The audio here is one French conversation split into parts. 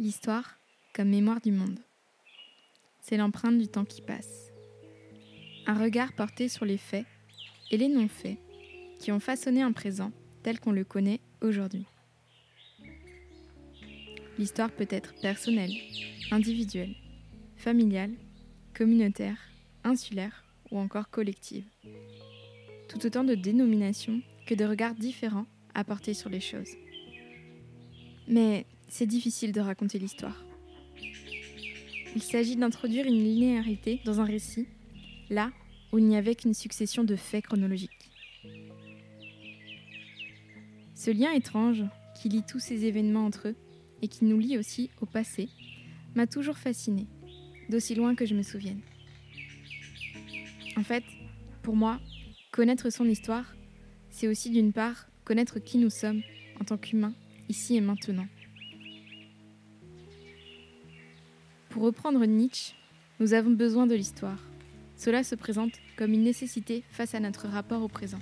L'histoire comme mémoire du monde. C'est l'empreinte du temps qui passe. Un regard porté sur les faits et les non-faits qui ont façonné un présent tel qu'on le connaît aujourd'hui. L'histoire peut être personnelle, individuelle, familiale, communautaire, insulaire ou encore collective. Tout autant de dénominations que de regards différents à porter sur les choses. Mais c'est difficile de raconter l'histoire. Il s'agit d'introduire une linéarité dans un récit, là où il n'y avait qu'une succession de faits chronologiques. Ce lien étrange qui lie tous ces événements entre eux et qui nous lie aussi au passé m'a toujours fasciné, d'aussi loin que je me souvienne. En fait, pour moi, connaître son histoire, c'est aussi d'une part connaître qui nous sommes en tant qu'humains, ici et maintenant. Pour reprendre Nietzsche, nous avons besoin de l'histoire. Cela se présente comme une nécessité face à notre rapport au présent,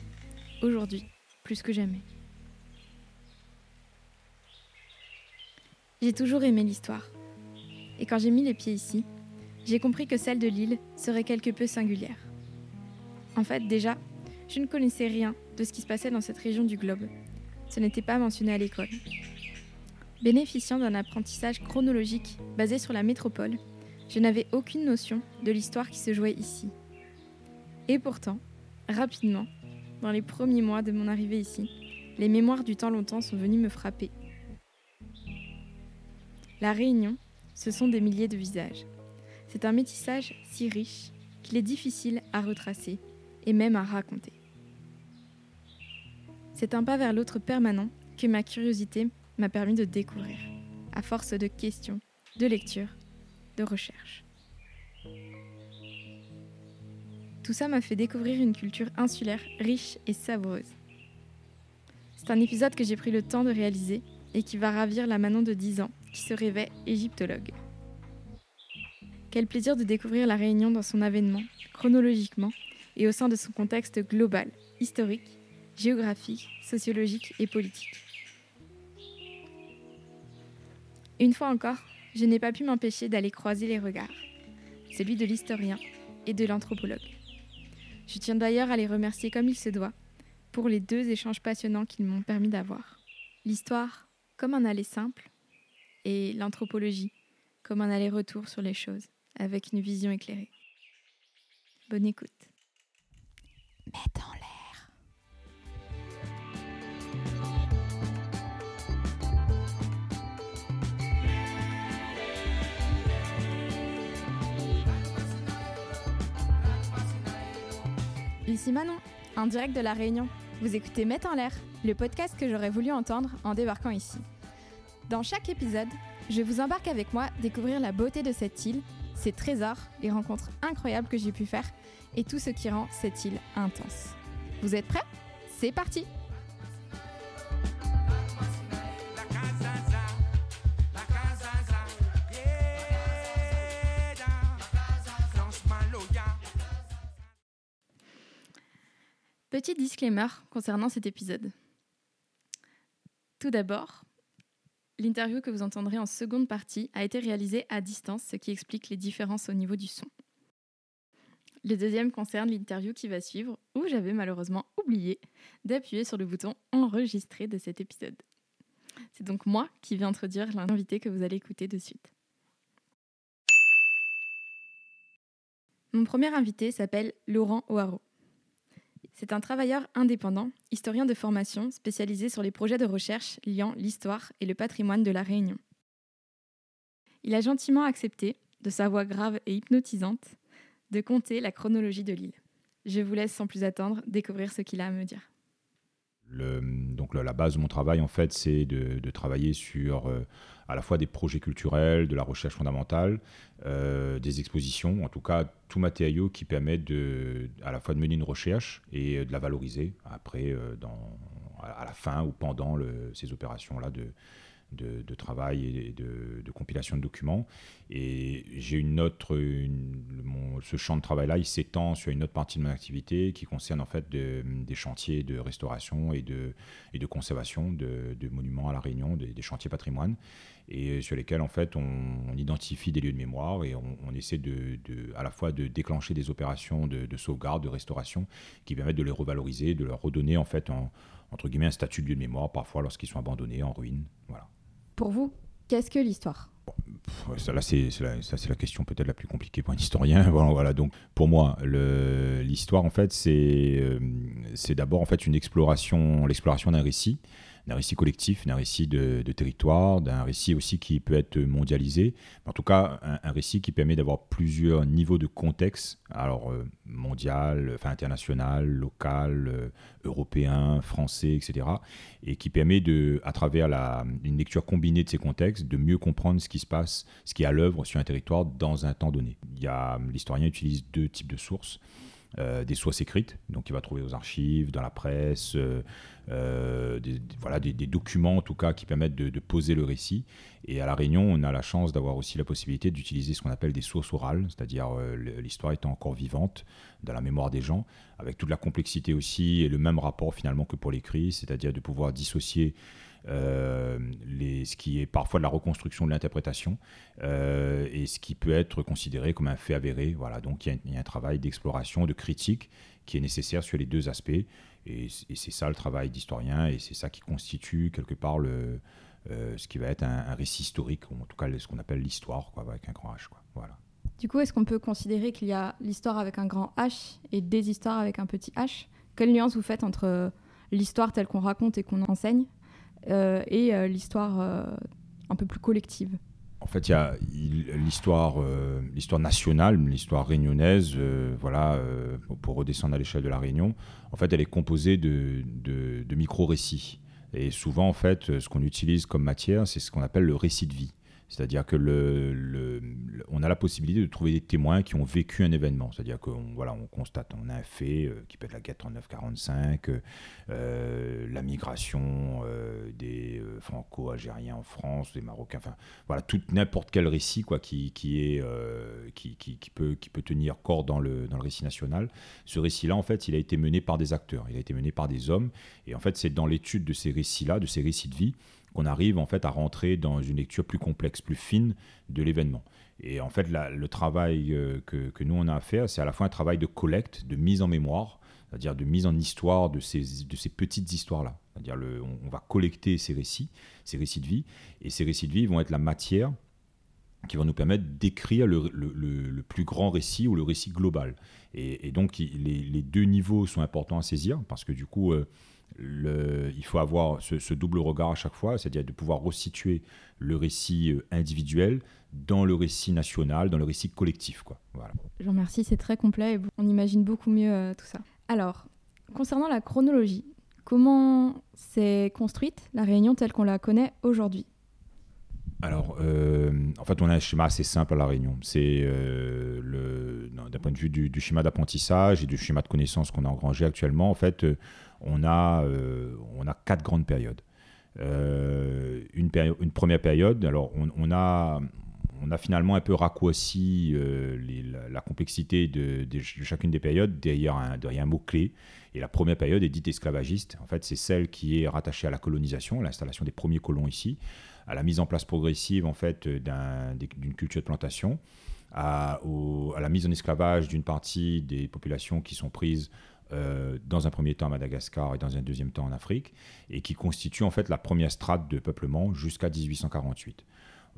aujourd'hui, plus que jamais. J'ai toujours aimé l'histoire. Et quand j'ai mis les pieds ici, j'ai compris que celle de l'île serait quelque peu singulière. En fait, déjà, je ne connaissais rien de ce qui se passait dans cette région du globe. Ce n'était pas mentionné à l'école. Bénéficiant d'un apprentissage chronologique basé sur la métropole, je n'avais aucune notion de l'histoire qui se jouait ici. Et pourtant, rapidement, dans les premiers mois de mon arrivée ici, les mémoires du temps longtemps sont venues me frapper. La Réunion, ce sont des milliers de visages. C'est un métissage si riche qu'il est difficile à retracer et même à raconter. C'est un pas vers l'autre permanent que ma curiosité m'a permis de découvrir, à force de questions, de lectures, de recherches. Tout ça m'a fait découvrir une culture insulaire riche et savoureuse. C'est un épisode que j'ai pris le temps de réaliser et qui va ravir la Manon de 10 ans qui se rêvait égyptologue. Quel plaisir de découvrir la Réunion dans son avènement, chronologiquement, et au sein de son contexte global, historique, géographique, sociologique et politique. Une fois encore, je n'ai pas pu m'empêcher d'aller croiser les regards, celui de l'historien et de l'anthropologue. Je tiens d'ailleurs à les remercier comme il se doit pour les deux échanges passionnants qu'ils m'ont permis d'avoir. L'histoire comme un aller simple et l'anthropologie comme un aller-retour sur les choses avec une vision éclairée. Bonne écoute. Mets l'air. Ici Manon, en direct de la Réunion. Vous écoutez Mets en l'air, le podcast que j'aurais voulu entendre en débarquant ici. Dans chaque épisode, je vous embarque avec moi découvrir la beauté de cette île, ses trésors, les rencontres incroyables que j'ai pu faire et tout ce qui rend cette île intense. Vous êtes prêts? C'est parti Petit disclaimer concernant cet épisode. Tout d'abord, l'interview que vous entendrez en seconde partie a été réalisée à distance, ce qui explique les différences au niveau du son. Le deuxième concerne l'interview qui va suivre, où j'avais malheureusement oublié d'appuyer sur le bouton enregistrer de cet épisode. C'est donc moi qui vais introduire l'invité que vous allez écouter de suite. Mon premier invité s'appelle Laurent O'Haraud. C'est un travailleur indépendant, historien de formation spécialisé sur les projets de recherche liant l'histoire et le patrimoine de la Réunion. Il a gentiment accepté, de sa voix grave et hypnotisante, de compter la chronologie de l'île. Je vous laisse sans plus attendre découvrir ce qu'il a à me dire. Donc la base de mon travail, en fait, c'est de, travailler sur euh, à la fois des projets culturels, de la recherche fondamentale, euh, des expositions, en tout cas tout matériau qui permet de, à la fois de mener une recherche et de la valoriser après, euh, à la fin ou pendant ces opérations-là de, de, travail et de, compilation de documents. Et j'ai une autre, ce champ de travail-là, il s'étend sur une autre partie de mon activité qui concerne en fait des chantiers de restauration et de, et de conservation de, monuments à la Réunion, des, chantiers patrimoine, et sur lesquels en fait on, identifie des lieux de mémoire et on, essaie de, à la fois de déclencher des opérations de, sauvegarde, de restauration, qui permettent de les revaloriser, de leur redonner en fait entre guillemets un statut de lieu de mémoire parfois lorsqu'ils sont abandonnés en ruine. Voilà. Pour vous, qu'est-ce que l'histoire? Ça, là, c'est, la, question peut-être la plus compliquée pour un historien. voilà, donc, pour moi, l'histoire, en fait, c'est, euh, c'est d'abord en fait une exploration, l'exploration d'un récit d'un récit collectif, d'un récit de, territoire, d'un récit aussi qui peut être mondialisé. En tout cas, un, récit qui permet d'avoir plusieurs niveaux de contexte, alors euh, mondial, enfin international, local, euh, européen, français, etc. Et qui permet de, à travers la, une lecture combinée de ces contextes, de mieux comprendre ce qui se passe, ce qui est à l'œuvre sur un territoire dans un temps donné. L'historien utilise deux types de sources. Euh, des sources écrites, donc il va trouver aux archives, dans la presse, euh, euh, des, voilà, des, documents en tout cas qui permettent de, poser le récit. Et à La Réunion, on a la chance d'avoir aussi la possibilité d'utiliser ce qu'on appelle des sources orales, c'est-à-dire l'histoire étant encore vivante dans la mémoire des gens, avec toute la complexité aussi et le même rapport finalement que pour l'écrit, c'est-à-dire de pouvoir dissocier les, ce qui est parfois de la reconstruction de l'interprétation euh, et ce qui peut être considéré comme un fait avéré. Voilà, donc il y, a un travail d'exploration, de critique qui est nécessaire sur les deux aspects. Et, c'est ça le travail d'historien et c'est ça qui constitue quelque part le, euh, ce qui va être un, récit historique, ou en tout cas ce qu'on appelle l'histoire, avec un grand H. Voilà. Du coup, est-ce qu'on peut considérer qu'il y a l'histoire avec un grand H et des histoires avec un petit H? Quelle nuance vous faites entre l'histoire telle qu'on raconte et qu'on enseigne? euh, et euh, l'histoire euh, un peu plus collective en fait, il y a l'histoire, l'histoire nationale, l'histoire réunionnaise, voilà, pour redescendre à l'échelle de la Réunion. En fait, elle est composée de, de, de micro-récits. Et souvent, en fait, ce qu'on utilise comme matière, c'est ce qu'on appelle le récit de vie. C'est-à-dire que le, on a la possibilité de trouver des témoins qui ont vécu un événement. C'est-à-dire qu'on voilà, on constate, on a un fait euh, qui peut être la guerre 39-45, euh, la migration euh, des franco-algériens en France, des Marocains, enfin voilà, tout n'importe quel récit quoi, qui, qui est, qui, qui, peut, qui peut tenir corps dans le, dans le récit national. Ce récit-là, en fait, il a été mené par des acteurs, il a été mené par des hommes. Et en fait, c'est dans l'étude de ces récits-là, de ces récits de vie, qu'on arrive en fait à rentrer dans une lecture plus complexe, plus fine de l'événement. Et en fait, le travail euh, que, nous on a à faire, c'est à la fois un travail de collecte, de mise en mémoire, c'est-à-dire de mise en histoire de ces, de ces petites histoires-là. C'est-à-dire on, va collecter ces récits, ces récits de vie, et ces récits de vie vont être la matière qui va nous permettre d'écrire le, le, plus grand récit ou le récit global. Et, donc les, les, deux niveaux sont importants à saisir parce que du coup, euh, le, il faut avoir ce, double regard à chaque fois, c'est-à-dire de pouvoir resituer le récit euh, individuel dans le récit national, dans le récit collectif. Quoi. Voilà. Je vous remercie, c'est très complet et on imagine beaucoup mieux euh, tout ça. Alors, concernant la chronologie, comment s'est construite la réunion telle qu'on la connaît aujourd'hui? Alors, euh, en fait, on a un schéma assez simple à La Réunion. C'est euh, d'un point de vue du, du schéma d'apprentissage et du schéma de connaissance qu'on a engrangé actuellement. En fait, on a, euh, on a quatre grandes périodes. Euh, une, première période, alors on, a, on a finalement un peu raccourci euh, la, complexité de, chacune des périodes derrière un, mot-clé. Et la première période est dite esclavagiste. En fait, c'est celle qui est rattachée à la colonisation, l'installation des premiers colons ici, à la mise en place progressive en fait d'une culture de plantation, à, à, la mise en esclavage d'une partie des populations qui sont prises euh, dans un premier temps à Madagascar et dans un deuxième temps en Afrique, et qui constitue en fait la première strate de peuplement jusqu'à 1848.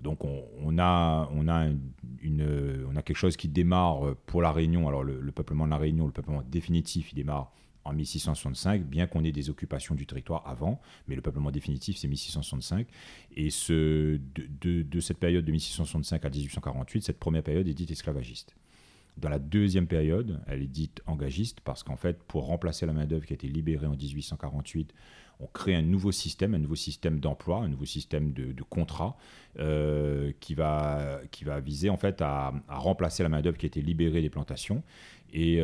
Donc on, a, on, a une, on a quelque chose qui démarre pour la Réunion. Alors le, peuplement de la Réunion, le peuplement définitif, il démarre en 1665, bien qu'on ait des occupations du territoire avant, mais le peuplement définitif, c'est 1665. Et de, cette période de 1665 à 1848, cette première période est dite esclavagiste. Dans la deuxième période, elle est dite engagiste parce qu'en fait, pour remplacer la main-d'œuvre qui a été libérée en 1848, on crée un nouveau système, un nouveau système d'emploi, un nouveau système de, contrat euh, qui, va, qui va viser en fait à, remplacer la main-d'œuvre qui a été libérée des plantations Et,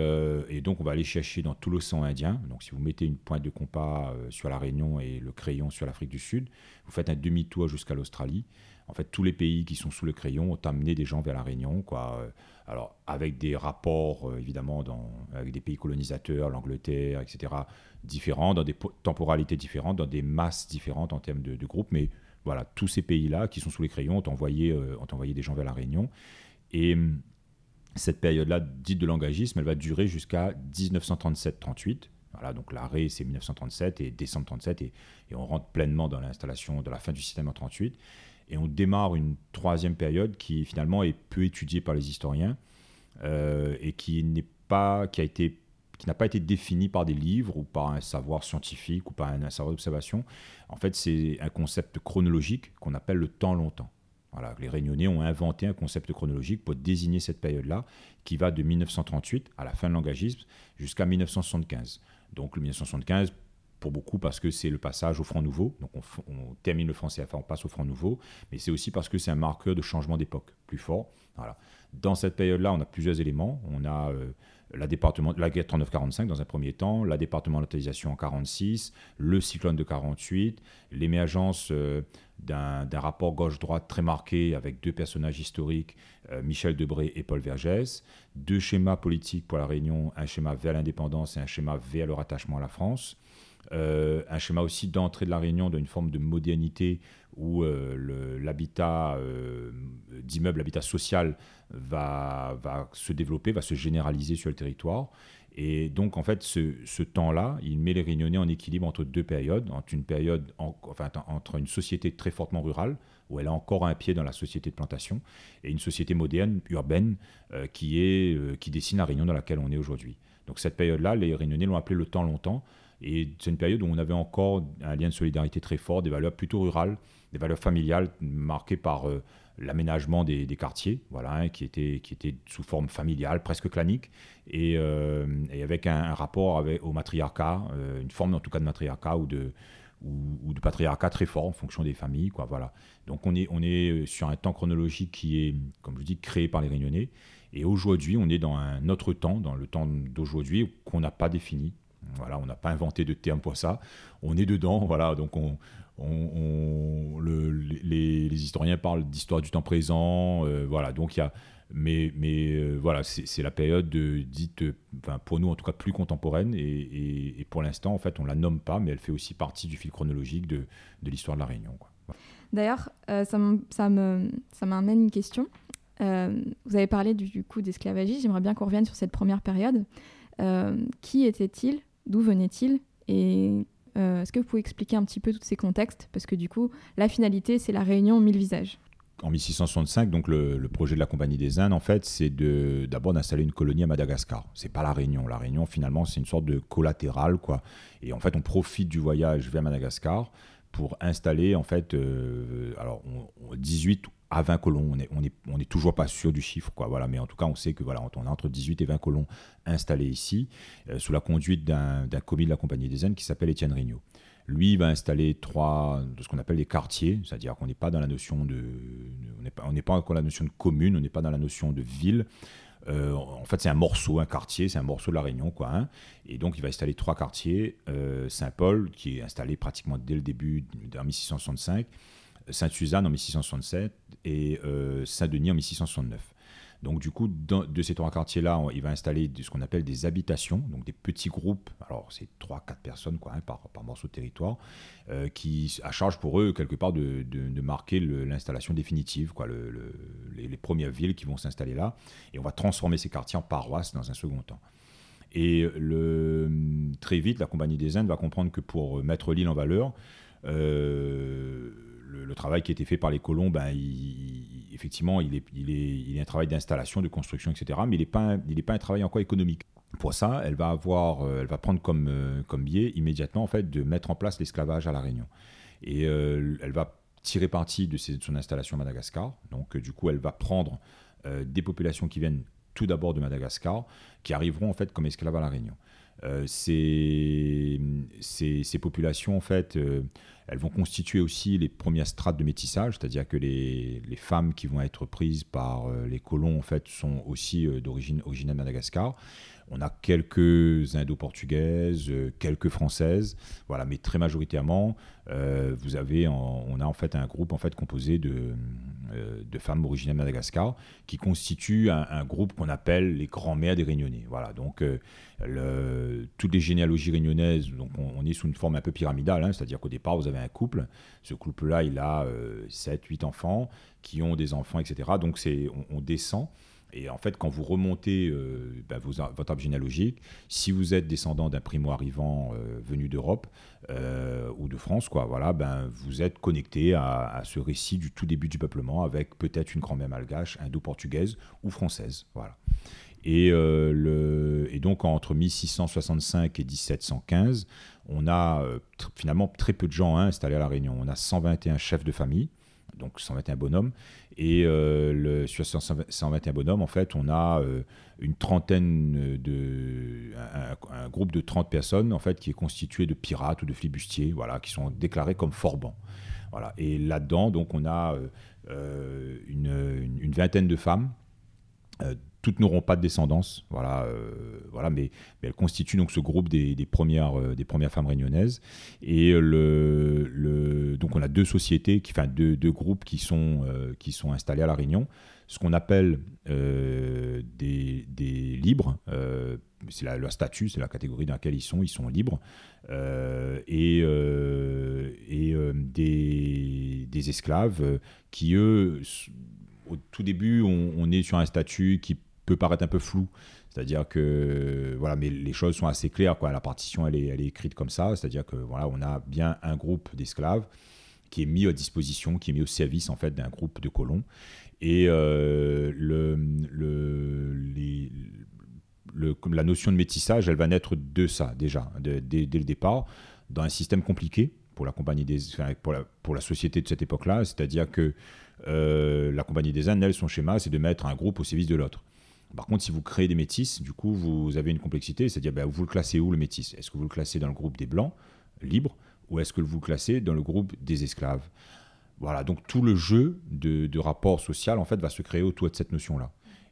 donc, on va aller chercher dans tout l'océan Indien. Donc, si vous mettez une pointe de compas sur la Réunion et le crayon sur l'Afrique du Sud, vous faites un demi-tour jusqu'à l'Australie. En fait, tous les pays qui sont sous le crayon ont amené des gens vers la Réunion, quoi. Alors, avec des rapports, évidemment, dans, avec des pays colonisateurs, l'Angleterre, etc., différents, dans des temporalités différentes, dans des masses différentes en termes de, de groupes, mais voilà, tous ces pays-là qui sont sous les crayons ont envoyé, euh, ont envoyé des gens vers la Réunion. Et hum, cette période-là, dite de langagisme, elle va durer jusqu'à 1937-38. Voilà, donc l'arrêt, c'est 1937 et décembre 37, et, et on rentre pleinement dans l'installation de la fin du système en 38. Et on démarre une troisième période qui finalement est peu étudiée par les historiens euh, et qui n'est pas, qui a été qui n'a pas été défini par des livres ou par un savoir scientifique ou par un, savoir d'observation. En fait, c'est un concept chronologique qu'on appelle le temps longtemps. Voilà, les Réunionnais ont inventé un concept chronologique pour désigner cette période-là, qui va de 1938, à la fin de l'engagisme, jusqu'à 1975. Donc le 1975, pour beaucoup, parce que c'est le passage au Front Nouveau. Donc on, termine le français, on passe au Front Nouveau, mais c'est aussi parce que c'est un marqueur de changement d'époque plus fort. Voilà. Dans cette période-là, on a plusieurs éléments. On a euh, la, département, la guerre 39-45 dans un premier temps, la départementalisation en 46, le cyclone de 48, l'émergence euh, d'un rapport gauche-droite très marqué avec deux personnages historiques, euh, Michel Debré et Paul Vergès, deux schémas politiques pour la Réunion, un schéma vers l'indépendance et un schéma vers le rattachement à la France. Euh, un schéma aussi d'entrée de la Réunion dans une forme de modernité où l'habitat d'immeuble, l'habitat social va, va se développer, va se généraliser sur le territoire. Et donc, en fait, ce, temps-là, il met les Réunionnais en équilibre entre deux périodes, entre une période, enfin, entre une société très fortement rurale, où elle a encore un pied dans la société de plantation, et une société moderne, urbaine, euh, qui, est, euh, qui dessine la Réunion dans laquelle on est aujourd'hui. Donc, cette période-là, les Réunionnais l'ont appelé le temps longtemps, et c'est une période où on avait encore un lien de solidarité très fort, des valeurs plutôt rurales, des valeurs familiales marquées par euh, l'aménagement des, quartiers, voilà, hein, qui, était, sous forme familiale, presque clanique, et, euh, avec un, rapport au matriarcat, euh, une forme en tout cas de matriarcat ou de, patriarcat très fort en fonction des familles. Voilà. Donc on est, on est sur un temps chronologique qui est, comme je dis, créé par les Réunionnais. Et aujourd'hui, on est dans un autre temps, dans le temps d'aujourd'hui, qu'on n'a pas défini. Voilà, on n'a pas inventé de terme pour ça. On est dedans, voilà. Donc on, on, le, les, historiens parlent d'histoire du temps présent, euh, voilà. Donc il y a, mais, euh, voilà, c'est la période de, dite, pour nous en tout cas plus contemporaine, et, pour l'instant en fait on la nomme pas, mais elle fait aussi partie du fil chronologique de, l'histoire de la Réunion. D'ailleurs, euh, ça m'amène une question. vous avez parlé du, coup d'esclavagisme. J'aimerais bien qu'on revienne sur cette première période. qui était-il D'où venait-il Et euh, est-ce que vous pouvez expliquer un petit peu tous ces contextes? Parce que du coup, la finalité, c'est la réunion mille visages. En 1665, donc le, projet de la Compagnie des Indes, en fait, c'est d'abord d'installer une colonie à Madagascar. C'est pas la Réunion. La Réunion, finalement, c'est une sorte de collatéral, quoi. Et en fait, on profite du voyage vers Madagascar pour installer, en fait, euh, alors, 18 à 20 colons. On n'est est, toujours pas sûr du chiffre, quoi. Voilà, mais en tout cas, on sait que voilà, on a entre 18 et 20 colons installés ici, euh, sous la conduite d'un commis de la Compagnie des Indes qui s'appelle Étienne Rignot. Lui va installer trois, de ce qu'on appelle des quartiers, c'est-à-dire qu'on n'est pas dans la notion de, on n'est pas, la notion de commune, on n'est pas dans la notion de ville. Euh, en fait, c'est un morceau, un quartier, c'est un morceau de la Réunion, quoi. Hein. Et donc, il va installer trois quartiers. Euh, Saint-Paul, qui est installé pratiquement dès le début, en 1665. Sainte-Suzanne en 1667 et euh, Saint-Denis en 1669. Donc du coup, de ces trois quartiers-là, il va installer ce qu'on appelle des habitations, donc des petits groupes, alors c'est 3-4 personnes quoi, hein, par, morceau de territoire, euh, qui à charge pour eux quelque part de, marquer l'installation définitive, quoi, les, premières villes qui vont s'installer là, et on va transformer ces quartiers en paroisses dans un second temps. Et très vite, la Compagnie des Indes va comprendre que pour mettre l'île en valeur, euh, le, travail qui a été fait par les colons, ben, effectivement, il est, un travail d'installation, de construction, etc. Mais il n'est pas, pas un travail encore économique. Pour ça, elle va, avoir, euh, elle va prendre comme, euh, comme biais immédiatement en fait, de mettre en place l'esclavage à La Réunion. Et euh, elle va tirer parti de, son installation à Madagascar. Donc, du coup, elle va prendre des populations qui viennent tout d'abord de Madagascar, qui arriveront en fait comme esclaves à La Réunion. Ces, ces, populations, en fait, elles vont constituer aussi les premières strates de métissage, c'est-à-dire que les, femmes qui vont être prises par les colons, en fait, sont aussi d'origine originaire de Madagascar. On a quelques indo-portugaises, euh, quelques françaises, voilà, mais très majoritairement, euh, vous avez, on a en fait un groupe en fait composé de, euh, femmes originaires de Madagascar qui constitue un, groupe qu'on appelle les grands-mères des Réunionnais. Voilà, donc toutes les généalogies réunionnaises, donc on, est sous une forme un peu pyramidale, hein, c'est-à-dire qu'au départ vous avez un couple, ce couple-là il a 7, 8 enfants qui ont des enfants, etc. Donc on descend. Et en fait, quand vous remontez euh, ben, votre arbre généalogique, si vous êtes descendant d'un primo-arrivant euh, venu d'Europe euh, ou de France, quoi, voilà, ben, vous êtes connecté à, ce récit du tout début du peuplement avec peut-être une grand-mère malgache, indo-portugaise ou française. Voilà. Et, le, et, donc entre 1665 et 1715, on a finalement très peu de gens hein, installés à La Réunion. On a 121 chefs de famille, donc 121 bonhommes, et euh, le, sur 121 bonhommes, en fait, on a euh, une trentaine de. Un, groupe de 30 personnes, en fait, qui est constitué de pirates ou de flibustiers, voilà, qui sont déclarés comme forbans. Voilà. Et là-dedans, donc, on a euh, une, une, vingtaine de femmes toutes n'auront pas de descendance, voilà, euh, voilà mais, elles constituent donc ce groupe des, premières, euh, des premières femmes réunionnaises. Et le, le, donc on a deux sociétés, qui, enfin deux, deux groupes qui sont, euh, qui sont installés à La Réunion. Ce qu'on appelle des, des, libres, c'est leur statut, c'est la catégorie dans laquelle ils sont, ils sont libres, et, et des, des, esclaves qui, eux, au tout début, on, on, est sur un statut qui peut paraître un peu flou. C'est-à-dire que voilà, mais les choses sont assez claires. Quoi. La partition, elle est, elle est écrite comme ça. C'est-à-dire que voilà, on a bien un groupe d'esclaves qui est mis à disposition, qui est mis au service en fait d'un groupe de colons. Et euh, le, le, la notion de métissage, elle va naître de ça déjà, dès le départ, dans un système compliqué pour la compagnie des, pour la, société de cette époque-là. C'est-à-dire que euh, la compagnie des Indes, son schéma, c'est de mettre un groupe au service de l'autre. Par contre, si vous créez des métis, du coup, vous avez une complexité, c'est-à-dire, ben, vous le classez où le métis? Est-ce que vous le classez dans le groupe des blancs, libres, ou est-ce que vous le classez dans le groupe des esclaves? Voilà, donc tout le jeu de, rapport social, en fait, va se créer autour de cette notion-là.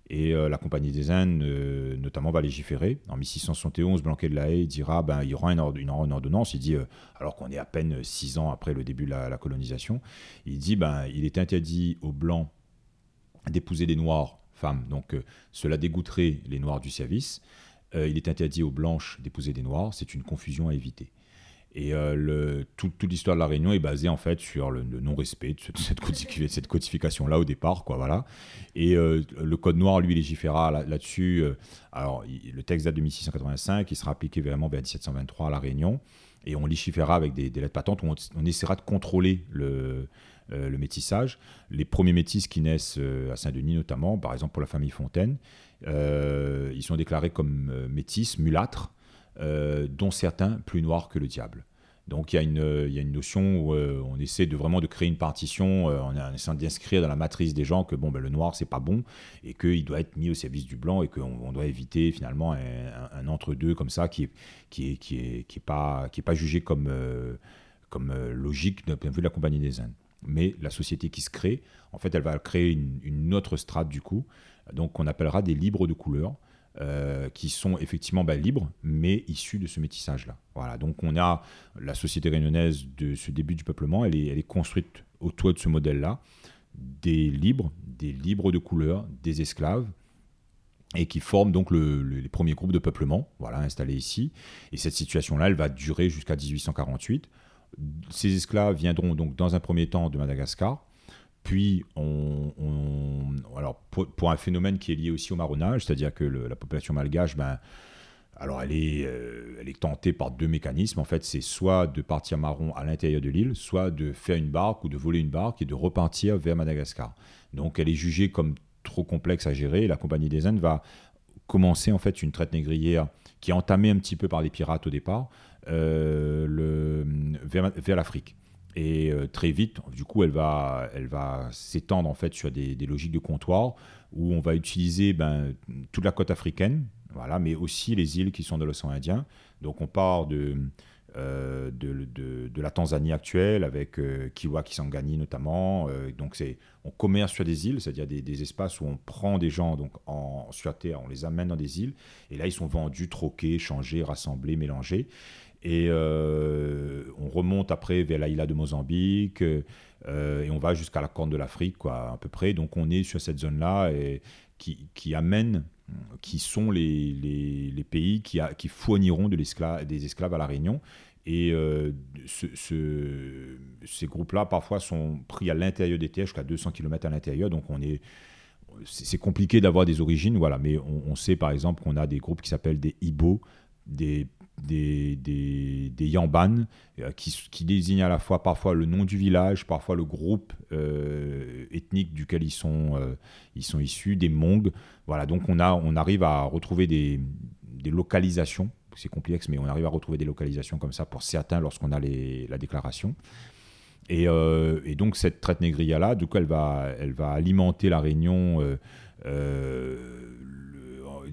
Et euh, la Compagnie des Indes, euh, notamment, va légiférer. En 1671, Blanquet de la Haye dira ben, il y aura une, ordonnance. Il dit, euh, alors qu'on est à peine six ans après le début de la, la colonisation, il dit ben, il est interdit aux Blancs d'épouser des Noirs donc euh, cela dégoûterait les Noirs du service. Euh, il est interdit aux Blanches d'épouser des Noirs. C'est une confusion à éviter. Et euh, toute l'histoire de la Réunion est basée en fait sur le, non-respect de, cette, codification-là au départ. Et le Code noir, lui, légiféra là-dessus. alors, le texte date de 1685, il sera appliqué vraiment vers 1723 à la Réunion, et on légiférera avec des, lettres patentes où on, essaiera de contrôler le, euh, le métissage. Les premiers métis qui naissent euh, à Saint-Denis notamment, par exemple pour la famille Fontaine, euh, ils sont déclarés comme métis, mulâtres, dont certains plus noirs que le diable. Donc il y, a une, y a une notion où on essaie de vraiment de créer une partition en, essayant d'inscrire dans la matrice des gens que bon, ben, le noir c'est pas bon et qu'il doit être mis au service du blanc et qu'on doit éviter finalement un, entre-deux comme ça qui est, qui est, qui est, qui est, pas, qui est pas jugé comme, comme logique d'un point de vue de la Compagnie des Indes mais la société qui se crée, en fait, elle va créer une, autre strate du coup, donc on appellera des libres de couleur, euh, qui sont effectivement bah, libres, mais issus de ce métissage-là. Voilà, donc on a la société réunionnaise de ce début du peuplement, elle est, construite autour de ce modèle-là, des libres, des libres de couleur, des esclaves, et qui forment donc les premiers groupes de peuplement, voilà, installés ici. Et cette situation-là, elle va durer jusqu'à 1848. Ces esclaves viendront donc dans un premier temps de Madagascar, puis on, alors pour, un phénomène qui est lié aussi au marronnage, c'est-à-dire que la population malgache, ben, alors elle est, euh, elle est tentée par deux mécanismes. En fait, c'est soit de partir marron à l'intérieur de l'île, soit de faire une barque ou de voler une barque et de repartir vers Madagascar. Donc elle est jugée comme trop complexe à gérer. La Compagnie des Indes va commencer en fait une traite négrière qui est entamée un petit peu par les pirates au départ, le, vers, l'Afrique. Et euh, très vite, du coup, elle va, elle va s'étendre en fait sur des, logiques de comptoir où on va utiliser ben, toute la côte africaine, voilà, mais aussi les îles qui sont dans l'océan Indien. Donc on part de, euh, de, de, la Tanzanie actuelle, avec euh, Kiwa Kisangani notamment. Euh, donc c'est, on commerce sur des îles, c'est-à-dire des, espaces où on prend des gens donc en, sur Terre, on les amène dans des îles, et là ils sont vendus, troqués, changés, rassemblés, mélangés. Et on remonte après vers l'île de Mozambique, et on va jusqu'à la Corne de l'Afrique, quoi, à peu près. Donc on est sur cette zone-là et qui, qui amène qui sont les, les, pays qui, qui fourniront de des esclaves à La Réunion. Et euh, ce, ces groupes-là, parfois, sont pris à l'intérieur des terres, jusqu'à 200 km à l'intérieur. Donc, on est, c'est compliqué d'avoir des origines, voilà. Mais on, on sait, par exemple, qu'on a des groupes qui s'appellent des Ibo, des des, des, Yamban, euh, qui, qui, désignent à la fois parfois le nom du village, parfois le groupe euh, ethnique duquel ils sont, euh, ils sont issus, des Mongs. Voilà, donc on, a, on arrive à retrouver des, des localisations, c'est complexe, mais on arrive à retrouver des localisations comme ça pour certains lorsqu'on a les, la déclaration. Et, et, donc cette traite négrière-là, du coup, elle va, elle va alimenter la Réunion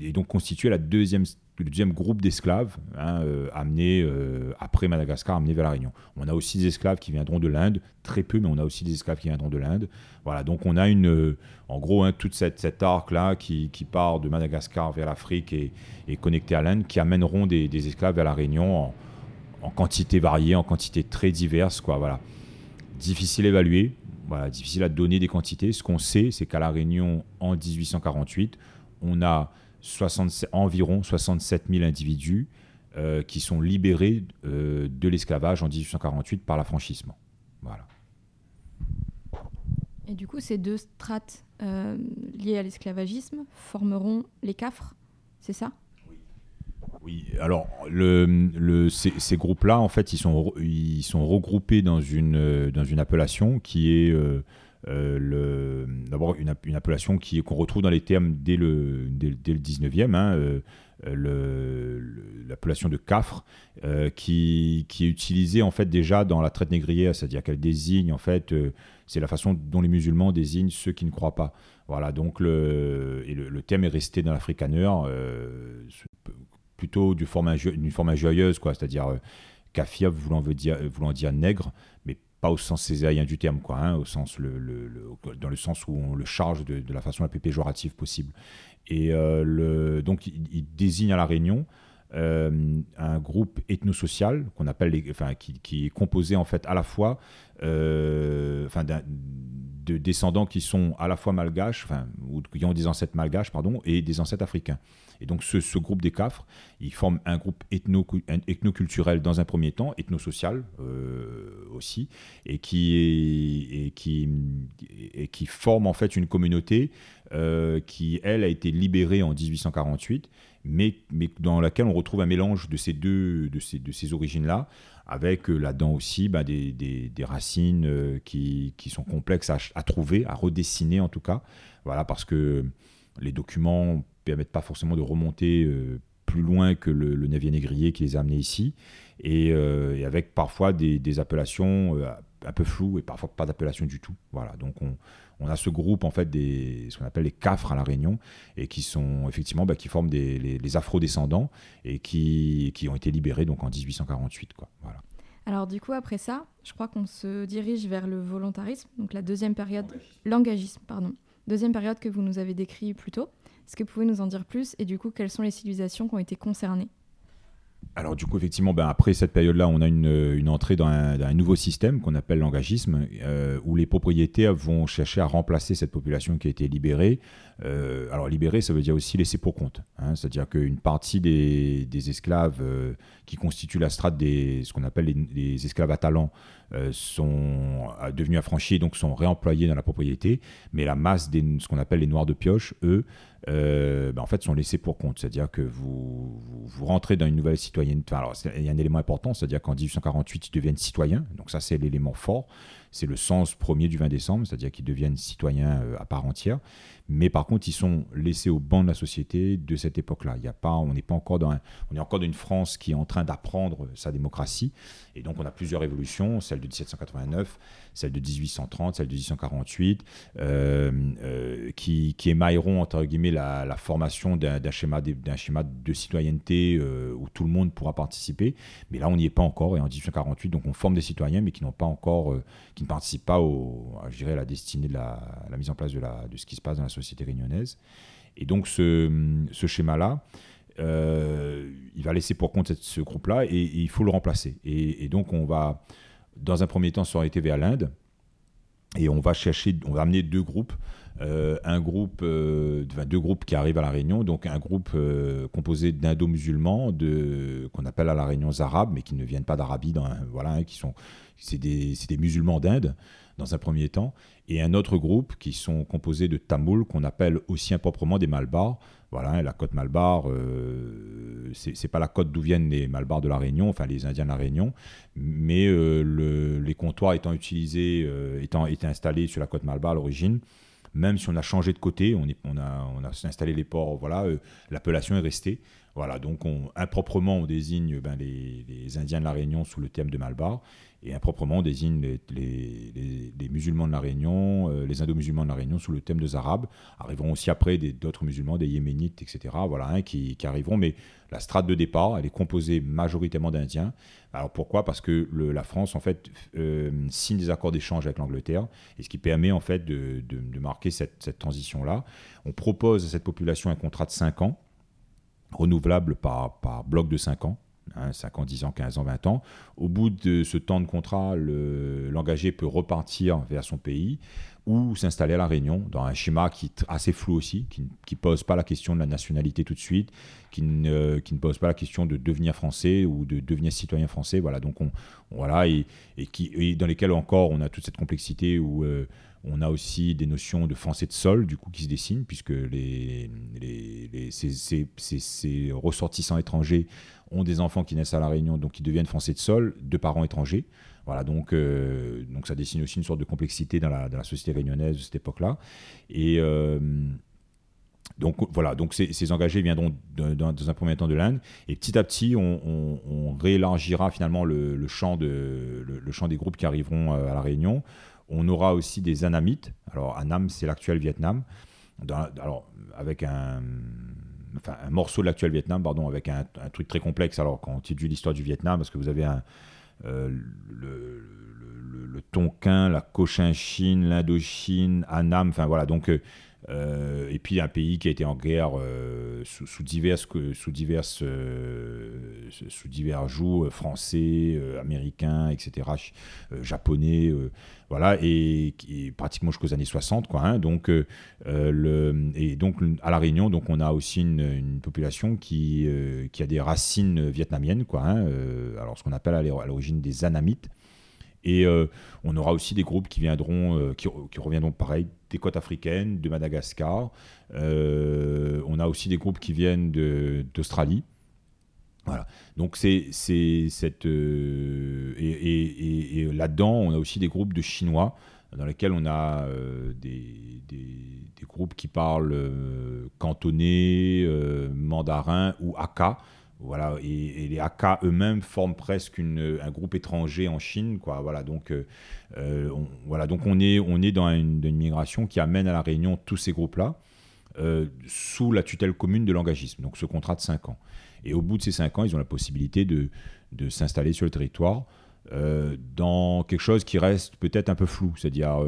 et donc constituer la deuxième le deuxième groupe d'esclaves hein, euh, amenés euh, après Madagascar, amenés vers la Réunion. On a aussi des esclaves qui viendront de l'Inde, très peu, mais on a aussi des esclaves qui viendront de l'Inde. Voilà, donc on a une, euh, en gros, hein, toute cette, cet arc-là qui, qui, part de Madagascar vers l'Afrique et, et, connecté à l'Inde, qui amèneront des, des, esclaves vers la Réunion en, en, quantité variée, en quantité très diverse, quoi. Voilà, difficile à évaluer, voilà, difficile à donner des quantités. Ce qu'on sait, c'est qu'à la Réunion en 1848, on a environ 67 000 individus euh, qui sont libérés euh, de l'esclavage en 1848 par l'affranchissement. Voilà. Et du coup, ces deux strates euh, liées à l'esclavagisme formeront les CAFRES, c'est ça? Oui, alors le, le, ces, groupes-là, en fait, ils sont, ils sont regroupés dans une, dans une appellation qui est euh, d'abord une, une, appellation qui, qu'on retrouve dans les termes dès le, dès, le 19e, hein, euh, l'appellation de cafre, euh, qui, qui, est utilisée en fait déjà dans la traite négrière, c'est-à-dire qu'elle désigne en fait, c'est la façon dont les musulmans désignent ceux qui ne croient pas. Voilà, donc le, et le, terme est resté dans l'africaner plutôt d'une forme, joyeuse, quoi, c'est-à-dire kafir voulant, veut dire, voulant dire nègre, pas au sens césarien du terme, quoi, hein, au sens dans le sens où on le charge de, la façon la plus péjorative possible. Et euh, donc, il, désigne à la Réunion euh, un groupe ethnosocial qu'on appelle, les, enfin, qui, est composé en fait à la fois, enfin, de descendants qui sont à la fois malgaches, enfin, ou qui ont des ancêtres malgaches, pardon, et des ancêtres africains. Et donc ce, groupe des CAFRES, ils forment un groupe ethno, ethnoculturel dans un premier temps, ethnosocial euh, aussi, et qui, forme en fait une communauté euh, qui, elle, a été libérée en 1848, mais, dans laquelle on retrouve un mélange de ces deux de ces origines-là, avec euh, là-dedans aussi bah, des, des, racines qui, qui, sont complexes à, trouver, à redessiner en tout cas. Voilà, parce que les documents permettent pas forcément de remonter euh, plus loin que le, navire négrier qui les a amenés ici, et, euh, avec parfois des, appellations euh, un peu floues et parfois pas d'appellation du tout. Voilà, donc on, a ce groupe en fait des ce qu'on appelle les cafres à la Réunion et qui sont effectivement bah, qui forment des, les, afro-descendants et qui, qui ont été libérés donc en 1848 quoi. Voilà. Alors du coup après ça, je crois qu'on se dirige vers le volontarisme, donc la deuxième période, l'engagisme pardon, deuxième période que vous nous avez décrit plus tôt. Est-ce que vous pouvez nous en dire plus et du coup, quelles sont les civilisations qui ont été concernées? Alors du coup, effectivement, ben, après cette période-là, on a une, entrée dans un, nouveau système qu'on appelle l'engagisme, euh, où les propriétaires vont chercher à remplacer cette population qui a été libérée. Euh, alors libérée, ça veut dire aussi laisser pour compte. Hein. C'est-à-dire qu'une partie des, esclaves euh, qui constituent la strate des ce qu'on appelle les, esclaves à talent sont devenus affranchis, donc sont réemployés dans la propriété. Mais la masse des ce qu'on appelle les noirs de pioche, eux, euh, ben, en fait, sont laissés pour compte. C'est-à-dire que vous, vous, rentrez dans une nouvelle citoyenneté. alors, il y a un élément important, c'est-à-dire qu'en 1848, ils deviennent citoyens. Donc, ça, c'est l'élément fort. C'est le sens premier du 20 décembre, c'est-à-dire qu'ils deviennent citoyens à part entière. Mais par contre, ils sont laissés au banc de la société de cette époque-là. Il y a pas, on n'est pas encore dans, on est encore dans une France qui est en train d'apprendre sa démocratie. Et donc, on a plusieurs révolutions, celle de 1789, celle de 1830, celle de 1848, euh, euh, qui, qui, émailleront entre guillemets la, formation d'un schéma, schéma de citoyenneté euh, où tout le monde pourra participer. Mais là, on n'y est pas encore. Et en 1848, donc, on forme des citoyens, mais qui n'ont pas encore, qui ne participent pas au, je dirais, à la destinée de la, la, mise en place de, la, de ce qui se passe dans la société réunionnaise. Et donc, ce, ce schéma-là, il va laisser pour compte ce groupe-là et, il faut le remplacer. Et, donc, on va, dans un premier temps, s'orienter vers l'Inde et on va chercher, on va amener deux groupes. Euh, un groupe, euh, deux groupes qui arrivent à la Réunion, donc un groupe composé d'indo-musulmans, qu'on appelle à la Réunion arabes, mais qui ne viennent pas d'Arabie, voilà, hein, qui sont, c'est des, des, musulmans d'Inde dans un premier temps, et un autre groupe qui sont composés de Tamouls qu'on appelle aussi improprement des Malbars, voilà, la côte Malbar, euh, c'est pas la côte d'où viennent les Malbars de la Réunion, enfin les Indiens de la Réunion, mais euh, les comptoirs étant utilisés, euh, étant, installés sur la côte Malbar à l'origine, même si on a changé de côté, on, a, installé les ports, voilà, l'appellation est restée. Voilà, donc on, improprement on désigne ben, les, les, Indiens de la Réunion sous le thème de Malbar, et improprement on désigne les, musulmans de la Réunion, euh, les indo-musulmans de la Réunion sous le thème des Arabes. Arriveront aussi après d'autres musulmans, des Yéménites, etc. Voilà, qui, arriveront, mais la strate de départ, elle est composée majoritairement d'Indiens. Alors pourquoi? Parce que la France, en fait, euh, signe des accords d'échange avec l'Angleterre, et ce qui permet, en fait, de, marquer cette, cette transition-là. On propose à cette population un contrat de 5 ans, renouvelable par, par bloc de 5 ans. 5 hein, ans, 10 ans, 15 ans, 20 ans. Au bout de ce temps de contrat, l'engagé peut repartir vers son pays ou s'installer à La Réunion, dans un schéma qui est assez flou aussi, qui ne pose pas la question de la nationalité tout de suite, qui ne, qui ne pose pas la question de devenir français ou de devenir citoyen français. Voilà, donc on, voilà, et, et qui, dans lesquels encore on a toute cette complexité où euh, on a aussi des notions de français de sol, du coup, qui se dessinent, puisque les, les, ces, ressortissants étrangers ont des enfants qui naissent à La Réunion, donc qui deviennent français de sol, de parents étrangers. Voilà, donc, euh, donc ça dessine aussi une sorte de complexité dans la, société réunionnaise de cette époque-là. Et euh, donc voilà, donc ces, engagés viendront dans un premier temps de l'Inde, et petit à petit, on, réélargira finalement le, champ de, le, champ des groupes qui arriveront euh, à la Réunion. On aura aussi des Anamites. Alors, Annam, c'est l'actuel Vietnam. alors, avec un, un morceau de l'actuel Vietnam, pardon, avec un, truc très complexe. Alors, quand on étudie l'histoire du Vietnam, parce que vous avez un, euh, le, le, Tonkin, la Cochinchine, l'Indochine, Annam, enfin voilà. Donc, euh, et puis un pays qui a été en guerre euh, sous, diverses, sous, diverses, euh, sous divers joues, français, américains, etc., japonais, voilà, et, pratiquement jusqu'aux années 60, quoi. Hein. donc, et donc à la Réunion, donc on a aussi une, population qui, qui a des racines vietnamiennes, quoi. Hein. alors ce qu'on appelle à l'origine des Anamites. Et euh, on aura aussi des groupes qui viendront, euh, qui, reviendront pareil des côtes africaines, de Madagascar. Euh, on a aussi des groupes qui viennent d'Australie. Voilà. Donc c'est cette et, là-dedans on a aussi des groupes de Chinois dans lesquels on a des, des, groupes qui parlent cantonais, mandarin ou Hakka. Voilà, et, les Hakka eux-mêmes forment presque un groupe étranger en Chine, quoi. Voilà, donc, euh, euh, on, voilà, donc on est, on est dans une, migration qui amène à la Réunion tous ces groupes-là euh, sous la tutelle commune de l'engagisme. Donc, ce contrat de 5 ans. Et au bout de ces 5 ans, ils ont la possibilité de, de s'installer sur le territoire. dans quelque chose qui reste peut-être un peu flou. C'est-à-dire,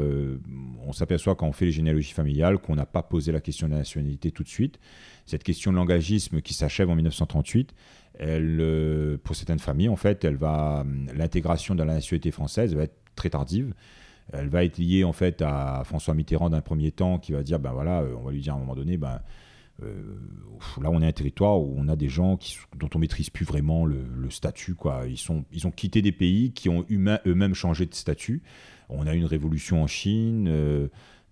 on s'aperçoit quand on fait les généalogies familiales qu'on n'a pas posé la question de la nationalité tout de suite cette question de l'engagisme qui s'achève en 1938, elle, euh, pour certaines familles, en fait, elle va, l'intégration dans la nationalité française va être très tardive. Elle va être liée en fait à François Mitterrand d'un premier temps qui va dire ben voilà, euh, on va lui dire à un moment donné, ben euh, là on est un territoire où on a des gens qui, dont on maîtrise plus vraiment le, statut quoi. Ils sont, ils ont quitté des pays qui ont eux-mêmes changé de statut. On a une révolution en Chine.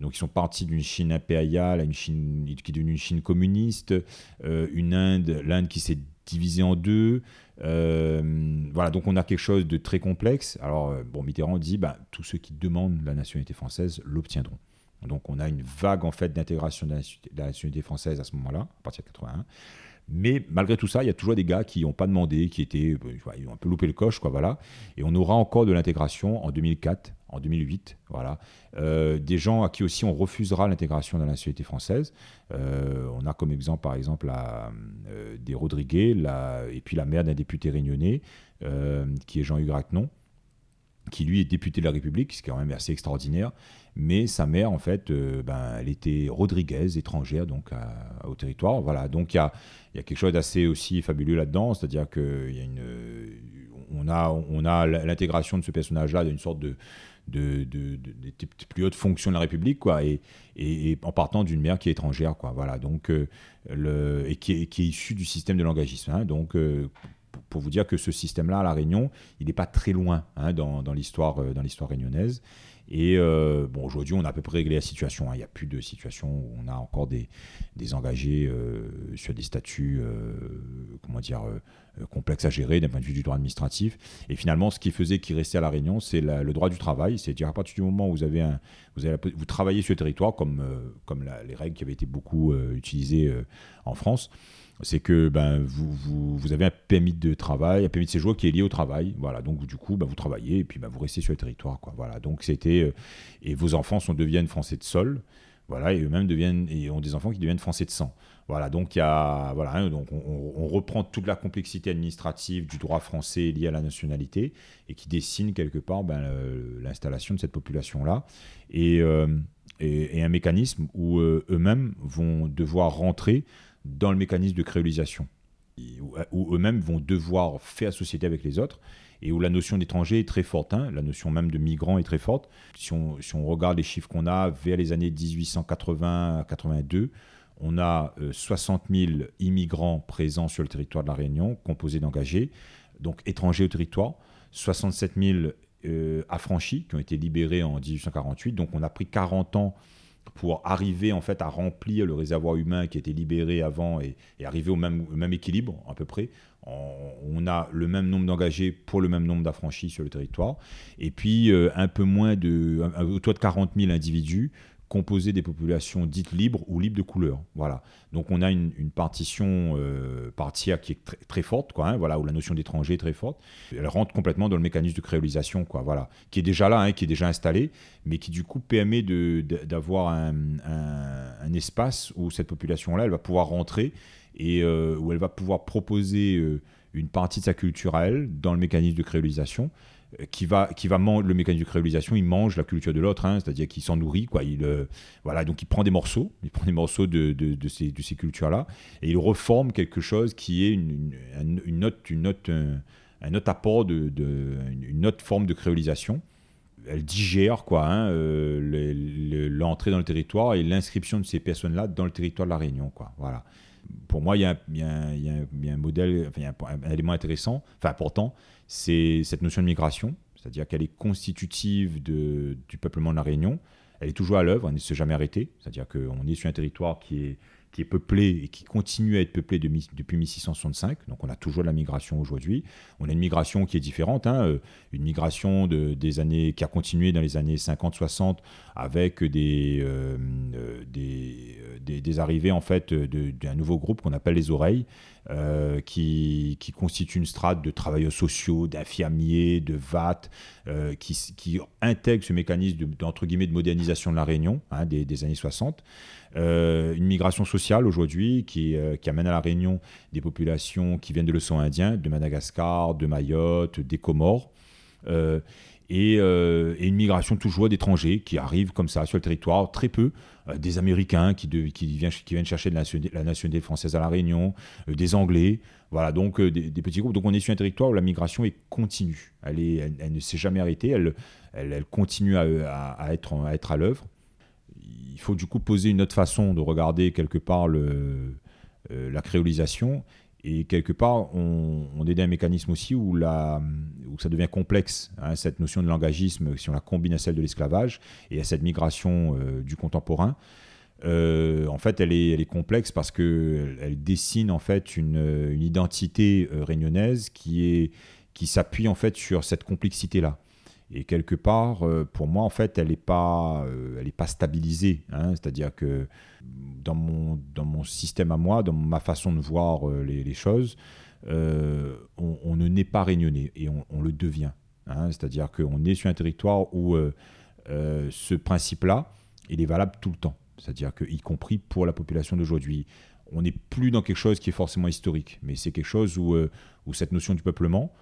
Donc ils sont partis d'une Chine impériale une Chine qui est devenue une Chine communiste, euh, une Inde, l'Inde qui s'est divisé en deux. voilà, donc on a quelque chose de très complexe. Alors, bon, Mitterrand dit, bah, tous ceux qui demandent la nationalité française l'obtiendront. Donc on a une vague en fait d'intégration de la nationalité française à ce moment-là, à partir de 81. Mais malgré tout ça, il y a toujours des gars qui n'ont pas demandé, qui étaient, euh, ils ont un peu loupé le coche, quoi, voilà. Et on aura encore de l'intégration en 2004, en 2008, voilà. Euh, des gens à qui aussi on refusera l'intégration dans la nationalité française. Euh, on a comme exemple, par exemple, la, des Rodriguez, et puis la mère d'un député réunionnais, qui est Jean-Hugues Racnon qui lui est député de la République, ce qui est quand même assez extraordinaire. Mais sa mère, en fait, euh, ben, elle était Rodriguez, étrangère, donc au territoire. Voilà, donc il y a, quelque chose d'assez aussi fabuleux là-dedans, c'est-à-dire qu'il y a une, on a, on a l'intégration de ce personnage-là d'une sorte de, de, de, plus hautes fonctions de la République, quoi, et, et, en partant d'une mère qui est étrangère, quoi, voilà, donc, euh, le, et qui est, qui est issue du système de l'engagisme. Hein, donc, euh, pour vous dire que ce système-là à La Réunion, il n'est pas très loin hein, dans, dans l'histoire réunionnaise. Et euh, bon, aujourd'hui, on a à peu près réglé la situation. Hein. Il n'y a plus de situation où on a encore des, des engagés euh, sur des statuts, euh, comment dire, complexes à gérer d'un point de vue du droit administratif. Et finalement, ce qui faisait qu'il restait à la Réunion, c'est le droit du travail. C'est-à-dire à partir du moment où vous avez un, vous, travaillez sur le territoire, comme, comme les règles qui avaient été beaucoup utilisées en France c'est que ben, vous, vous, avez un permis de travail, un permis de séjour qui est lié au travail. Voilà, donc du coup, ben, vous travaillez et puis ben, vous restez sur le territoire. Quoi. Voilà, donc c'était euh, et vos enfants sont, deviennent français de sol. Voilà, et eux-mêmes deviennent et ont des enfants qui deviennent français de sang. Voilà, donc il y a voilà, hein, donc on, reprend toute la complexité administrative du droit français lié à la nationalité et qui dessine quelque part ben, l'installation de cette population-là et, euh, et, un mécanisme où euh, eux-mêmes vont devoir rentrer dans le mécanisme de créolisation, où, eux-mêmes vont devoir faire société avec les autres, et où la notion d'étranger est très forte, hein. la notion même de migrant est très forte. Si on, si on regarde les chiffres qu'on a vers les années 1880 à 82, on a 60 euh, 000 immigrants présents sur le territoire de la Réunion, composés d'engagés, donc étrangers au territoire, 67 000 euh, affranchis qui ont été libérés en 1848. Donc on a pris 40 ans pour arriver en fait à remplir le réservoir humain qui était libéré avant et, arriver au même, équilibre à peu près. On, a le même nombre d'engagés pour le même nombre d'affranchis sur le territoire et puis euh, un peu moins de autour de 40 000 individus composé des populations dites libres ou libres de couleur. Voilà. Donc on a une, partition euh, partielle qui est très, forte, quoi, hein, voilà, où la notion d'étranger est très forte. Elle rentre complètement dans le mécanisme de créolisation, quoi, voilà, qui est déjà là, hein, qui est déjà installé, mais qui du coup permet d'avoir un, espace où cette population-là, elle va pouvoir rentrer et euh, où elle va pouvoir proposer euh, une partie de sa culture à elle dans le mécanisme de créolisation qui va, qui va manger le mécanisme de créolisation, il mange la culture de l'autre, hein, c'est-à-dire qu'il s'en nourrit, quoi. Il, euh, voilà, donc il prend des morceaux, il prend des morceaux de, ces, cultures-là, et il reforme quelque chose qui est une, une, une autre, une autre, un, autre apport, de, une autre forme de créolisation. Elle digère quoi, hein, euh, l'entrée dans le territoire et l'inscription de ces personnes-là dans le territoire de la Réunion, quoi. Voilà pour moi, il y, a, un modèle, un, élément intéressant, enfin important, c'est cette notion de migration, c'est-à-dire qu'elle est constitutive de, du peuplement de la Réunion. Elle est toujours à l'œuvre, elle ne s'est jamais arrêtée. C'est-à-dire qu'on est sur un territoire qui est qui est peuplé et qui continue à être peuplé depuis 1665. Donc on a toujours de la migration aujourd'hui. On a une migration qui est différente, hein, euh, une migration de, des années qui a continué dans les années 50-60 avec des, euh, euh, des, des, arrivées en fait d'un nouveau groupe qu'on appelle les oreilles, qui, qui, constitue une strate de travailleurs sociaux, d'infirmiers, de VAT, qui, qui, intègre ce mécanisme de, guillemets, de modernisation de la Réunion hein, des, années 60. Euh, une migration sociale aujourd'hui qui, euh, amène à la Réunion des populations qui viennent de l'océan Indien, de Madagascar, de Mayotte, des Comores. Euh, et, une migration toujours d'étrangers qui arrivent comme ça sur le territoire, très peu, des Américains qui, viennent, chercher la, la, nationalité française à La Réunion, des Anglais, voilà, donc des, petits groupes. Donc on est sur un territoire où la migration est continue, elle, ne s'est jamais arrêtée, elle, continue à, être, à l'œuvre il faut du coup poser une autre façon de regarder quelque part euh, la créolisation. Et quelque part, on, dans un mécanisme aussi où, ça devient complexe, hein, cette notion de langagisme, si on la combine à celle de l'esclavage et à cette migration euh, du contemporain. en fait, elle est, complexe parce qu'elle elle dessine en fait une, identité réunionnaise qui qui s'appuie en fait sur cette complexité là. Et quelque part, pour moi, en fait, elle n'est pas, elle est pas stabilisée. Hein. C'est-à-dire que dans mon, dans mon système à moi, dans ma façon de voir les, les choses, on, on, ne naît pas réunionnais et on, le devient. Hein. C'est-à-dire qu'on est sur un territoire où euh, ce principe-là, il est valable tout le temps. C'est-à-dire que, y compris pour la population d'aujourd'hui, on n'est plus dans quelque chose qui est forcément historique, mais c'est quelque chose euh, où cette notion du peuplement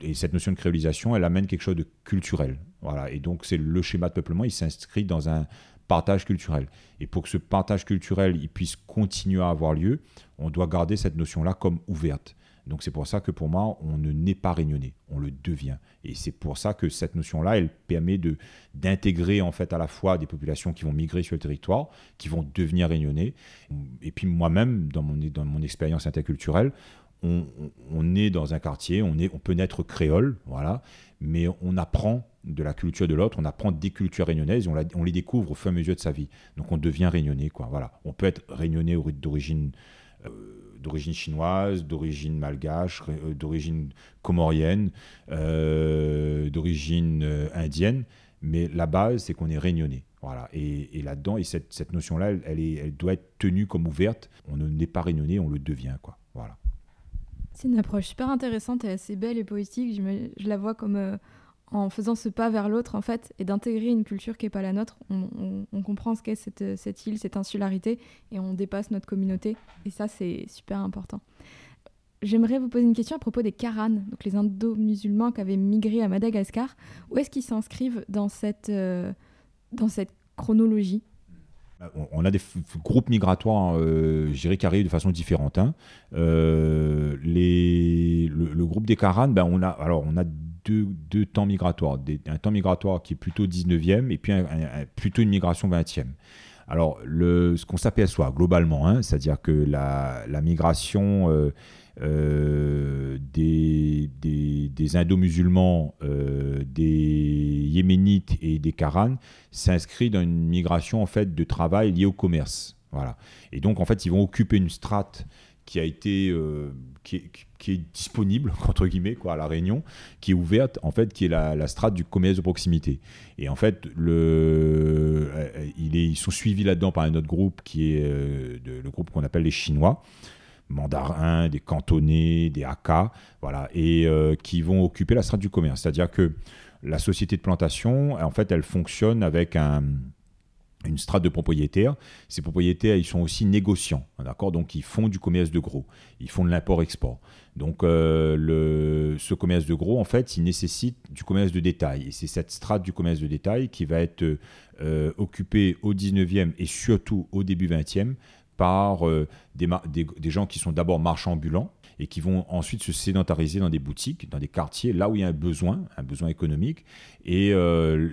et cette notion de créolisation, elle amène quelque chose de culturel. Voilà. Et donc, c'est le schéma de peuplement, il s'inscrit dans un partage culturel. Et pour que ce partage culturel il puisse continuer à avoir lieu, on doit garder cette notion-là comme ouverte. Donc c'est pour ça que pour moi, on ne naît pas réunionnais, on le devient. Et c'est pour ça que cette notion-là, elle permet d'intégrer en fait à la fois des populations qui vont migrer sur le territoire, qui vont devenir réunionnais. Et puis moi-même, dans mon, dans mon expérience interculturelle, on, est dans un quartier, on, peut naître créole, voilà, mais on apprend de la culture de l'autre, on apprend des cultures réunionnaises, on, on, les découvre au fur et à mesure de sa vie. Donc on devient réunionnais, quoi. Voilà, on peut être réunionnais d'origine euh, d'origine chinoise, d'origine malgache, euh, d'origine comorienne, euh, d'origine euh, indienne. Mais la base, c'est qu'on est réunionnais. Voilà. Et, là-dedans, et cette, notion-là, elle, elle doit être tenue comme ouverte. On n'est pas réunionnais, on le devient. Quoi. Voilà. C'est une approche super intéressante et assez belle et poétique. Je, la vois comme en faisant ce pas vers l'autre, en fait, et d'intégrer une culture qui n'est pas la nôtre, on, comprend ce qu'est cette, île, cette insularité, et on dépasse notre communauté. Et ça, c'est super important. J'aimerais vous poser une question à propos des Karanes, donc les indo-musulmans qui avaient migré à Madagascar. Où est-ce qu'ils s'inscrivent dans cette, euh, dans cette chronologie? On a des groupes migratoires, euh, je qui arrivent de façon différente. Hein. Euh, le, groupe des Karanes, ben on a, alors on a deux, temps migratoires. un temps migratoire qui est plutôt 19e et puis plutôt une migration 20e. Alors, ce qu'on s'aperçoit globalement, hein, c'est-à-dire que la, migration euh, euh, des, des, indo-musulmans, euh, des yéménites et des karanes s'inscrit dans une migration en fait de travail liée au commerce. Voilà. Et donc, en fait, ils vont occuper une strate qui a été euh, qui, est, disponible entre guillemets quoi à la Réunion, qui est ouverte en fait, qui est la, strate du commerce de proximité. Et en fait, le, ils sont suivis là-dedans par un autre groupe qui est le groupe qu'on appelle les Chinois mandarins, des cantonais, des Hakka, voilà, et qui vont occuper la strate du commerce. C'est-à-dire que la société de plantation, en fait, elle fonctionne avec un, une strate de propriétaires. Ces propriétaires, ils sont aussi négociants, d'accord? Donc, ils font du commerce de gros, ils font de l'import-export. Donc, euh, ce commerce de gros, en fait, il nécessite du commerce de détail. Et c'est cette strate du commerce de détail qui va être euh, occupée au 19e et surtout au début 20e par euh, des, des, gens qui sont d'abord marchands ambulants, et qui vont ensuite se sédentariser dans des boutiques, dans des quartiers, là où il y a un besoin, un besoin économique. Et euh,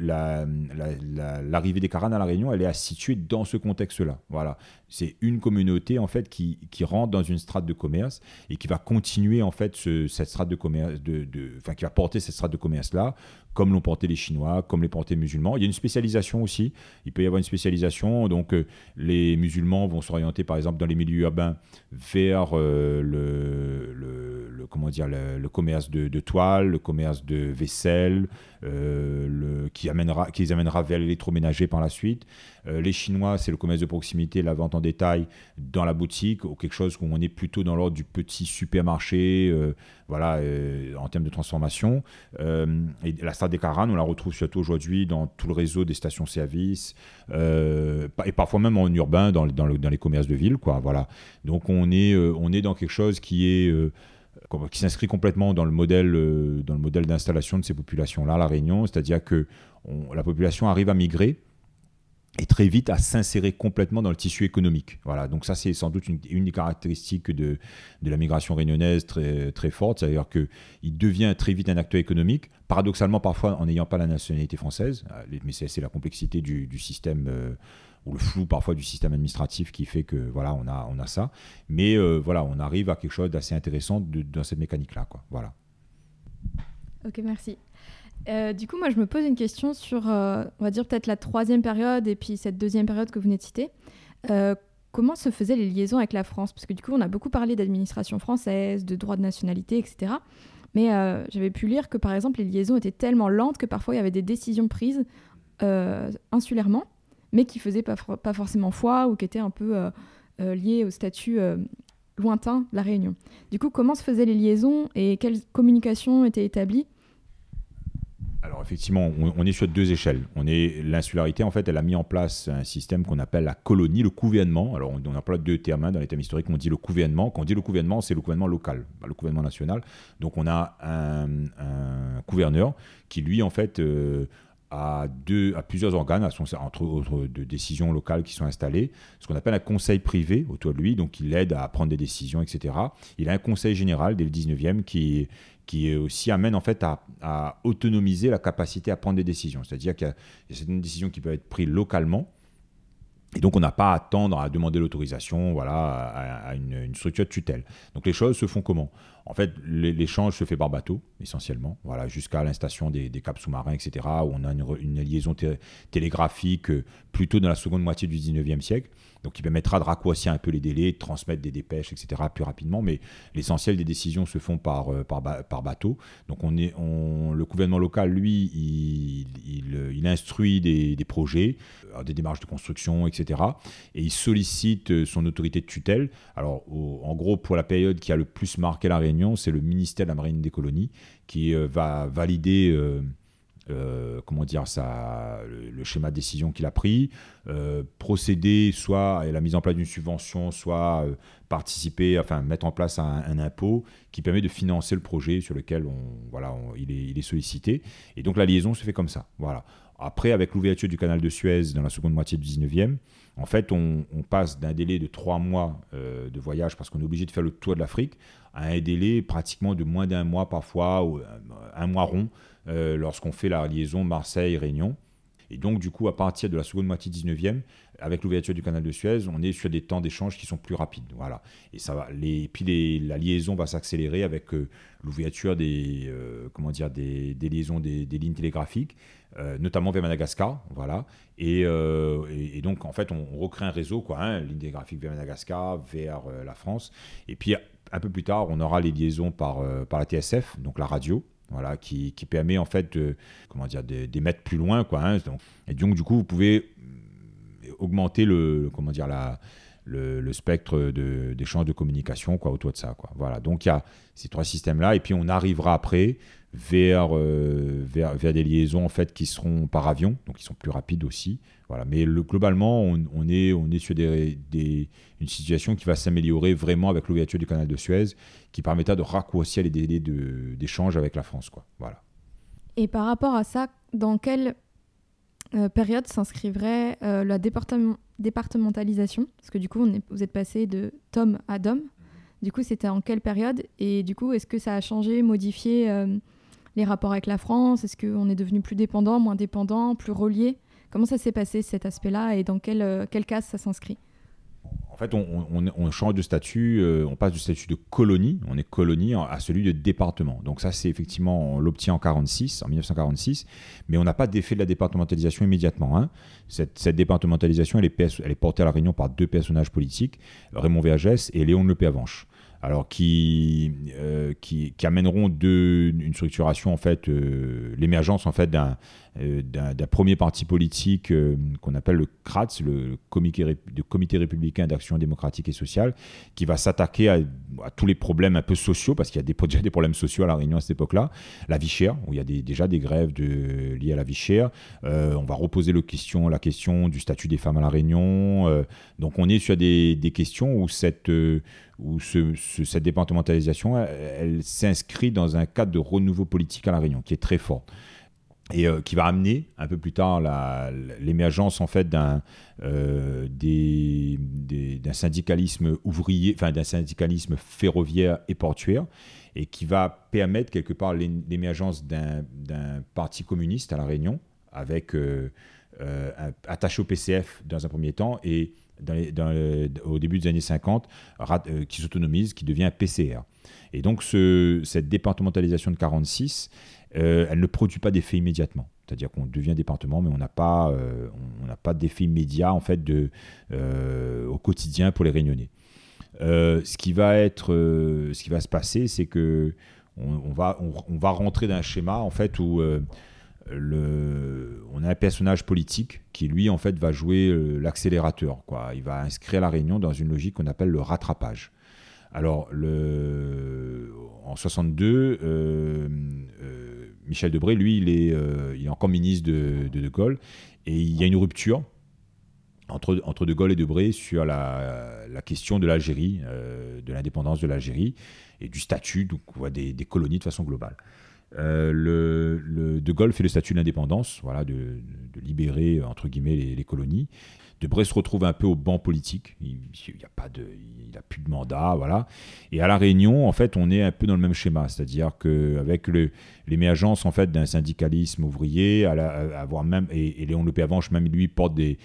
l'arrivée des Caranes à La Réunion, elle est située dans ce contexte-là. Voilà. C'est une communauté, en fait, qui, rentre dans une strate de commerce et qui va continuer, en fait, cette strate de commerce, enfin, qui va porter cette strate de commerce-là, comme l'ont porté les Chinois, comme les porté les musulmans. Il y a une spécialisation aussi. Il peut y avoir une spécialisation. Donc, euh, les musulmans vont s'orienter, par exemple, dans les milieux urbains vers euh, le le, comment dire, le, commerce de, toile, le commerce de vaisselle, euh, le, qui, amènera, qui les amènera vers l'électroménager par la suite. Euh, les Chinois, c'est le commerce de proximité, la vente en détail dans la boutique, ou quelque chose où on est plutôt dans l'ordre du petit supermarché, euh, voilà, en termes de transformation. et la Stade des Caranes, on la retrouve surtout aujourd'hui dans tout le réseau des stations-service, et parfois même en urbain, dans, dans, les commerces de ville, quoi, voilà. Donc on est, on est dans quelque chose qui est qui s'inscrit complètement dans le modèle, euh, dans le modèle d'installation de ces populations-là, la Réunion, c'est-à-dire que la population arrive à migrer et très vite à s'insérer complètement dans le tissu économique. Voilà, donc ça c'est sans doute une, des caractéristiques de, de, la migration réunionnaise très, très forte, c'est-à-dire qu'il devient très vite un acteur économique, paradoxalement parfois en n'ayant pas la nationalité française, euh, mais c'est la complexité du, du système euh, ou le flou parfois du système administratif qui fait que voilà, on a, on a ça. Mais euh, voilà, on arrive à quelque chose d'assez intéressant dans cette mécanique-là. Quoi. Voilà. Ok, merci. Euh, du coup, moi, je me pose une question sur, euh, on va dire peut-être la troisième période et puis cette deuxième période que vous venez de citer. comment se faisaient les liaisons avec la France? Parce que du coup, on a beaucoup parlé d'administration française, de droit de nationalité, etc. Mais j'avais pu lire que par exemple, les liaisons étaient tellement lentes que parfois il y avait des décisions prises insulairement, mais qui faisaient pas, pas forcément foi ou qui étaient un peu liées au statut lointain de la Réunion. Du coup, comment se faisaient les liaisons et quelles communications étaient établies alors effectivement, on, est sur deux échelles. On est l'insularité en fait, elle a mis en place un système qu'on appelle la colonie, le gouvernement. Alors on, on emploie deux termes hein, dans les thèmes historiques. On dit le gouvernement. Quand on dit le gouvernement, c'est le gouvernement local, le gouvernement national. Donc on a un, gouverneur qui lui en fait euh, à, deux, plusieurs organes, à son, entre autres de décisions locales qui sont installées, ce qu'on appelle un conseil privé autour de lui, donc il aide à prendre des décisions, etc. Il a un conseil général dès le 19e qui, qui aussi amène en fait à, autonomiser la capacité à prendre des décisions. C'est-à-dire qu'il y a certaines décisions qui peuvent être prises localement, et donc, on n'a pas à attendre à demander l'autorisation voilà, à, une, une, structure de tutelle. Donc, les choses se font comment? En fait, l'échange se fait par bateau, essentiellement, voilà, jusqu'à l'installation des, des, caps sous-marins, etc., où on a une, liaison télégraphique euh, plutôt dans la seconde moitié du 19e siècle, donc qui permettra de raccourcir un peu les délais, de transmettre des dépêches, etc., plus rapidement, mais l'essentiel des décisions se font par, euh, bateau. Donc on est, le gouvernement local, lui, il, il, instruit des, projets, euh, des démarches de construction, etc., et il sollicite son autorité de tutelle. Alors, en gros, pour la période qui a le plus marqué la Réunion, c'est le ministère de la Marine des colonies qui euh, va valider euh, euh, comment dire ça, le, schéma de décision qu'il a pris, procéder soit à la mise en place d'une subvention, soit participer, enfin mettre en place un, impôt qui permet de financer le projet sur lequel on, voilà, il, est, il, est, sollicité. Et donc la liaison se fait comme ça. Voilà. Après, avec l'ouverture du canal de Suez dans la seconde moitié du 19e, en fait, on, passe d'un délai de trois mois euh, de voyage, parce qu'on est obligé de faire le tour de l'Afrique, à un délai pratiquement de moins d'un mois parfois, ou euh, un mois rond, euh, lorsqu'on fait la liaison Marseille-Réunion. Et donc, du coup, à partir de la seconde moitié 19e, avec l'ouverture du canal de Suez, on est sur des temps d'échange qui sont plus rapides. Voilà. Et ça va. Puis la liaison va s'accélérer avec l'ouverture des, comment dire, des, liaisons des, lignes télégraphiques. Euh, notamment vers Madagascar, voilà. Euh, et, donc en fait, on, recrée un réseau, quoi, hein, ligne vers Madagascar, vers euh, la France. Et puis un peu plus tard, on aura les liaisons par, par la TSF, donc la radio, voilà, qui, permet en fait de, comment dire, d'émettre plus loin, quoi. Hein, et donc du coup, vous pouvez augmenter le, comment dire, la, le, spectre d'échange de, communication quoi, autour de ça. Quoi. Voilà, donc il y a ces trois systèmes-là, et puis on arrivera après euh, vers, vers, des liaisons en fait qui seront par avion, donc qui sont plus rapides aussi. Voilà. Mais le, globalement, on, est, on est sur des, une situation qui va s'améliorer vraiment avec l'ouverture du canal de Suez, qui permettra de raccourcir les délais d'échange avec la France. Quoi. Voilà. Et par rapport à ça, dans quelle euh, période s'inscrivrait euh, la départementalisation? Parce que du coup, vous êtes passé de tome à dom. Du coup, c'était en quelle période? Et du coup, est-ce que ça a changé, modifié les rapports avec la France Est-ce qu'on est devenu plus dépendant, moins dépendant, plus relié? Comment ça s'est passé cet aspect-là et dans quelle, euh, quelle case ça s'inscrit? En fait, on, change de statut, euh, on passe du statut de colonie, on est colonie, à celui de département. Donc ça, c'est effectivement, on l'obtient en 46, en 1946, mais on n'a pas d'effet de la départementalisation immédiatement. Hein. Cette, départementalisation, elle est, portée à la Réunion par deux personnages politiques, Raymond Vergès et Léon Lepéavanche alors qui, euh, qui, amèneront de, une structuration, en fait, euh, l'émergence en fait d'un d'un premier parti politique qu'on appelle le CRATS, le Comité, républicain d'action démocratique et sociale, qui va s'attaquer à, tous les problèmes un peu sociaux, parce qu'il y a déjà des problèmes sociaux à La Réunion à cette époque-là, la vie chère, où il y a déjà des grèves liées à la vie chère. on va reposer la question du statut des femmes à La Réunion. donc on est sur des, questions où cette départementalisation, elle, s'inscrit dans un cadre de renouveau politique à La Réunion qui est très fort et euh, qui va amener un peu plus tard l'émergence en fait d'un euh, d'un syndicalisme ouvrier, enfin d'un syndicalisme ferroviaire et portuaire, et qui va permettre quelque part l'émergence d'un parti communiste à la Réunion, avec euh, attaché au PCF dans un premier temps et au début des années 50, qui s'autonomise, qui devient PCR. Et donc ce, cette départementalisation de 46, elle ne produit pas d'effet immédiatement. C'est-à-dire qu'on devient département, mais on n'a pas, n'a pas d'effet immédiat en fait de, au quotidien pour les Réunionnais. ce qui va être, ce qui va se passer, c'est que on, va, on, va rentrer dans un schéma en fait où le, on a un personnage politique qui, lui, en fait, va jouer euh, l'accélérateur. Quoi. Il va inscrire la Réunion dans une logique qu'on appelle le rattrapage. Alors, le, en 62, euh, euh, Michel Debré, lui, il est, il est encore ministre de, de, Gaulle, et il y a une rupture entre, entre De Gaulle et Debré sur la, question de l'Algérie, de l'indépendance de l'Algérie et du statut donc, des, colonies de façon globale. Euh, le, de Gaulle fait le statut d'indépendance, voilà, de, libérer entre guillemets les, colonies. Debré se retrouve un peu au banc politique. Il n'a pas de, il a plus de mandat, voilà. Et à la Réunion, en fait, on est un peu dans le même schéma, c'est-à-dire qu'avec l'émergence en fait d'un syndicalisme ouvrier, à, même et, Léon Lepé-Avanche même lui porte des,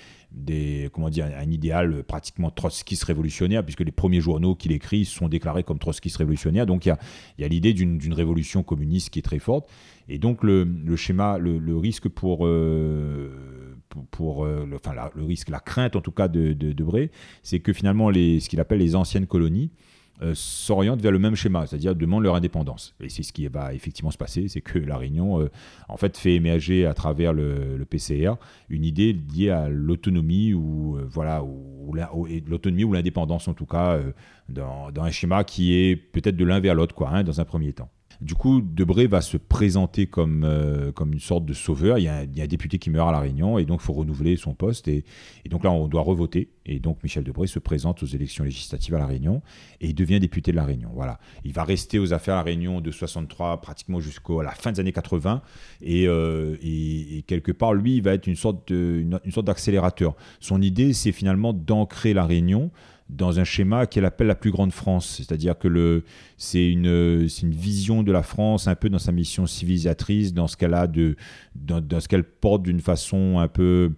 comment dire, un idéal pratiquement trotskiste révolutionnaire, puisque les premiers journaux qu'il écrit sont déclarés comme trotskistes révolutionnaires. Donc il y a, l'idée d'une révolution communiste qui est très forte. Et donc le, schéma, le, risque pour, euh, pour, euh, le, enfin, le risque, la crainte en tout cas de, de, de c'est que finalement les, ce qu'il appelle les anciennes colonies, euh, s'orientent vers le même schéma, c'est-à-dire demandent leur indépendance. Et c'est ce qui va effectivement se passer, c'est que la Réunion, euh, en fait, fait émerger à travers le, PCR une idée liée à l'autonomie ou euh, voilà, ou, l'autonomie ou l'indépendance en tout cas, dans, un schéma qui est peut-être de l'un vers l'autre, quoi, hein, dans un premier temps. Du coup, Debré va se présenter comme, euh, comme une sorte de sauveur. Il y, a un, député qui meurt à La Réunion et donc il faut renouveler son poste. Et, donc là, on doit revoter. Et donc Michel Debré se présente aux élections législatives à La Réunion et il devient député de La Réunion. Voilà. Il va rester aux affaires à La Réunion de 63 pratiquement jusqu'à la fin des années 80. Euh, et, et, quelque part, lui, il va être une sorte, une sorte d'accélérateur. Son idée, c'est finalement d'ancrer La Réunion dans un schéma qu'elle appelle la plus grande France. C'est-à-dire que le, c'est, une, une vision de la France un peu dans sa mission civilisatrice, dans ce qu'elle a de, dans, ce qu'elle porte d'une façon un peu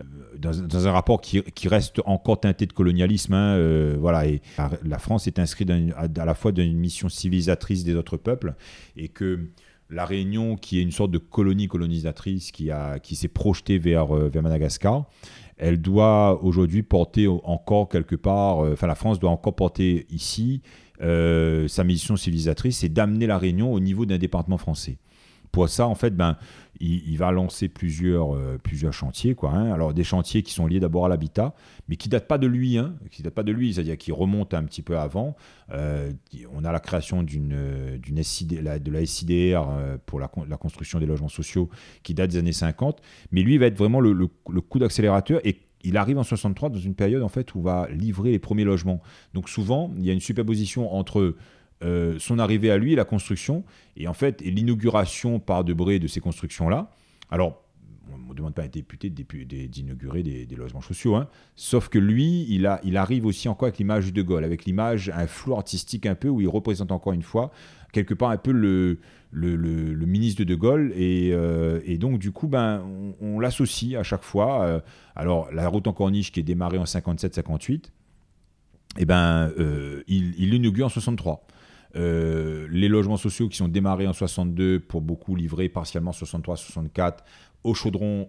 euh, dans, un rapport qui, qui, reste encore teinté de colonialisme. Hein, euh, voilà, et la France est inscrite à, à, la fois dans une mission civilisatrice des autres peuples et que la Réunion, qui est une sorte de colonie colonisatrice qui, a, qui s'est projetée vers, euh, vers Madagascar, elle doit aujourd'hui porter encore quelque part, euh, enfin la France doit encore porter ici euh, sa mission civilisatrice, c'est d'amener la Réunion au niveau d'un département français. Pour ça, en fait, ben, il, va lancer plusieurs, euh, chantiers. Quoi, hein. Alors, des chantiers qui sont liés d'abord à l'habitat, mais qui ne datent pas de lui. Hein, qui datent de lui, c'est-à-dire qui remontent un petit peu avant. on a la création d'une, de la SIDR pour la, construction des logements sociaux qui date des années 50. Mais lui, va être vraiment le, coup d'accélérateur. Et il arrive en 63 dans une période en fait où va livrer les premiers logements. Donc souvent, il y a une superposition entre euh, son arrivée à lui, la construction, et en fait l'inauguration par Debré de ces constructions-là. Alors, on ne demande pas à un député d'inaugurer des, logements sociaux, hein. sauf que lui, il, arrive aussi encore avec l'image de Gaulle, avec l'image, un flou artistique un peu, où il représente encore une fois, quelque part un peu le, ministre de De Gaulle. Et, euh, donc, du coup, ben, on, l'associe à chaque fois. Euh, alors, la route en corniche qui est démarrée en 57-58, eh ben, euh, il l'inaugure en 63. Les logements sociaux qui sont démarrés en 62 pour beaucoup livrés partiellement 63-64 au Chaudron,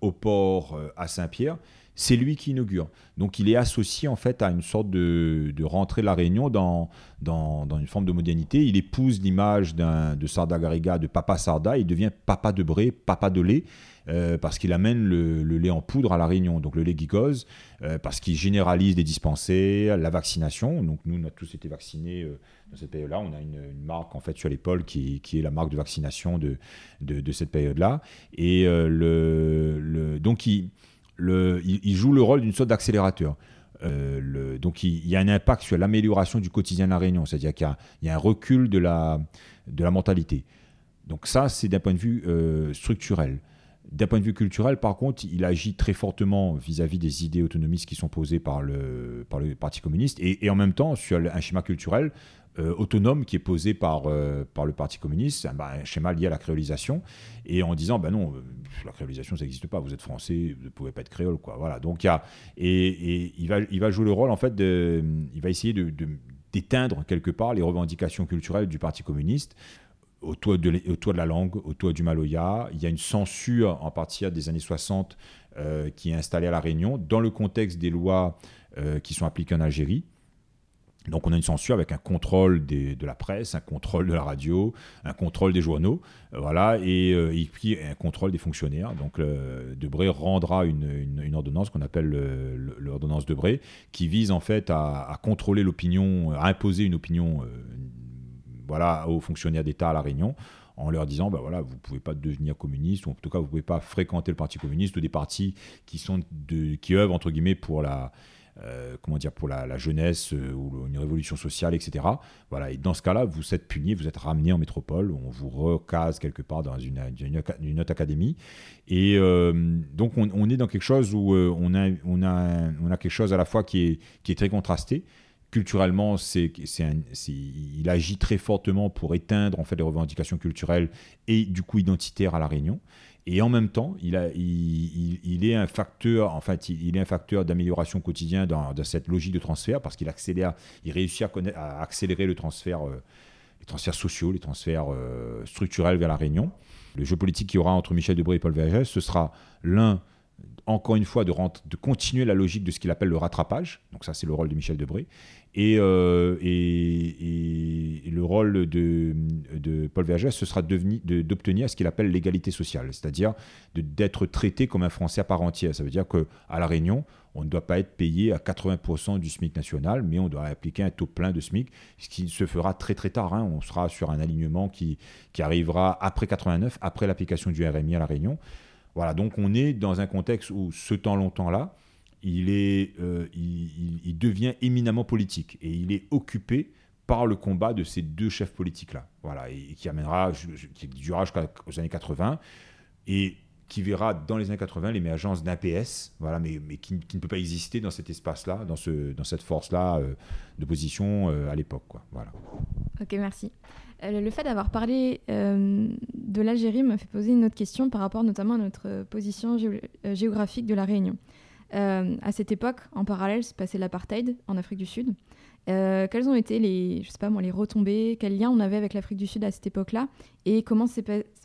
au port, à Saint-Pierre c'est lui qui inaugure. Donc il est associé en fait à une sorte de, rentrée de la Réunion dans, dans, une forme de modernité. Il épouse l'image de Sarda Garriga, de Papa Sarda, il devient Papa de Bré, Papa de lait. Euh, parce qu'il amène le, lait en poudre à la Réunion, donc le lait gicose, euh, parce qu'il généralise les dispensaires, la vaccination. Donc nous, on a tous été vaccinés euh, dans cette période-là. On a une, marque en fait sur l'épaule qui, qui, est la marque de vaccination de, de, cette période-là. Et le, donc il il, joue le rôle d'une sorte d'accélérateur. Euh, donc il, y a un impact sur l'amélioration du quotidien de la Réunion, c'est-à-dire qu'il y, a un recul de la, de la mentalité. Donc ça, c'est d'un point de vue euh, structurel. D'un point de vue culturel, par contre, il agit très fortement vis-à-vis des idées autonomistes qui sont posées par le, par le Parti communiste, et, en même temps, sur un schéma culturel, euh, autonome qui est posé par, euh, par le Parti communiste, un, bah, un, schéma lié à la créolisation, et en disant, ben non, euh, la créolisation, ça n'existe pas, vous êtes français, vous ne pouvez pas être créole, quoi. Voilà, donc il y a, et, il, va, il va jouer le rôle, en fait, il va essayer de, d'éteindre quelque part les revendications culturelles du Parti communiste autour de, de la langue, autour du Maloya. Il y a une censure en partir des années 60 euh, qui est installée à La Réunion dans le contexte des lois qui sont appliquées en Algérie. Donc on a une censure avec un contrôle de la presse, un contrôle de la radio, un contrôle des journaux, euh, voilà, et, euh, et, puis un contrôle des fonctionnaires. Donc Debré rendra une, ordonnance qu'on appelle l'ordonnance Debré, qui vise en fait à, contrôler l'opinion, à imposer une opinion euh, voilà, aux fonctionnaires d'État à La Réunion en leur disant ben voilà, vous ne pouvez pas devenir communiste, ou en tout cas vous ne pouvez pas fréquenter le Parti communiste ou des partis qui, sont qui œuvrent entre guillemets pour la, euh, comment dire, pour la, jeunesse euh, ou une révolution sociale, etc. Voilà, et dans ce cas-là, vous êtes puni, vous êtes ramené en métropole, on vous recase quelque part dans une, autre académie. Et euh, donc, on, est dans quelque chose où on, a, on, a, on a quelque chose à la fois qui est, qui est très contrasté culturellement, c'est, il agit très fortement pour éteindre en fait les revendications culturelles et du coup identitaires à la Réunion. Et en même temps, il, est un facteur, en il, est un facteur d'amélioration quotidien dans, cette logique de transfert parce qu'il accélère, il réussit à, accélérer le transfert, euh, les transferts sociaux, les transferts euh, structurels vers la Réunion. Le jeu politique qu'il y aura entre Michel Debré et Paul Vergès, ce sera l'un encore une fois, de, continuer la logique de ce qu'il appelle le rattrapage. Donc ça, c'est le rôle de Michel Debré. Et, euh, et, le rôle de, Paul Vergès, ce sera d'obtenir ce qu'il appelle l'égalité sociale, c'est-à-dire d'être traité comme un Français à part entière. Ça veut dire qu'à La Réunion, on ne doit pas être payé à 80% du SMIC national, mais on doit appliquer un taux plein de SMIC, ce qui se fera très très tard. Hein. On sera sur un alignement qui arrivera après 89, après l'application du RMI à La Réunion. Voilà, donc on est dans un contexte où ce temps longtemps-là, il, est, euh, il, devient éminemment politique et il est occupé par le combat de ces deux chefs politiques-là, voilà, et, qui amènera, qui durera jusqu'aux années 80 et qui verra dans les années 80 l'émergence d'un PS, voilà, mais, qui, ne peut pas exister dans cet espace-là, dans, ce, dans cette force-là euh, d'opposition euh, à l'époque, quoi, voilà. Ok, merci. Euh, le fait d'avoir parlé de l'Algérie me fait poser une autre question par rapport notamment à notre position géo géographique de la Réunion. À cette époque, en parallèle, se passait l'apartheid en Afrique du Sud. quelles ont été les, je sais pas moi, les retombées? Quel lien on avait avec l'Afrique du Sud à cette époque-là? Et comment,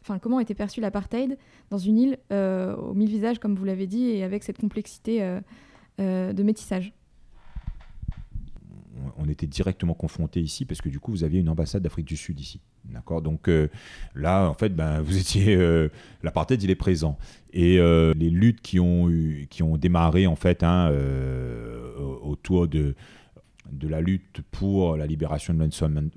enfin, comment était perçu l'apartheid dans une île aux mille visages, comme vous l'avez dit, et avec cette complexité de métissage? On était directement confronté ici parce que du coup vous aviez une ambassade d'Afrique du Sud ici. D'accord? Donc euh, là, en fait, ben, vous étiez. Euh, L'apartheid, il est présent. Et euh, les luttes qui ont, eu, qui ont démarré, en fait, hein, autour de, de la lutte pour la libération de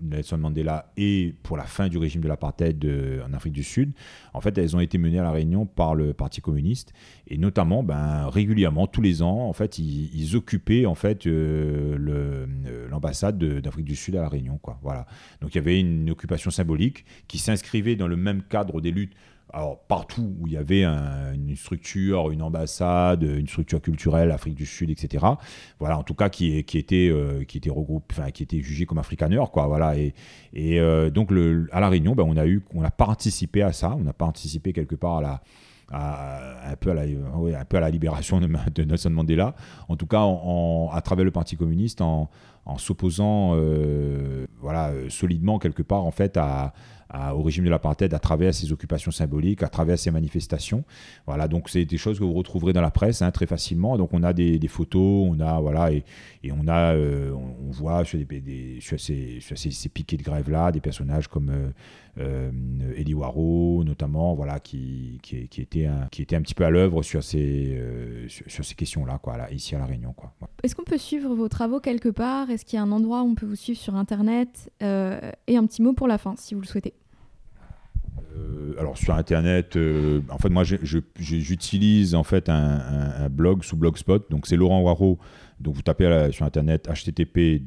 Nelson Mandela et pour la fin du régime de l'apartheid en Afrique du Sud, en fait, elles ont été menées à la Réunion par le Parti communiste et notamment, ben, régulièrement, tous les ans, en fait, ils, occupaient en fait euh, l'ambassade d'Afrique du Sud à la Réunion. Voilà. Donc il y avait une occupation symbolique qui s'inscrivait dans le même cadre des luttes alors partout où il y avait un, une structure, une ambassade, une structure culturelle, Afrique du Sud, etc. Voilà, en tout cas qui, était euh, était regroupé, enfin qui était jugé comme africaneur, quoi. Voilà, et, et euh, donc le, à la Réunion, ben, on a eu, on pas participé à ça, on pas participé quelque part à la à, un, peu à la, un peu à la libération de, Nelson Mandela, en tout cas en, à travers le Parti communiste, en, en s'opposant euh, voilà, solidement quelque part en fait à, au régime de l'apartheid à travers ses occupations symboliques, à travers ses manifestations. Voilà, donc c'est des choses que vous retrouverez dans la presse hein, très facilement. Donc on a des, photos, on a voilà et, on a euh, on, voit sur, ces, piquets de grève là des personnages comme euh, euh, Eddie Waro notamment, voilà, qui, qui, était un, petit peu à l'œuvre sur ces, euh, quoi, là, ici à La Réunion. Est-ce qu'on peut suivre vos travaux quelque part? Est-ce qu'il y a un endroit où on peut vous suivre sur Internet? Euh, Et un petit mot pour la fin, si vous le souhaitez. Euh, alors sur internet, euh, en fait moi j'utilise en fait un, blog sous Blogspot, donc c'est Laurent Waro, donc vous tapez sur internet http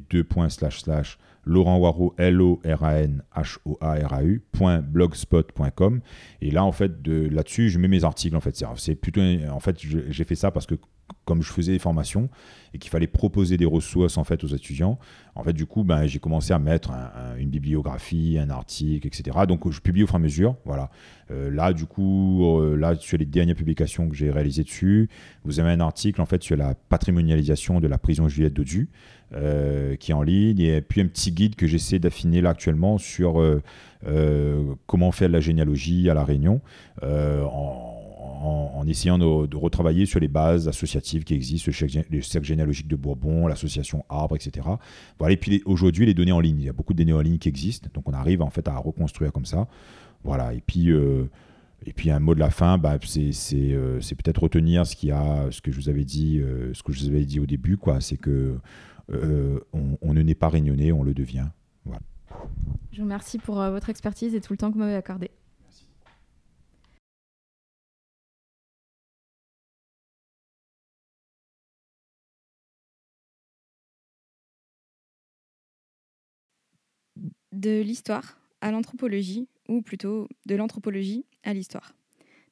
Laurent Waro, L-O-R-A-N-H-O-A-R-A-U, blogspot.com. Et là, en fait, là-dessus, je mets mes articles. En fait, c'est plutôt, en fait, j'ai fait ça parce que comme je faisais des formations et qu'il fallait proposer des ressources en fait aux étudiants, en fait, du coup, ben, j'ai commencé à mettre une bibliographie, un article, etc. Donc, je publie au fur et à mesure. Voilà. Euh, là, du coup, euh, là, sur les dernières publications que j'ai réalisées dessus, vous avez un article en fait sur la patrimonialisation de la prison Juliette Dodu, euh, qui est en ligne, et puis un petit guide que j'essaie d'affiner là actuellement sur comment faire de la généalogie à la Réunion, en essayant de, retravailler sur les bases associatives qui existent, le cercle généalogique de Bourbon, l'association Arbre, etc. Voilà, et puis aujourd'hui, les données en ligne, il y a beaucoup de données en ligne qui existent, donc on arrive en fait à reconstruire comme ça. Voilà, et puis, euh, et puis un mot de la fin, bah, euh, c'est peut-être retenir ce, qu'il a, ce que je vous avais dit, euh, ce que je vous avais dit au début, quoi, c'est que on, ne naît pas réunionnais, on le devient. Voilà. Je vous remercie pour votre expertise et tout le temps que vous m'avez accordé. de l'histoire à l'anthropologie, ou plutôt de l'anthropologie à l'histoire.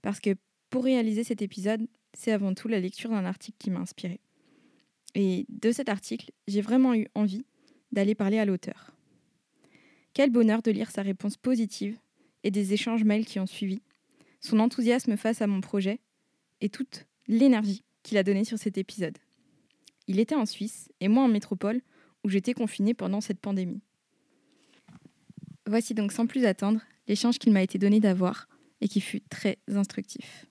Parce que pour réaliser cet épisode, c'est avant tout la lecture d'un article qui m'a inspiré. Et de cet article, j'ai vraiment eu envie d'aller parler à l'auteur. Quel bonheur de lire sa réponse positive et des échanges mails qui ont suivi, son enthousiasme face à mon projet et toute l'énergie qu'il a donnée sur cet épisode. Il était en Suisse et moi en métropole où j'étais confinée pendant cette pandémie. Voici donc sans plus attendre l'échange qu'il m'a été donné d'avoir et qui fut très instructif.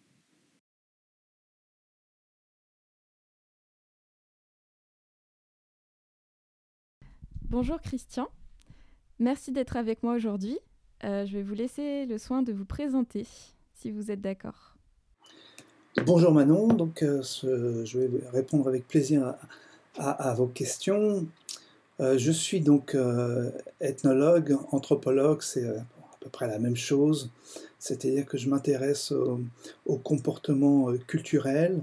Bonjour Christian, merci d'être avec moi aujourd'hui. Euh, je vais vous laisser le soin de vous présenter, si vous êtes d'accord. Bonjour Manon, donc euh, je vais répondre avec plaisir à vos questions. Euh, je suis donc ethnologue, anthropologue, c'est à peu près la même chose. C'est-à-dire que je m'intéresse au, comportement culturel,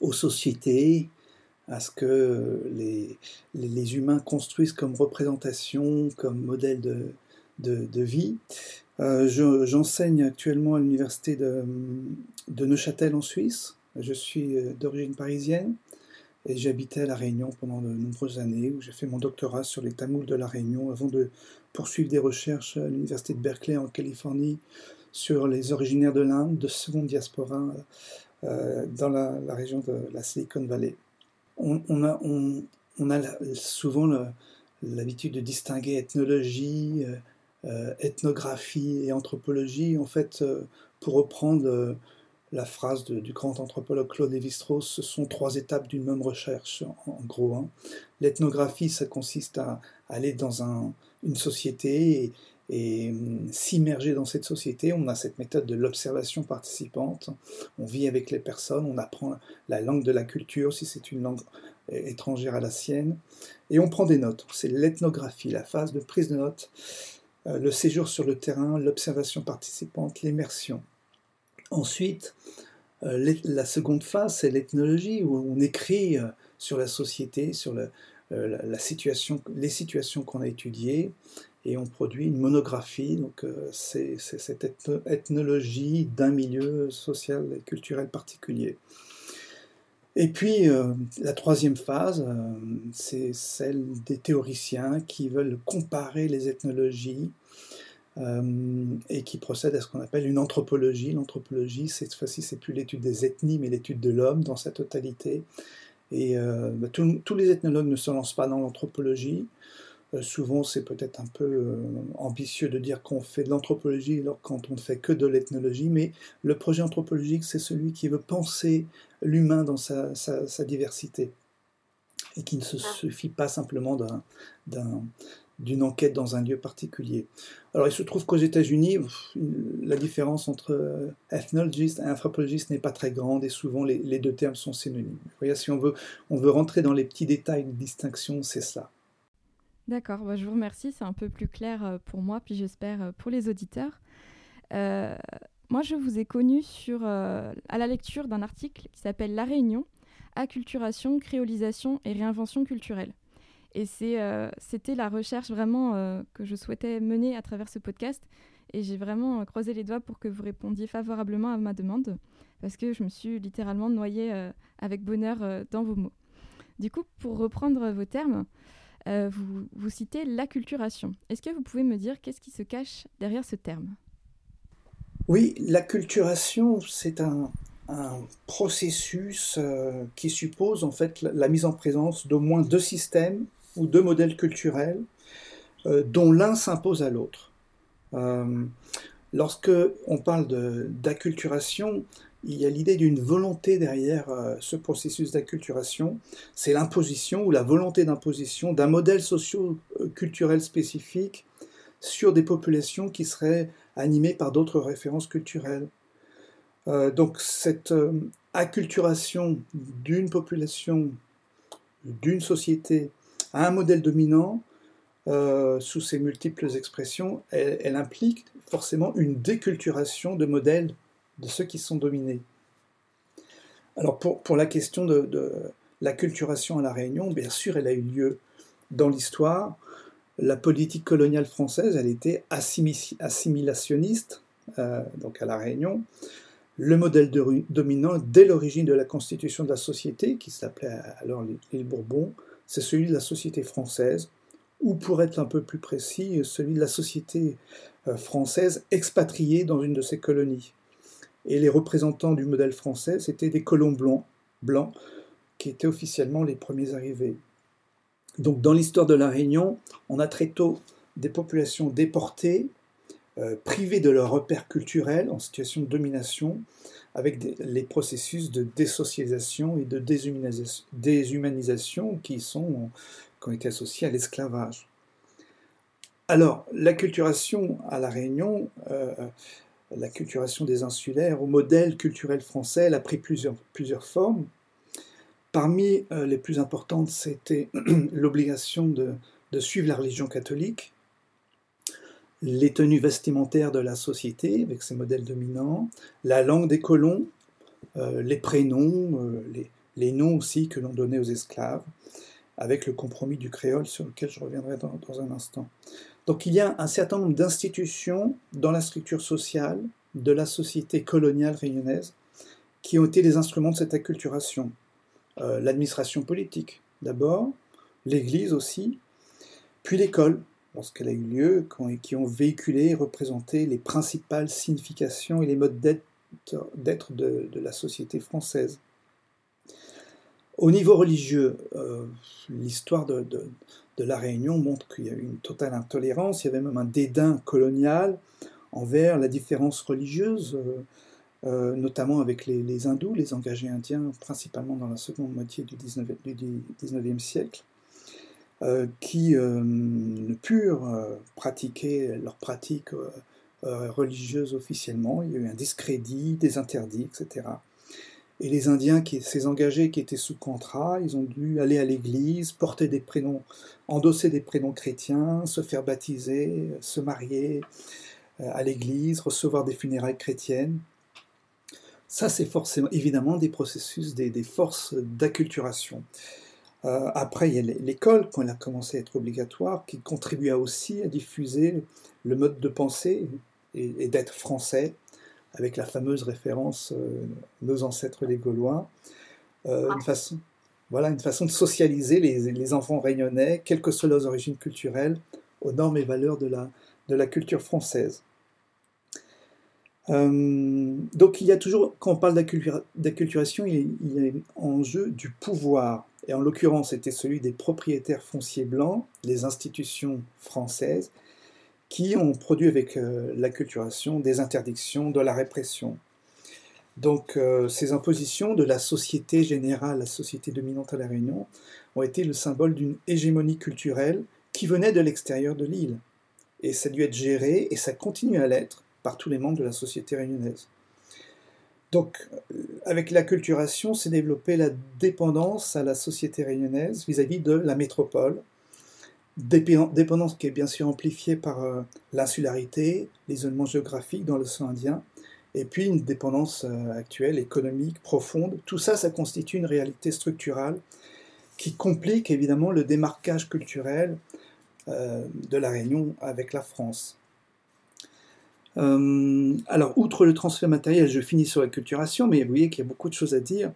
aux sociétés, à ce que les, les, humains construisent comme représentation, comme modèle de, de, vie. J'enseigne actuellement à l'université de, de Neuchâtel en Suisse. Je suis d'origine parisienne. Et j'habitais à La Réunion pendant de nombreuses années, où j'ai fait mon doctorat sur les Tamouls de La Réunion, avant de poursuivre des recherches à l'Université de Berkeley en Californie sur les originaires de l'Inde, de seconde diaspora euh, dans la, région de la Silicon Valley. On, a, souvent l'habitude de distinguer ethnologie, euh, euh, ethnographie et anthropologie. En fait, pour reprendre la phrase du grand anthropologue Claude Lévi-Strauss, ce sont trois étapes d'une même recherche, en, gros. Hein. L'ethnographie, ça consiste à aller dans une société et, hum, s'immerger dans cette société. On a cette méthode de l'observation participante. On vit avec les personnes, on apprend la langue de la culture, si c'est une langue étrangère à la sienne, et on prend des notes. C'est l'ethnographie, la phase de prise de notes, euh, le séjour sur le terrain, l'observation participante, l'immersion. Ensuite, euh, la seconde phase, c'est l'ethnologie, où on écrit euh, sur la société, sur euh, situation, les situations qu'on a étudiées, et on produit une monographie. Donc, c'est cette ethnologie d'un milieu social et culturel particulier. Et puis, la troisième phase, c'est celle des théoriciens qui veulent comparer les ethnologies euh, et qui procède à ce qu'on appelle une anthropologie. L'anthropologie, cette fois-ci, c'est plus l'étude des ethnies, mais l'étude de l'homme dans sa totalité. Et euh, bah, tous les ethnologues ne se lancent pas dans l'anthropologie. Euh, souvent, c'est peut-être un peu ambitieux de dire qu'on fait de l'anthropologie alors quand on ne fait que de l'ethnologie, mais le projet anthropologique, c'est celui qui veut penser l'humain dans sa, sa, diversité et qui ne se ah. suffit pas simplement d'un d'une enquête dans un lieu particulier. Alors il se trouve qu'aux États-Unis, la différence entre euh, ethnologiste et anthropologiste n'est pas très grande et souvent les, deux termes sont synonymes. Vous voyez, si on veut, on veut rentrer dans les petits détails de distinction, c'est cela. D'accord, bah, je vous remercie, c'est un peu plus clair euh, pour moi, puis j'espère euh, pour les auditeurs. moi, je vous ai connu à la lecture d'un article qui s'appelle La Réunion, acculturation, créolisation et réinvention culturelle. Et euh, c'était la recherche vraiment euh, que je souhaitais mener à travers ce podcast. Et j'ai vraiment euh, croisé les doigts pour que vous répondiez favorablement à ma demande. parce que je me suis littéralement noyée avec bonheur dans vos mots. Du coup, pour reprendre vos termes, vous, vous citez l'acculturation. Est-ce que vous pouvez me dire qu'est-ce qui se cache derrière ce terme? Oui, l'acculturation, c'est un, un processus euh, qui suppose en fait la, mise en présence d'au moins deux systèmes ou deux modèles culturels euh, dont l'un s'impose à l'autre. Euh, lorsque on parle d'acculturation, il y a l'idée d'une volonté derrière ce processus d'acculturation, c'est l'imposition ou la volonté d'imposition d'un modèle socio-culturel spécifique sur des populations qui seraient animées par d'autres références culturelles. Euh, donc cette euh, acculturation d'une population, d'une société à un modèle dominant, euh, sous ses multiples expressions, elle, implique forcément une déculturation de modèles de ceux qui sont dominés. Alors pour, la question de, de l'acculturation à La Réunion, bien sûr, elle a eu lieu dans l'histoire. La politique coloniale française, elle était assimilationniste, donc à La Réunion le modèle dominant dès l'origine de la constitution de la société, qui s'appelait alors l'île Bourbon, c'est celui de la société française, ou pour être un peu plus précis, celui de la société euh, française expatriée dans une de ses colonies. Et les représentants du modèle français, c'était des colons blancs, qui étaient officiellement les premiers arrivés. Donc dans l'histoire de la Réunion, on a très tôt des populations déportées, euh, privés de leurs repères culturels en situation de domination, avec les processus de désocialisation et de déshumanisation qui, sont, qui ont été associés à l'esclavage. Alors, l'acculturation à La Réunion, euh, l'acculturation des insulaires au modèle culturel français, elle a pris plusieurs, formes. Parmi euh, les plus importantes, c'était l'obligation de, de, suivre la religion catholique, les tenues vestimentaires de la société avec ses modèles dominants, la langue des colons, euh, les prénoms, euh, les, noms aussi que l'on donnait aux esclaves, avec le compromis du créole sur lequel je reviendrai dans, un instant. Donc il y a un certain nombre d'institutions dans la structure sociale de la société coloniale réunionnaise qui ont été des instruments de cette acculturation. Euh, l'administration politique d'abord, l'Église aussi, puis l'école, lorsqu'elle a eu lieu, qui ont véhiculé et représenté les principales significations et les modes d'être de, la société française. Au niveau religieux, euh, l'histoire de, la Réunion montre qu'il y a eu une totale intolérance, il y avait même un dédain colonial envers la différence religieuse, euh, euh, notamment avec les, hindous, les engagés indiens, principalement dans la seconde moitié du 19e siècle. Euh, qui ne purent pratiquer leurs pratiques religieuses officiellement. Il y a eu un discrédit, des interdits, etc. Et les Indiens, qui, ces engagés qui étaient sous contrat, ils ont dû aller à l'église, porter des prénoms, endosser des prénoms chrétiens, se faire baptiser, se marier à l'église, recevoir des funérailles chrétiennes. Ça, c'est forcément, évidemment, des processus, des, des forces d'acculturation. Euh, après, il y a l'école, quand elle a commencé à être obligatoire, qui contribua aussi à diffuser le mode de pensée et, d'être français, avec la fameuse référence euh, Nos ancêtres les Gaulois. Euh, une, façon, voilà, une façon de socialiser les, enfants réunionnais, quelles que soient leurs origines culturelles, aux normes et valeurs de la, de la culture française. donc il y a toujours, quand on parle d'acculturation, il, il y a en jeu du pouvoir et en l'occurrence c'était celui des propriétaires fonciers blancs, les institutions françaises, qui ont produit avec euh, l'acculturation des interdictions, de la répression. Donc euh, ces impositions de la société générale, la société dominante à La Réunion, ont été le symbole d'une hégémonie culturelle qui venait de l'extérieur de l'île. Et ça a dû être géré, et ça continue à l'être, par tous les membres de la société réunionnaise. Donc, euh, avec l'acculturation, s'est développée la dépendance à la société réunionnaise vis-à-vis de la métropole. Dépendance qui est bien sûr amplifiée par euh, l'insularité, l'isolement géographique dans l'océan Indien, et puis une dépendance euh, actuelle, économique, profonde. Tout ça, ça constitue une réalité structurale qui complique évidemment le démarquage culturel de la Réunion avec la France. Euh, alors, outre le transfert matériel, je finis sur la culturation, mais vous voyez qu'il y a beaucoup de choses à dire.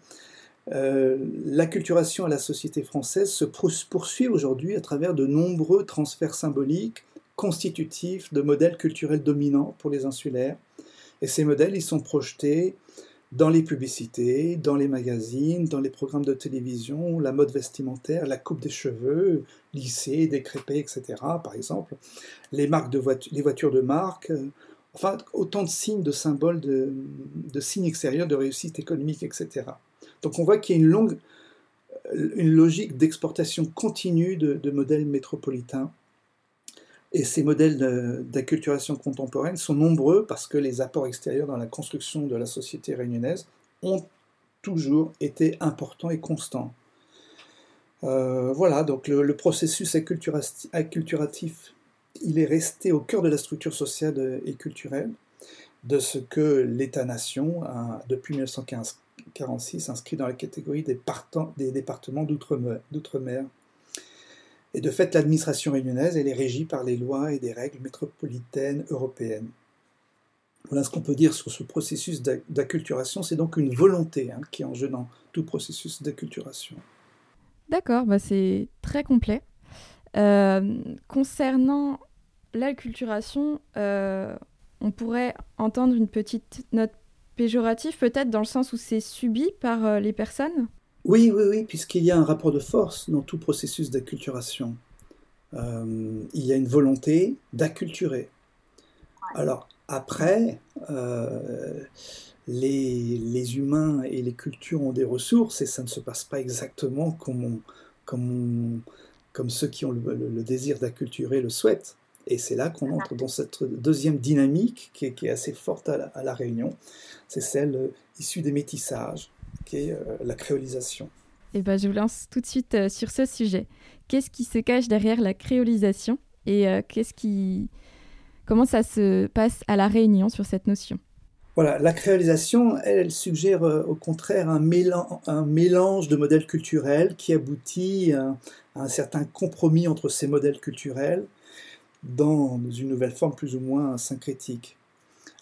Euh, la culturation à la société française se poursuit aujourd'hui à travers de nombreux transferts symboliques constitutifs de modèles culturels dominants pour les insulaires. Et ces modèles, ils sont projetés dans les publicités, dans les magazines, dans les programmes de télévision, la mode vestimentaire, la coupe des cheveux, lissée, décrépée, etc. par exemple, les, marques de les voitures de marque, euh, enfin autant de signes, de symboles, de, signes extérieurs de réussite économique, etc. Donc on voit qu'il y a une longue logique d'exportation continue de modèles métropolitains et ces modèles d'acculturation contemporaine sont nombreux parce que les apports extérieurs dans la construction de la société réunionnaise ont toujours été importants et constants. Euh, voilà, donc le, processus acculturatif, il est resté au cœur de la structure sociale et culturelle de ce que l'État-nation, depuis 1946, inscrit dans la catégorie des, des départements d'outre-mer. Et de fait, l'administration réunionnaise, elle est régie par les lois et des règles métropolitaines européennes. Voilà ce qu'on peut dire sur ce processus d'acculturation. C'est donc une volonté hein, qui est en jeu dans tout processus d'acculturation. D'accord, bah c'est très complet. Euh, concernant l'acculturation, euh, on pourrait entendre une petite note péjorative, peut-être dans le sens où c'est subi par euh, les personnes? Oui, oui, oui, puisqu'il y a un rapport de force dans tout processus d'acculturation. Euh, il y a une volonté d'acculturer. Alors, après, euh, les, humains et les cultures ont des ressources et ça ne se passe pas exactement comme, comme, comme ceux qui ont le, désir d'acculturer le souhaitent. Et c'est là qu'on entre dans cette deuxième dynamique qui est, assez forte à à la Réunion. C'est celle euh, issue des métissages qui est euh, la créolisation. Eh ben, je vous lance tout de suite euh, sur ce sujet. Qu'est-ce qui se cache derrière la créolisation et qu'est-ce qui... comment ça se passe à la Réunion sur cette notion? Voilà, la créolisation, elle, suggère au contraire un, un, mélange de modèles culturels qui aboutit à, un certain compromis entre ces modèles culturels dans une nouvelle forme plus ou moins syncrétique.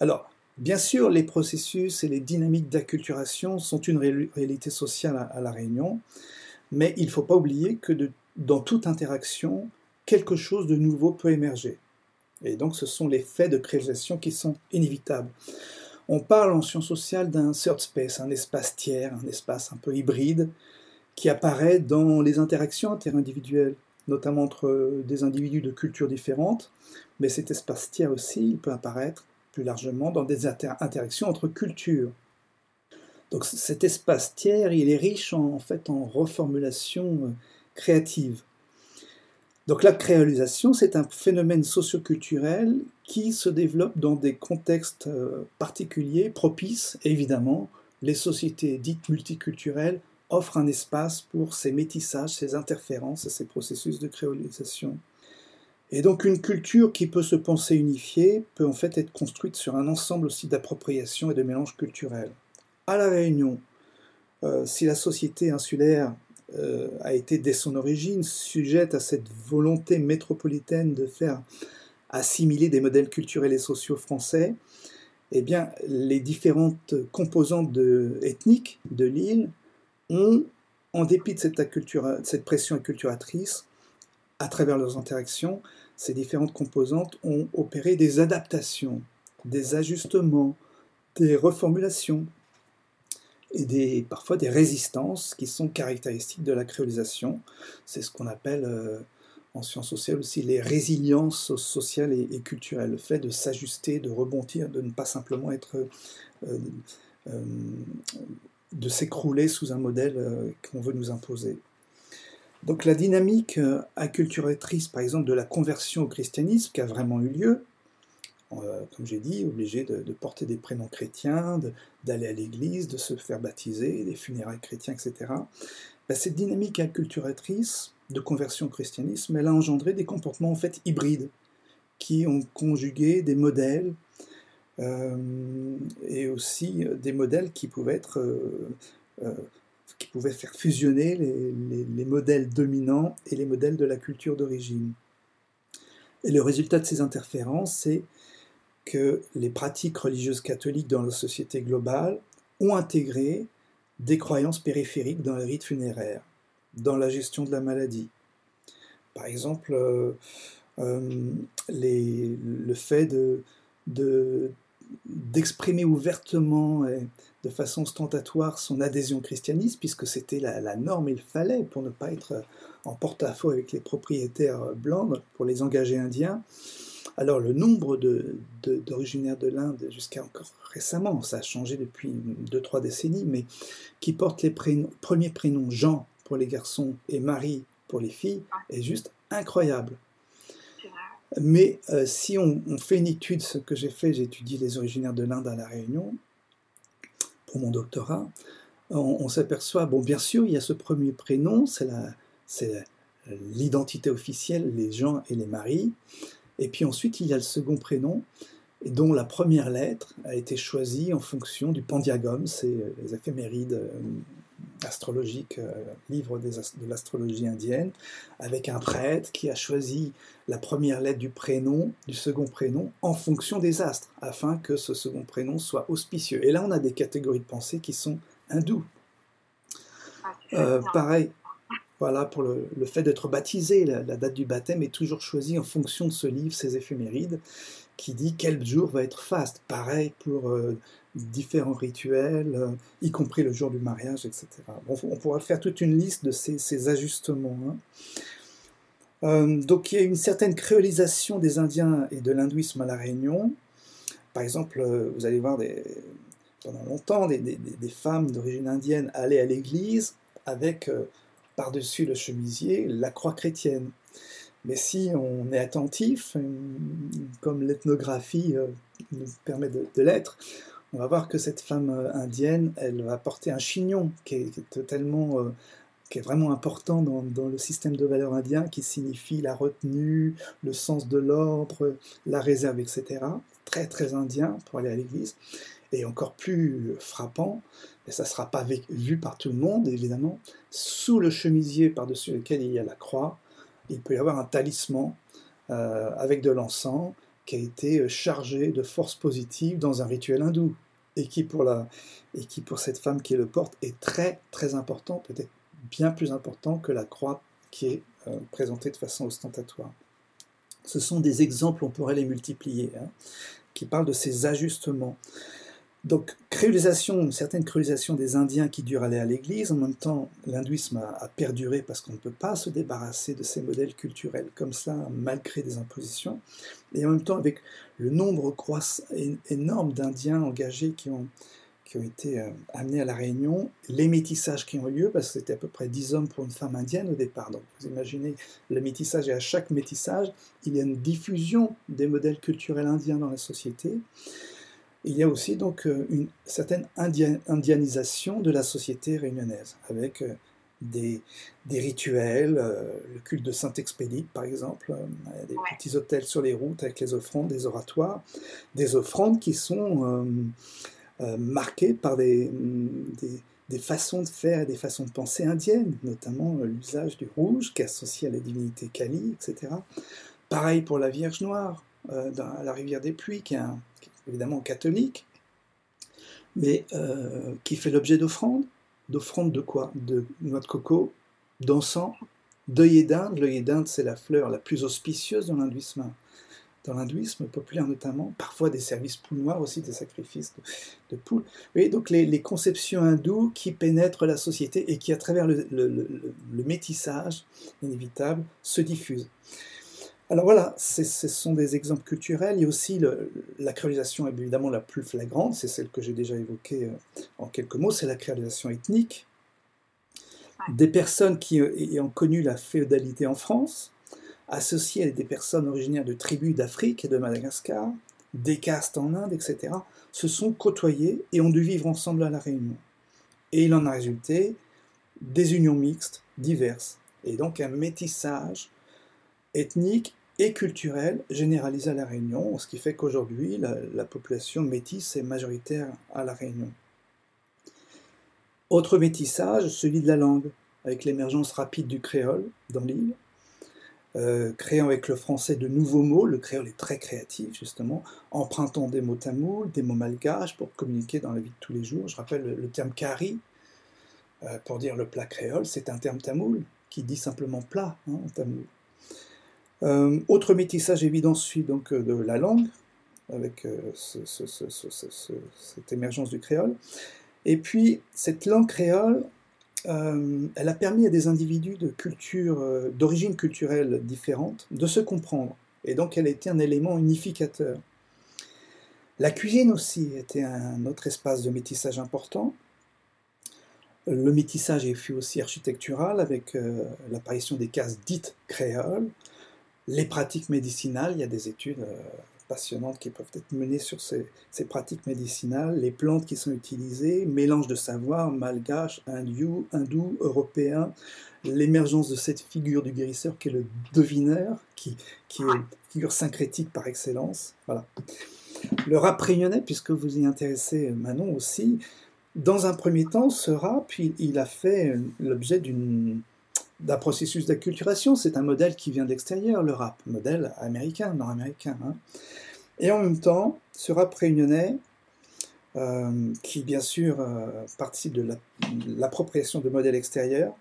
Alors, Bien sûr, les processus et les dynamiques d'acculturation sont une réalité sociale à, La Réunion, mais il ne faut pas oublier que dans toute interaction, quelque chose de nouveau peut émerger. Et donc ce sont les faits de création qui sont inévitables. On parle en sciences sociales d'un third space, un espace tiers, un espace un peu hybride, qui apparaît dans les interactions interindividuelles, notamment entre des individus de cultures différentes, mais cet espace tiers aussi, il peut apparaître plus largement dans des interactions entre cultures. Donc cet espace tiers, il est riche en, fait en reformulation euh, créative. Donc la créolisation, c'est un phénomène socioculturel qui se développe dans des contextes euh, particuliers, propices. Évidemment, les sociétés dites multiculturelles offrent un espace pour ces métissages, ces interférences ces processus de créolisation. Et donc une culture qui peut se penser unifiée peut en fait être construite sur un ensemble aussi d'appropriation et de mélange culturel. À La Réunion, euh, si la société insulaire euh, a été dès son origine sujette à cette volonté métropolitaine de faire assimiler des modèles culturels et sociaux français, eh bien, les différentes composantes ethniques de l'île ont, en dépit de cette, pression acculturatrice, à travers leurs interactions, ces différentes composantes ont opéré des adaptations, des ajustements, des reformulations et des, parfois des résistances qui sont caractéristiques de la créolisation. C'est ce qu'on appelle euh, en sciences sociales aussi les résiliences sociales et, culturelles, le fait de s'ajuster, de rebondir, de ne pas simplement être... Euh, euh, de s'écrouler sous un modèle qu'on veut nous imposer. Donc la dynamique euh, acculturatrice, par exemple, de la conversion au christianisme qui a vraiment eu lieu, euh, comme j'ai dit, obligé de, porter des prénoms chrétiens, d'aller à l'église, de se faire baptiser, des funérailles chrétiens, etc. Ben, cette dynamique acculturatrice de conversion au christianisme, elle a engendré des comportements en fait hybrides, qui ont conjugué des modèles euh, et aussi des modèles qui pouvaient être qui pouvait faire fusionner les, modèles dominants et les modèles de la culture d'origine. Et le résultat de ces interférences, c'est que les pratiques religieuses catholiques dans la société globale ont intégré des croyances périphériques dans les rites funéraires, dans la gestion de la maladie. Par exemple, euh, euh, le fait d'exprimer ouvertement et de façon ostentatoire son adhésion au christianisme, puisque c'était la, norme, il fallait, pour ne pas être en porte-à-faux avec les propriétaires blancs, pour les engagés indiens, alors le nombre d'originaires de, l'Inde, jusqu'à encore récemment, ça a changé depuis 2-3 décennies, mais qui portent les premiers prénoms Jean pour les garçons et Marie pour les filles, est juste incroyable. Mais euh, si on, fait une étude, ce que j'ai fait, j'ai étudié les originaires de l'Inde à La Réunion pour mon doctorat, on, s'aperçoit, bon bien sûr, il y a ce premier prénom, c'est l'identité officielle, les Jean et les Marie, et puis ensuite, il y a le second prénom, dont la première lettre a été choisie en fonction du pandiagome, c'est euh, les éphémérides euh, astrologiques, euh, livre de l'astrologie indienne, avec un prêtre qui a choisi la première lettre du prénom, du second prénom, en fonction des astres, afin que ce second prénom soit auspicieux. Et là, on a des catégories de pensée qui sont hindoues. Ah, pareil, voilà, pour le, fait d'être baptisé, la, date du baptême est toujours choisie en fonction de ce livre, ces éphémérides, qui dit quel jour va être faste. Pareil pour euh, différents rituels, euh, y compris le jour du mariage, etc. on pourra faire toute une liste de ces, ajustements. Hein. Euh, donc il y a une certaine créolisation des Indiens et de l'hindouisme à La Réunion. Par exemple, vous allez voir pendant longtemps des, femmes d'origine indienne aller à l'église avec par-dessus le chemisier la croix chrétienne. Mais si on est attentif, comme l'ethnographie euh, nous permet de, l'être, on va voir que cette femme euh, indienne, elle va porter un chignon qui est, euh, vraiment important dans, dans, le système de valeurs indien, qui signifie la retenue, le sens de l'ordre, la réserve, etc. Très très indien pour aller à l'église. Et encore plus frappant, et ça ne sera pas vu par tout le monde évidemment, sous le chemisier par-dessus lequel il y a la croix, il peut y avoir un talisman euh, avec de l'encens qui a été euh, chargé de force positive dans un rituel hindou, et qui pour, la, et qui pour cette femme qui le porte est très très important, peut-être bien plus important que la croix qui est euh, présentée de façon ostentatoire. Ce sont des exemples, on pourrait les multiplier, hein, qui parlent de ces ajustements. Donc, créolisation, une certaine créolisation des Indiens qui durent aller à l'église. En même temps, l'hindouisme a, perduré parce qu'on ne peut pas se débarrasser de ces modèles culturels comme ça, malgré des impositions. Et en même temps, avec le nombre énorme d'Indiens engagés qui ont, qui ont été euh, amenés à la Réunion, les métissages qui ont eu lieu, parce que c'était à peu près 10 hommes pour une femme indienne au départ. Donc, vous imaginez le métissage, et à chaque métissage, il y a une diffusion des modèles culturels indiens dans la société il y a aussi donc euh, une certaine indianisation de la société réunionnaise, avec euh, des, rituels, euh, le culte de Saint-Expédite par exemple, des petits hôtels sur les routes avec les offrandes, des oratoires, des offrandes qui sont marquées par des, des, façons de faire et des façons de penser indiennes, notamment l'usage du rouge qui est associé à la divinité Kali, etc. Pareil pour la Vierge Noire, dans la rivière des Pluies, qui est un évidemment catholique, mais euh, qui fait l'objet d'offrandes. D'offrandes de quoi? De noix de coco, d'encens, d'œillet d'Inde. L'œillet d'Inde, c'est la fleur la plus auspicieuse dans l'hindouisme, dans populaire notamment, parfois des services poules noires aussi, des sacrifices de, poules. Vous donc les, conceptions hindoues qui pénètrent la société et qui, à travers le métissage inévitable, se diffusent. Alors voilà, ce sont des exemples culturels. Il y a aussi la créolisation évidemment la plus flagrante, c'est celle que j'ai déjà évoquée euh, en quelques mots, c'est la créolisation ethnique. Des personnes qui ont connu la féodalité en France, associées à des personnes originaires de tribus d'Afrique et de Madagascar, des castes en Inde, etc., se sont côtoyées et ont dû vivre ensemble à La Réunion. Et il en a résulté des unions mixtes diverses, et donc un métissage ethnique et culturelle généralisée à La Réunion, ce qui fait qu'aujourd'hui, la, population métisse est majoritaire à La Réunion. Autre métissage, celui de la langue, avec l'émergence rapide du créole dans l'île. euh, créant avec le français de nouveaux mots. Le créole est très créatif, justement, empruntant des mots tamouls, des mots malgaches pour communiquer dans la vie de tous les jours. Je rappelle le, terme kari, euh, pour dire le plat créole, c'est un terme tamoul qui dit simplement plat hein, en tamoul. Euh, autre métissage évident suit donc de la langue, avec cette émergence du créole. Et puis, cette langue créole, euh, elle a permis à des individus de culture, euh, d'origine culturelle différente de se comprendre. Et donc, elle a été un élément unificateur. La cuisine aussi était un autre espace de métissage important. Le métissage fut aussi architectural avec euh, l'apparition des cases dites créoles, les pratiques médicinales, il y a des études passionnantes qui peuvent être menées sur ces, pratiques médicinales, les plantes qui sont utilisées, mélange de savoir malgache, hindou, hindou, européen, l'émergence de cette figure du guérisseur qui est le devineur, qui, qui est une figure syncrétique par excellence. Voilà. Le rap réunionnais, puisque vous y intéressez Manon aussi, dans un premier temps, ce rap, il a fait l'objet d'une d'un processus d'acculturation. C'est un modèle qui vient de l'extérieur, le rap, modèle américain, nord-américain. Hein. Et en même temps, ce rap réunionnais, euh, qui bien sûr euh, participe de l'appropriation de modèles extérieurs,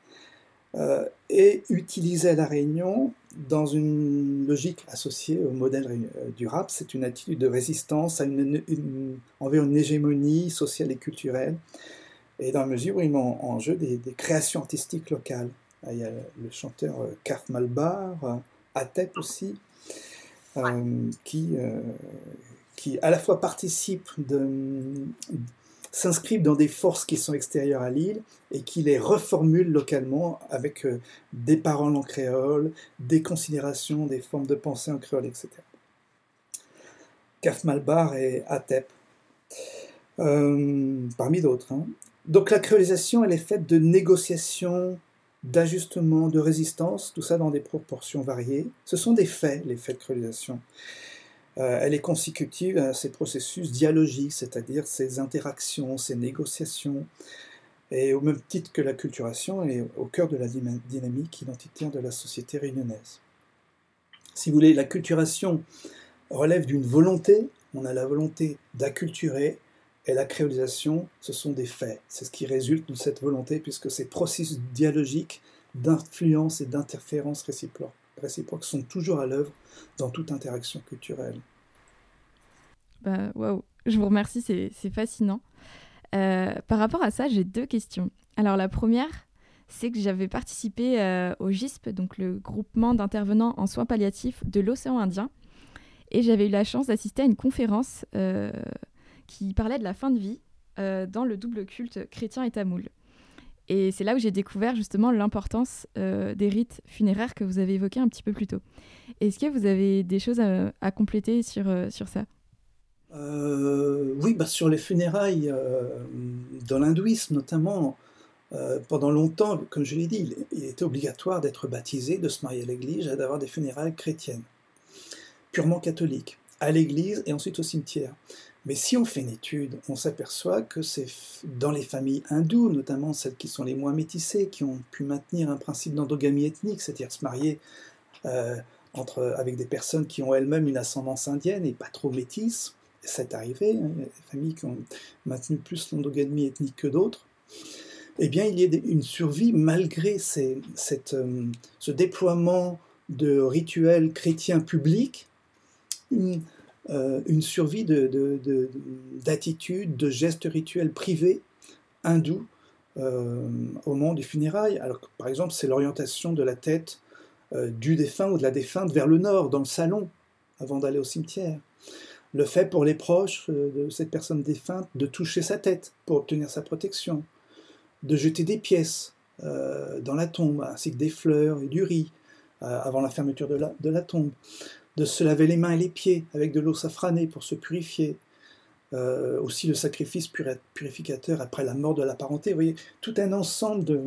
euh, est utilisé à La Réunion dans une logique associée au modèle du rap. C'est une attitude de résistance à une, envers une hégémonie sociale et culturelle, et dans la mesure où il met en, jeu des créations artistiques locales. Il y a le chanteur euh, Malbar, euh, Atep aussi, euh, qui, qui à la fois participe de s'inscrivent dans des forces qui sont extérieures à l'île et qui les reformulent localement avec des paroles en créole, des considérations, des formes de pensée en créole, etc. Kaf Malbar et Atep, parmi d'autres. Hein. Donc la créolisation, elle est faite de négociations d'ajustement, de résistance, tout ça dans des proportions variées. Ce sont des faits, les faits de créolisation. Euh, elle est consécutive à ces processus dialogiques, c'est-à-dire ces interactions, ces négociations, et au même titre que la culturation, elle est au cœur de la dynamique identitaire de la société réunionnaise. Si vous voulez, la culturation relève d'une volonté, on a la volonté d'acculturer, et la créolisation, ce sont des faits. C'est ce qui résulte de cette volonté, puisque ces processus dialogiques d'influence et d'interférence réciproque, réciproque sont toujours à l'œuvre dans toute interaction culturelle. Bah, waouh, je vous remercie, c'est fascinant. Euh, par rapport à ça, j'ai deux questions. Alors la première, c'est que j'avais participé euh, au GISP, donc le groupement d'intervenants en soins palliatifs de l'océan Indien, et j'avais eu la chance d'assister à une conférence euh, qui parlait de la fin de vie euh, dans le double culte chrétien et tamoul. Et c'est là où j'ai découvert justement l'importance euh, des rites funéraires que vous avez évoqués un petit peu plus tôt. Est-ce que vous avez des choses à, compléter sur, euh, sur ça? Oui, bah sur les funérailles, dans l'hindouisme notamment, pendant longtemps, comme je l'ai dit, il, était obligatoire d'être baptisé, de se marier à l'église et d'avoir des funérailles chrétiennes, purement catholiques, à l'église et ensuite au cimetière. Mais si on fait une étude, on s'aperçoit que c'est dans les familles hindoues, notamment celles qui sont les moins métissées, qui ont pu maintenir un principe d'endogamie ethnique, c'est-à-dire se marier euh, entre, avec des personnes qui ont elles-mêmes une ascendance indienne et pas trop métisses. C'est arrivé, hein, des familles qui ont maintenu plus l'endogamie ethnique que d'autres. Eh bien, il y a une survie malgré euh, ce déploiement de rituels chrétiens publics, une, euh, une survie d'attitudes, de, gestes rituels privés hindous euh, au moment des funérailles. Alors, par exemple, c'est l'orientation de la tête euh, du défunt ou de la défunte vers le nord, dans le salon, avant d'aller au cimetière. Le fait pour les proches de cette personne défunte de toucher sa tête pour obtenir sa protection, de jeter des pièces dans la tombe, ainsi que des fleurs et du riz avant la fermeture de la tombe de se laver les mains et les pieds avec de l'eau safranée pour se purifier. Euh, aussi le sacrifice purificateur après la mort de la parenté. Vous voyez, tout un ensemble de,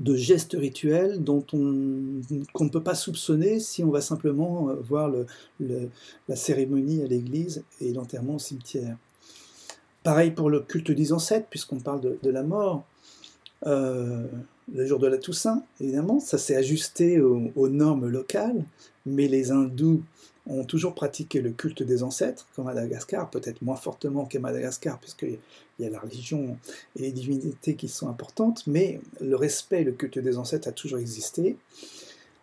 de gestes rituels dont on qu'on ne peut pas soupçonner si on va simplement euh, voir le, la cérémonie à l'église et l'enterrement au cimetière. Pareil pour le culte des ancêtres, puisqu'on parle de, de, la mort. Le jour de la Toussaint, évidemment, ça s'est ajusté aux, normes locales, mais les hindous ont toujours pratiqué le culte des ancêtres, comme Madagascar, peut-être moins fortement qu'à Madagascar, puisqu'il y a la religion et les divinités qui sont importantes, mais le respect le culte des ancêtres a toujours existé.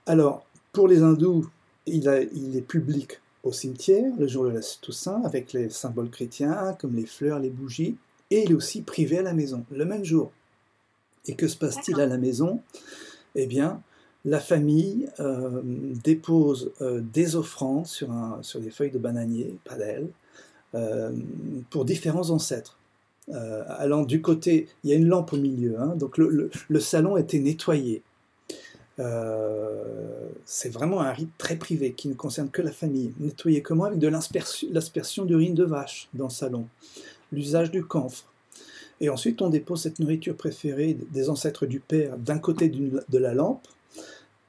Alors, pour les hindous, il, il est public au cimetière le jour de la Toussaint, avec les symboles chrétiens, comme les fleurs, les bougies, et il est aussi privé à la maison, le même jour. Et que se passe-t-il à la maison? Eh bien, la famille euh, dépose euh, des offrandes sur, sur, des feuilles de bananier, pas d'elle, euh, pour différents ancêtres. allant du côté, il y a une lampe au milieu, hein, donc le, le, salon était nettoyé. c'est vraiment un rite très privé qui ne concerne que la famille. Nettoyé comment? Avec de l'aspersion d'urine de vache dans le salon, l'usage du camphre, et ensuite, on dépose cette nourriture préférée des ancêtres du père d'un côté de la lampe,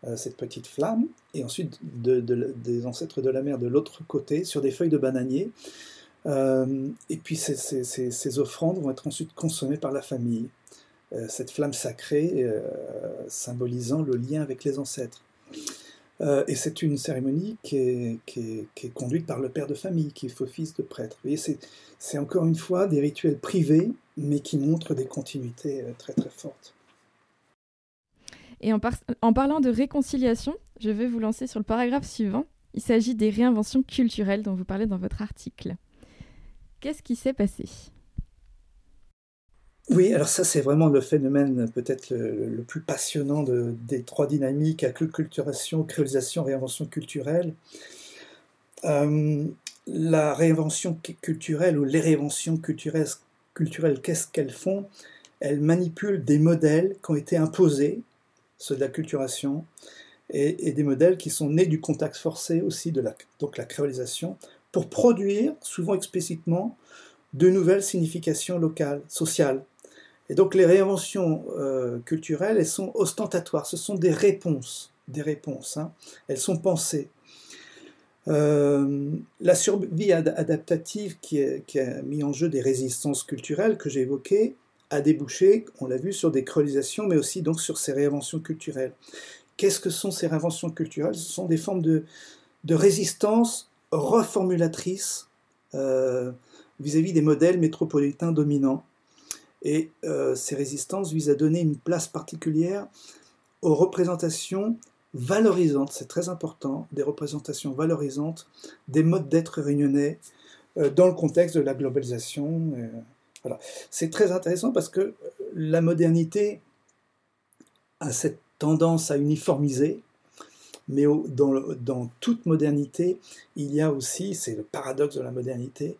euh, cette petite flamme, et ensuite des ancêtres de la mère de l'autre côté, sur des feuilles de bananier. Euh, et puis ces, offrandes vont être ensuite consommées par la famille. Euh, cette flamme sacrée symbolisant le lien avec les ancêtres. et c'est une cérémonie qui est, conduite par le père de famille, qui est office de prêtre. C'est encore une fois des rituels privés mais qui montre des continuités euh, très très fortes. Et en, en, parlant de réconciliation, je vais vous lancer sur le paragraphe suivant. Il s'agit des réinventions culturelles dont vous parlez dans votre article. Qu'est-ce qui s'est passé? Oui, alors ça c'est vraiment le phénomène peut-être le, plus passionnant de, des trois dynamiques, acculturation, créolisation, réinvention culturelle. Euh, la réinvention culturelle ou les réinventions culturelles culturelles, qu'est-ce qu'elles font? Elles manipulent des modèles qui ont été imposés, ceux de la culturation, et, des modèles qui sont nés du contact forcé aussi, de la, donc la créolisation, pour produire, souvent explicitement, de nouvelles significations locales, sociales. Et donc les réinventions euh, culturelles, elles sont ostentatoires, ce sont des réponses, des réponses. Hein. Elles sont pensées. Euh, la survie adaptative qui, a mis en jeu des résistances culturelles que j'ai évoquées a débouché, on l'a vu, sur des créolisations, mais aussi donc sur ces réinventions culturelles. Qu'est-ce que sont ces réinventions culturelles? Ce sont des formes de, résistance reformulatrices euh, vis-à-vis des modèles métropolitains dominants. Et euh, ces résistances visent à donner une place particulière aux représentations valorisantes, c'est très important, des représentations valorisantes des modes d'être réunionnais euh, dans le contexte de la globalisation. Euh, voilà. C'est très intéressant parce que la modernité a cette tendance à uniformiser, mais dans, toute modernité, il y a aussi, c'est le paradoxe de la modernité,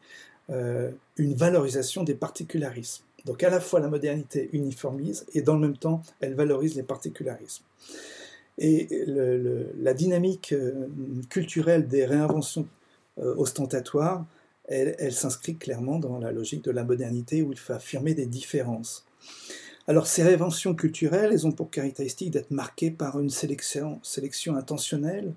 euh, une valorisation des particularismes. Donc à la fois la modernité uniformise et dans le même temps, elle valorise les particularismes. Et la dynamique euh, culturelle des réinventions euh, ostentatoires, elle, s'inscrit clairement dans la logique de la modernité où il faut affirmer des différences. Alors ces réinventions culturelles, elles ont pour caractéristique d'être marquées par une sélection, sélection intentionnelle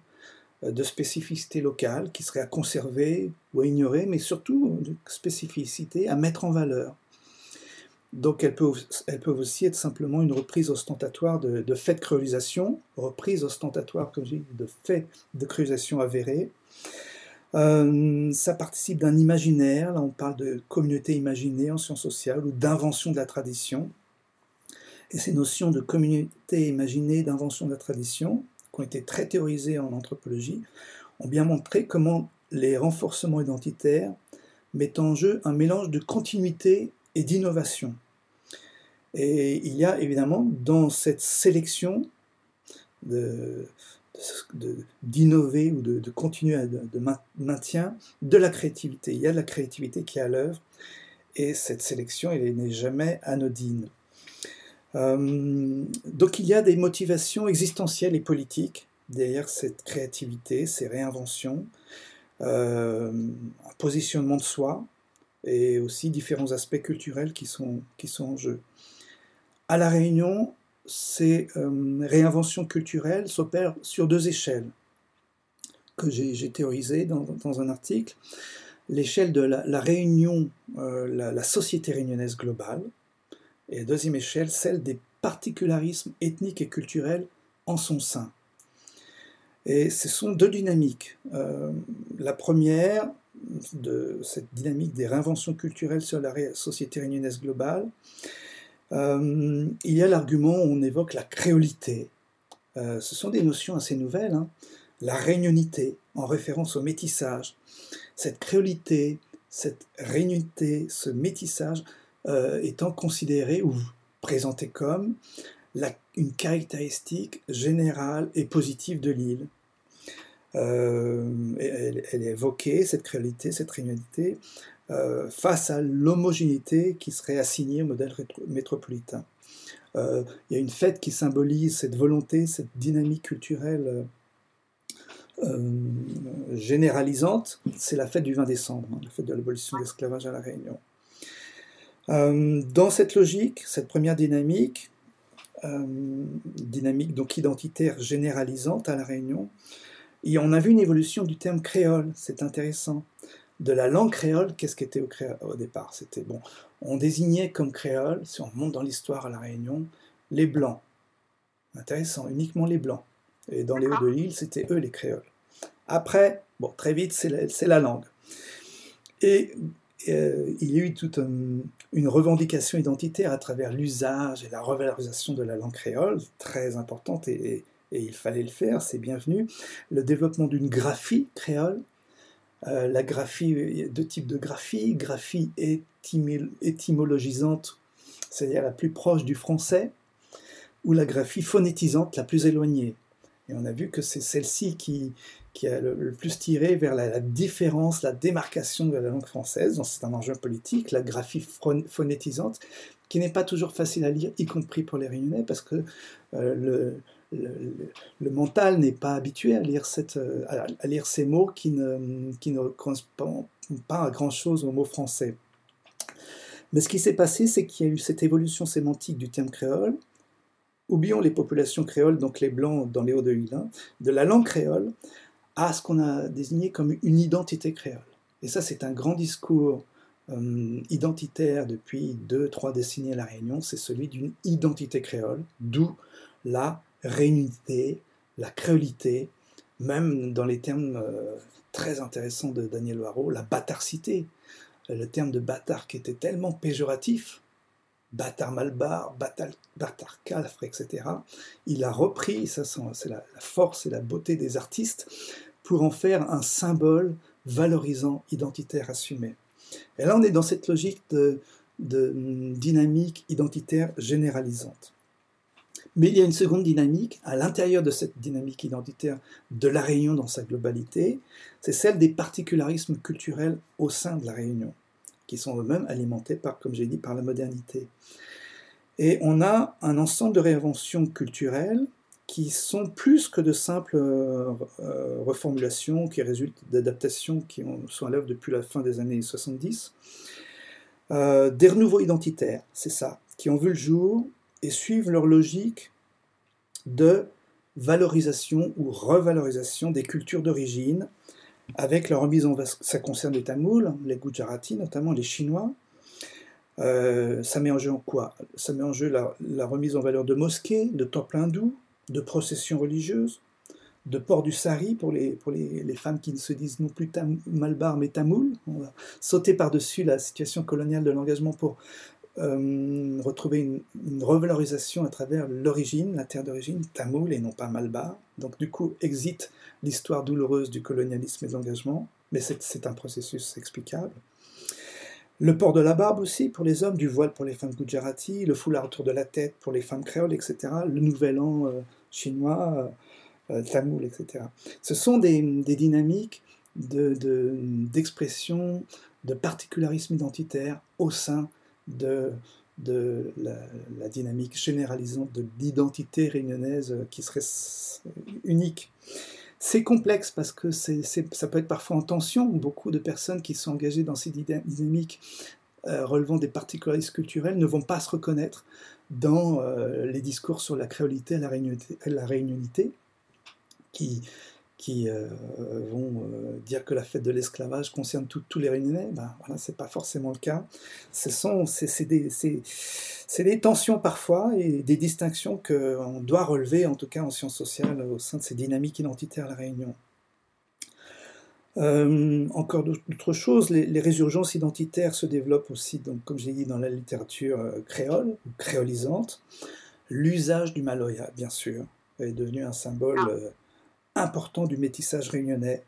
euh, de spécificités locales qui seraient à conserver ou à ignorer, mais surtout de spécificités à mettre en valeur. Donc elles peuvent, aussi être simplement une reprise ostentatoire de, faits de créolisation, reprise ostentatoire, comme je dis, de faits de créolisation avérés. Euh, ça participe d'un imaginaire, là on parle de communauté imaginée en sciences sociales ou d'invention de la tradition. Et ces notions de communauté imaginée, d'invention de la tradition, qui ont été très théorisées en anthropologie, ont bien montré comment les renforcements identitaires mettent en jeu un mélange de continuité et d'innovation. Et il y a évidemment dans cette sélection d'innover ou de, continuer à, de, maintien de la créativité. Il y a de la créativité qui est à l'œuvre et cette sélection elle n'est jamais anodine. Euh, donc il y a des motivations existentielles et politiques derrière cette créativité, ces réinventions, euh, un positionnement de soi, et aussi différents aspects culturels qui sont, qui sont en jeu. À La Réunion, ces euh, réinventions culturelles s'opèrent sur deux échelles que j'ai théorisées dans, un article. L'échelle de la, Réunion, euh, la, société réunionnaise globale, et la deuxième échelle, celle des particularismes ethniques et culturels en son sein. Et ce sont deux dynamiques. Euh, la première, de cette dynamique des réinventions culturelles sur la société réunionnaise globale, euh, il y a l'argument où on évoque la créolité. Euh, ce sont des notions assez nouvelles. Hein. La réunionité, en référence au métissage. Cette créolité, cette réunionité, ce métissage étant considéré ou présenté comme une caractéristique générale et positive de l'île. Euh, elle, est évoquée, cette créolité, cette réunionité, euh, face à l'homogénéité qui serait assignée au modèle métropolitain. Euh, il y a une fête qui symbolise cette volonté, cette dynamique culturelle généralisante, c'est la fête du 20 décembre, hein, la fête de l'abolition de l'esclavage à La Réunion. dans cette logique, cette première dynamique, dynamique donc identitaire généralisante à La Réunion, et on a vu une évolution du terme créole, c'est intéressant. De la langue créole, qu'est-ce qu'était au, au départ? C'était bon, on désignait comme créole, si on remonte dans l'histoire à La Réunion, les blancs. Intéressant, uniquement les blancs. Et dans les hauts de l'île, c'était eux les créoles. Après, bon, très vite, c'est la, langue. Et euh, il y a eu toute une revendication identitaire à travers l'usage et la revalorisation de la langue créole, très importante et, et il fallait le faire, c'est bienvenu. Le développement d'une graphie créole, euh, la graphie, deux types de graphie, graphie étymologisante, c'est-à-dire la plus proche du français, ou la graphie phonétisante, la plus éloignée. Et on a vu que c'est celle-ci qui, qui a le, plus tiré vers la, différence, la démarcation de la langue française. Donc c'est un enjeu politique, la graphie phonétisante, qui n'est pas toujours facile à lire, y compris pour les Réunionnais, parce que euh, le, le, mental n'est pas habitué à lire, euh, ces mots qui ne, qui ne correspondent pas à grand-chose aux mots français. Mais ce qui s'est passé, c'est qu'il y a eu cette évolution sémantique du terme créole. Oublions les populations créoles, donc les blancs dans les Hauts-de-Île, hein, de la langue créole à ce qu'on a désigné comme une identité créole. Et ça, c'est un grand discours euh, identitaire depuis deux, trois décennies à La Réunion, c'est celui d'une identité créole, d'où la réunité, la créolité, même dans les termes euh, très intéressants de Daniel Loireau, la bâtarcité. Le terme de bâtard qui était tellement péjoratif, bâtard malbar, bâtard, bâtard calfre, etc. Il a repris, ça c'est la, force et la beauté des artistes, pour en faire un symbole valorisant, identitaire, assumé. Et là on est dans cette logique de dynamique identitaire généralisante. Mais il y a une seconde dynamique à l'intérieur de cette dynamique identitaire de la Réunion dans sa globalité, c'est celle des particularismes culturels au sein de la Réunion, qui sont eux-mêmes alimentés par, comme j'ai dit, par la modernité. Et on a un ensemble de réinventions culturelles qui sont plus que de simples euh, reformulations qui résultent d'adaptations qui sont à l'œuvre depuis la fin des années 70. Euh, des renouveaux identitaires, c'est ça, qui ont vu le jour et suivent leur logique de valorisation ou revalorisation des cultures d'origine, avec la remise en ça concerne les Tamouls, les Gujarati, notamment les Chinois. Euh, ça met en jeu en quoi? Ça met en jeu la, remise en valeur de mosquées, de temples hindous, de processions religieuses, de port du sari pour les, pour les femmes qui ne se disent non plus tam, malbar mais tamoul. On va sauter par-dessus la situation coloniale de l'engagement pour euh, retrouver une, revalorisation à travers l'origine, la terre d'origine, tamoul et non pas malbar. Donc du coup, exit l'histoire douloureuse du colonialisme et de l'engagement, mais c'est un processus explicable. Le port de la barbe aussi pour les hommes, du voile pour les femmes gujarati, le foulard autour de la tête pour les femmes créoles, etc. Le nouvel an euh, chinois, euh, tamoul, etc. Ce sont des, dynamiques d'expression, de, de particularisme identitaire au sein de, la, dynamique généralisante de l'identité réunionnaise qui serait unique. C'est complexe parce que ça peut être parfois en tension. Beaucoup de personnes qui sont engagées dans ces dynamiques euh, relevant des particularismes culturels ne vont pas se reconnaître dans euh, les discours sur la créolité et la réunionité, qui, qui euh, vont euh, dire que la fête de l'esclavage concerne tous les Réunionnais. Ben, voilà, c'est pas forcément le cas. Ce sont c'est des, des, tensions parfois et des distinctions qu'on doit relever, en tout cas en sciences sociales, au sein de ces dynamiques identitaires à la Réunion. Euh, encore d'autres choses, les, les, résurgences identitaires se développent aussi, donc, comme j'ai dit, dans la littérature créole ou créolisante. L'usage du maloya, bien sûr, est devenu un symbole ah important du métissage réunionnais.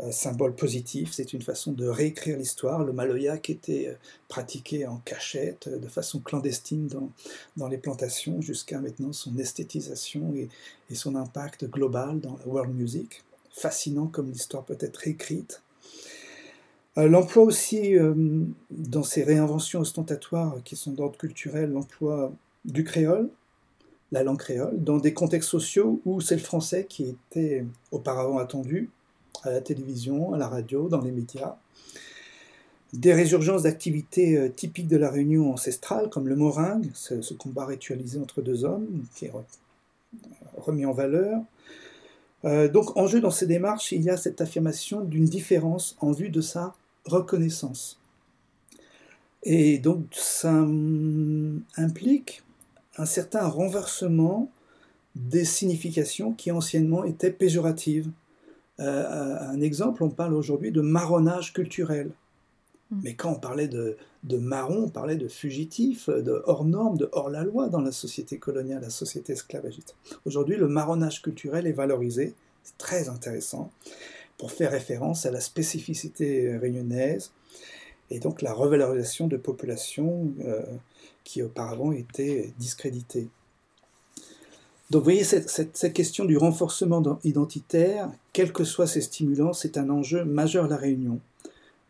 Euh, symbole positif, c'est une façon de réécrire l'histoire. Le maloya qui était euh, pratiqué en cachette, euh, de façon clandestine dans, dans les plantations, jusqu'à maintenant son esthétisation et, et, son impact global dans la world music. Fascinant comme l'histoire peut être réécrite. L'emploi aussi, dans ces réinventions ostentatoires qui sont d'ordre culturel, l'emploi du créole, la langue créole, dans des contextes sociaux où c'est le français qui était auparavant attendu, à la télévision, à la radio, dans les médias. Des résurgences d'activités euh, typiques de la Réunion ancestrale, comme le moringue, ce, combat ritualisé entre deux hommes, qui est remis en valeur. Euh, donc en jeu dans ces démarches, il y a cette affirmation d'une différence en vue de sa reconnaissance. Et donc ça hum, implique un certain renversement des significations qui anciennement étaient péjoratives. Euh, un exemple, on parle aujourd'hui de marronnage culturel. Mm. Mais quand on parlait de, de marron, on parlait de fugitif, de hors norme, de hors la loi dans la société coloniale, la société esclavagiste. Aujourd'hui, le marronnage culturel est valorisé, c'est très intéressant, pour faire référence à la spécificité réunionnaise et donc la revalorisation de populations euh, qui auparavant étaient discréditées. Donc vous voyez, cette, question du renforcement identitaire, quels que soient ses stimulants, c'est un enjeu majeur à la Réunion.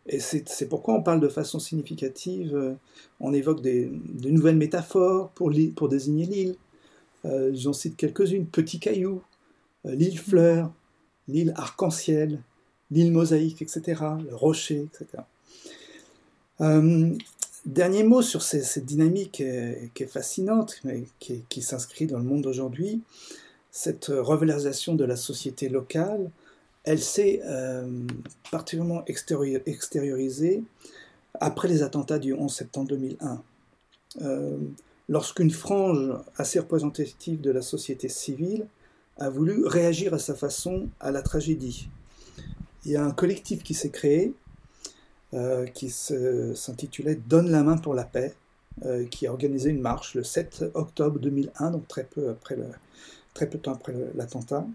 Et c'est pourquoi on parle de façon significative, euh, on évoque des, de nouvelles métaphores pour, pour désigner l'île. Euh, j'en cite quelques-unes, Petit Caillou, euh, l'île Fleur, l'île Arc-en-Ciel, l'île Mosaïque, etc., le Rocher, etc. Dernier mot sur cette dynamique euh, qui est fascinante, mais qui, s'inscrit dans le monde d'aujourd'hui. Cette revalorisation de la société locale, elle s'est euh, particulièrement extériorisée après les attentats du 11 septembre 2001. Euh, lorsqu'une frange assez représentative de la société civile a voulu réagir à sa façon à la tragédie. Il y a un collectif qui s'est créé, euh, qui s'intitulait Donne la main pour la paix, euh, qui a organisé une marche le 7 octobre 2001, donc très peu, après le, très peu de temps après l'attentat.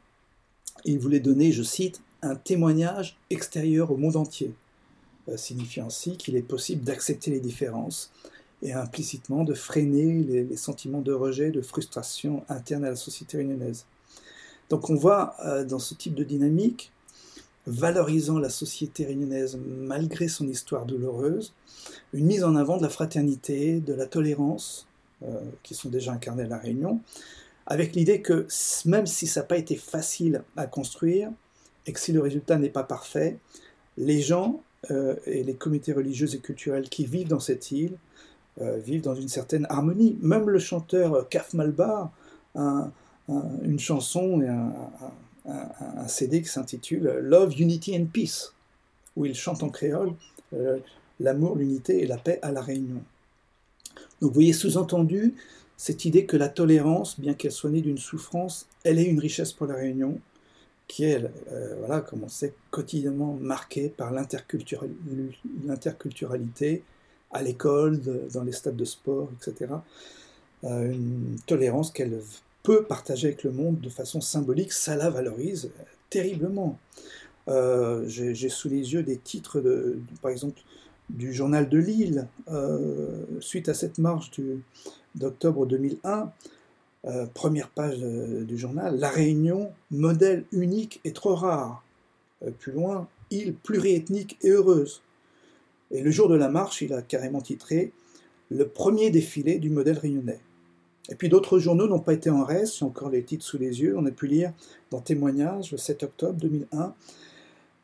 Il voulait donner, je cite, un témoignage extérieur au monde entier, euh, signifiant ainsi qu'il est possible d'accepter les différences et implicitement de freiner les, les, sentiments de rejet, de frustration interne à la société réunionnaise. Donc on voit dans ce type de dynamique valorisant la société réunionnaise malgré son histoire douloureuse, une mise en avant de la fraternité, de la tolérance, euh, qui sont déjà incarnées à La Réunion, avec l'idée que même si ça n'a pas été facile à construire, et que si le résultat n'est pas parfait, les gens euh, et les communautés religieuses et culturelles qui vivent dans cette île euh, vivent dans une certaine harmonie. Même le chanteur Kaf Malbar, une chanson et un, CD qui s'intitule Love, Unity and Peace, où il chante en créole euh, l'amour, l'unité et la paix à la Réunion. Donc vous voyez sous-entendu cette idée que la tolérance, bien qu'elle soit née d'une souffrance, elle est une richesse pour la Réunion, qui est, euh, voilà, comme on sait, quotidiennement marquée par l'interculturalité à l'école, dans les stades de sport, etc. Euh, une tolérance qu'elle peut partager avec le monde de façon symbolique, ça la valorise terriblement. Euh, j'ai sous les yeux des titres, par exemple, du journal de Lille, euh, suite à cette marche d'octobre 2001, euh, première page du journal, La Réunion, modèle unique et trop rare. plus loin, île pluriethnique et heureuse. Et le jour de la marche, il a carrément titré Le premier défilé du modèle réunionnais. Et puis d'autres journaux n'ont pas été en reste, j'ai encore les titres sous les yeux. On a pu lire dans Témoignages le 7 octobre 2001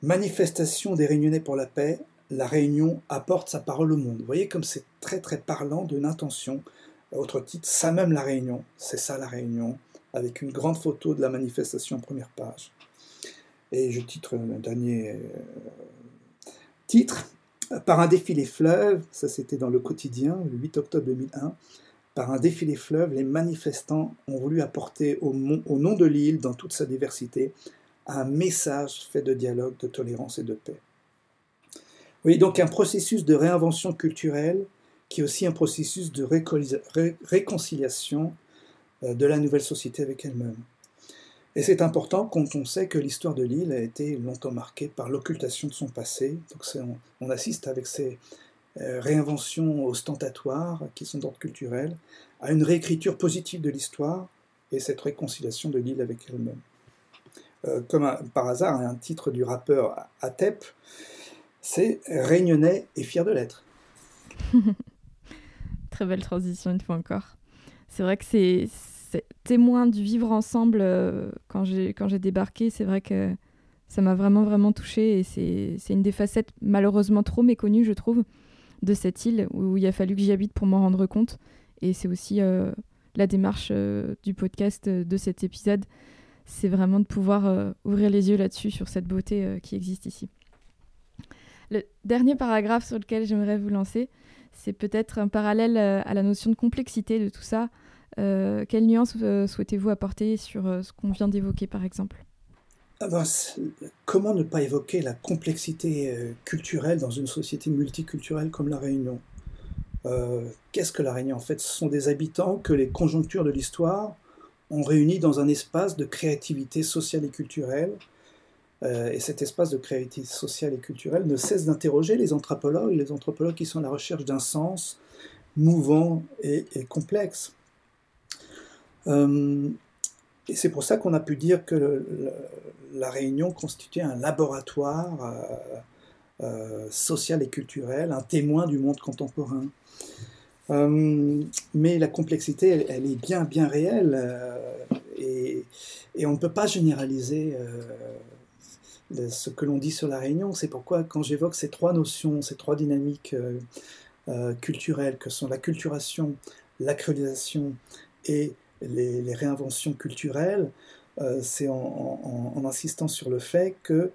Manifestation des Réunionnais pour la paix, la Réunion apporte sa parole au monde. Vous voyez comme c'est très très parlant d'une intention. Autre titre, ça même la Réunion, c'est ça la Réunion, avec une grande photo de la manifestation en première page. Et je titre un dernier euh, titre. Par un défilé fleuve, ça c'était dans le quotidien, le 8 octobre 2001, par un défilé fleuve, les manifestants ont voulu apporter au, nom de l'île, dans toute sa diversité, un message fait de dialogue, de tolérance et de paix. Oui, donc un processus de réinvention culturelle qui est aussi un processus de réconciliation euh, de la nouvelle société avec elle-même. Et c'est important quand on sait que l'histoire de l'île a été longtemps marquée par l'occultation de son passé. Donc on, assiste avec ces réinventions ostentatoires qui sont d'ordre culturel à une réécriture positive de l'histoire et cette réconciliation de l'île avec elle-même. Euh, comme par hasard, un titre du rappeur Atep, c'est Réunionnais et fier de l'être. Très belle transition une fois encore. C'est vrai que c'est témoin du vivre ensemble euh, quand j'ai débarqué. C'est vrai que ça m'a vraiment vraiment touchée et c'est une des facettes malheureusement trop méconnues, je trouve, de cette île où il a fallu que j'y habite pour m'en rendre compte. Et c'est aussi euh, la démarche du podcast de cet épisode c'est vraiment de pouvoir euh, ouvrir les yeux là-dessus, sur cette beauté euh, qui existe ici. Le dernier paragraphe sur lequel j'aimerais vous lancer, c'est peut-être un parallèle euh, à la notion de complexité de tout ça. quelle nuance souhaitez-vous apporter sur ce qu'on vient d'évoquer, par exemple? Comment ne pas évoquer la complexité culturelle dans une société multiculturelle comme la Réunion? Qu'est-ce que la Réunion En fait, ce sont des habitants que les conjonctures de l'histoire on réunit dans un espace de créativité sociale et culturelle. Euh, et cet espace de créativité sociale et culturelle ne cesse d'interroger les anthropologues, les anthropologues qui sont à la recherche d'un sens mouvant et, complexe. Euh, et c'est pour ça qu'on a pu dire que la Réunion constituait un laboratoire euh, social et culturel, un témoin du monde contemporain. Euh, mais la complexité, elle, est bien, bien réelle euh, et, on ne peut pas généraliser euh, ce que l'on dit sur la Réunion. C'est pourquoi quand j'évoque ces trois notions, ces trois dynamiques culturelles que sont la culturation, la créolisation et les, réinventions culturelles, c'est en, insistant sur le fait que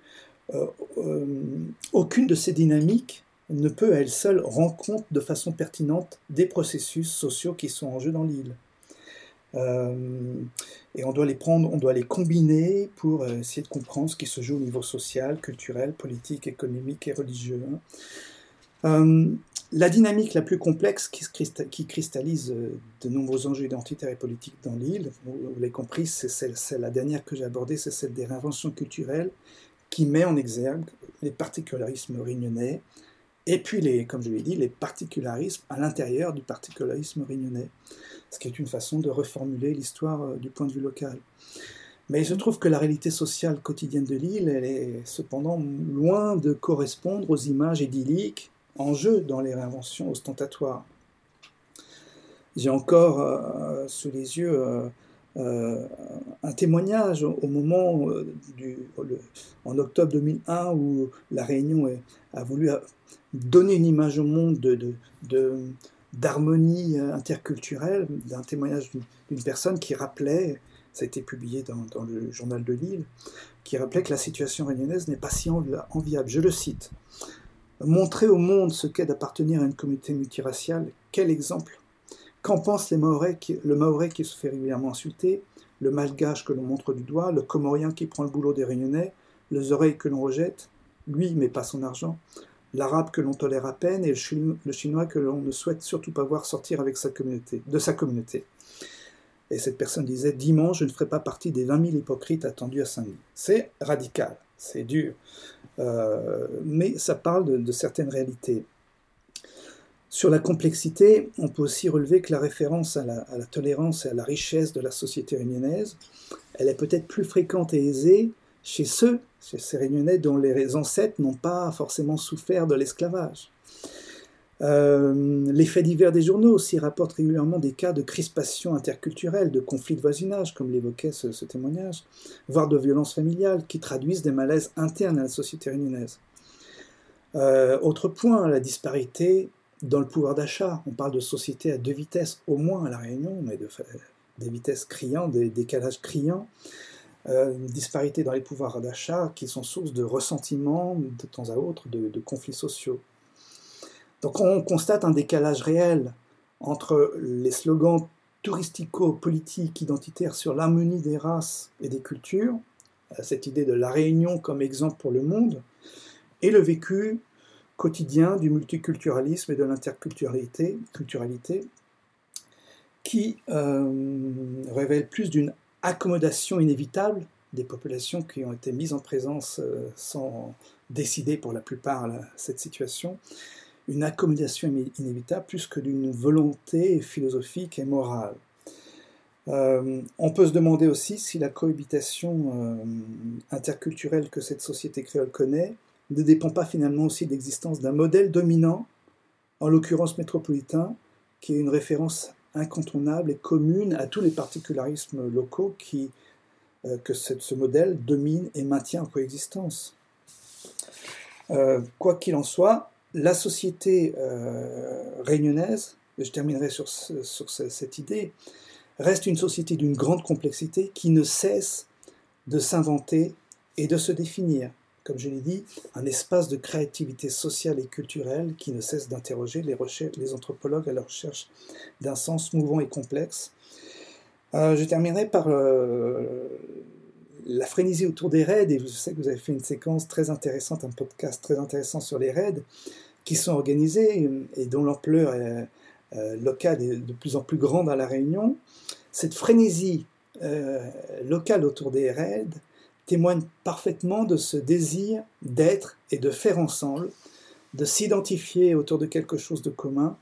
aucune de ces dynamiques ne peut à elle seule rendre compte de façon pertinente des processus sociaux qui sont en jeu dans l'île. Euh, et on doit les prendre, on doit les combiner pour euh, essayer de comprendre ce qui se joue au niveau social, culturel, politique, économique et religieux. Hein. Euh, la dynamique la plus complexe qui, cristallise de nombreux enjeux identitaires et politiques dans l'île, vous, l'avez compris, c'est la dernière que j'ai abordée, c'est celle des réinventions culturelles, qui met en exergue les particularismes réunionnais, et puis, les, comme je l'ai dit, les particularismes à l'intérieur du particularisme réunionnais, ce qui est une façon de reformuler l'histoire euh, du point de vue local. Mais il se trouve que la réalité sociale quotidienne de l'île, elle est cependant loin de correspondre aux images idylliques en jeu dans les réinventions ostentatoires. J'ai encore euh, sous les yeux euh, un témoignage au, moment du, en octobre 2001 où la Réunion a voulu donner une image au monde de, d'harmonie interculturelle, d'un témoignage d'une personne qui rappelait, ça a été publié dans, le journal de Lille, qui rappelait que la situation réunionnaise n'est pas si enviable. Je le cite. Montrer au monde ce qu'est d'appartenir à une communauté multiraciale, quel exemple? Qu'en pensent les Maorais le Maoré qui se fait régulièrement insulter, le Malgache que l'on montre du doigt, le Comorien qui prend le boulot des Réunionnais, les oreilles que l'on rejette, lui mais pas son argent, l'arabe que l'on tolère à peine et le chinois que l'on ne souhaite surtout pas voir sortir avec sa communauté, de sa communauté. Et cette personne disait Dimanche, je ne ferai pas partie des 20 000 hypocrites attendus à Saint-Denis. C'est radical, c'est dur, mais ça parle de, certaines réalités. Sur la complexité, on peut aussi relever que la référence à la, à la tolérance et à la richesse de la société réunionnaise, elle est peut-être plus fréquente et aisée chez ceux, chez ces Réunionnais, dont les ancêtres n'ont pas forcément souffert de l'esclavage. Euh, les faits divers des journaux aussi rapportent régulièrement des cas de crispation interculturelle, de conflits de voisinage, comme l'évoquait ce, témoignage, voire de violences familiales qui traduisent des malaises internes à la société réunionnaise. Euh, autre point, la disparité dans le pouvoir d'achat. On parle de sociétés à deux vitesses au moins à La Réunion, mais de, des vitesses criantes, des décalages criants. une disparité dans les pouvoirs d'achat qui sont source de ressentiment de temps à autre, de conflits sociaux. Donc on constate un décalage réel entre les slogans touristico-politiques identitaires sur l'harmonie des races et des cultures, euh, cette idée de la réunion comme exemple pour le monde, et le vécu quotidien du multiculturalisme et de l'interculturalité, culturalité, qui euh, révèle plus d'une accommodation inévitable des populations qui ont été mises en présence euh, sans décider pour la plupart cette situation, une accommodation inévitable plus que d'une volonté philosophique et morale. Euh, on peut se demander aussi si la cohabitation euh, interculturelle que cette société créole connaît ne dépend pas finalement aussi de l'existence d'un modèle dominant, en l'occurrence métropolitain, qui est une référence incontournable et commune à tous les particularismes locaux qui, euh, que ce modèle domine et maintient en coexistence. quoi qu'il en soit, la société euh, réunionnaise, je terminerai sur, cette idée, reste une société d'une grande complexité qui ne cesse de s'inventer et de se définir. Comme je l'ai dit, un espace de créativité sociale et culturelle qui ne cesse d'interroger les, les, anthropologues à la recherche d'un sens mouvant et complexe. Euh, je terminerai par euh, la frénésie autour des raids, et je sais que vous avez fait une séquence très intéressante, un podcast très intéressant sur les raids, qui sont organisés et dont l'ampleur euh, locale est de plus en plus grande à La Réunion. Cette frénésie euh, locale autour des raids témoigne parfaitement de ce désir d'être et de faire ensemble, de s'identifier autour de quelque chose de commun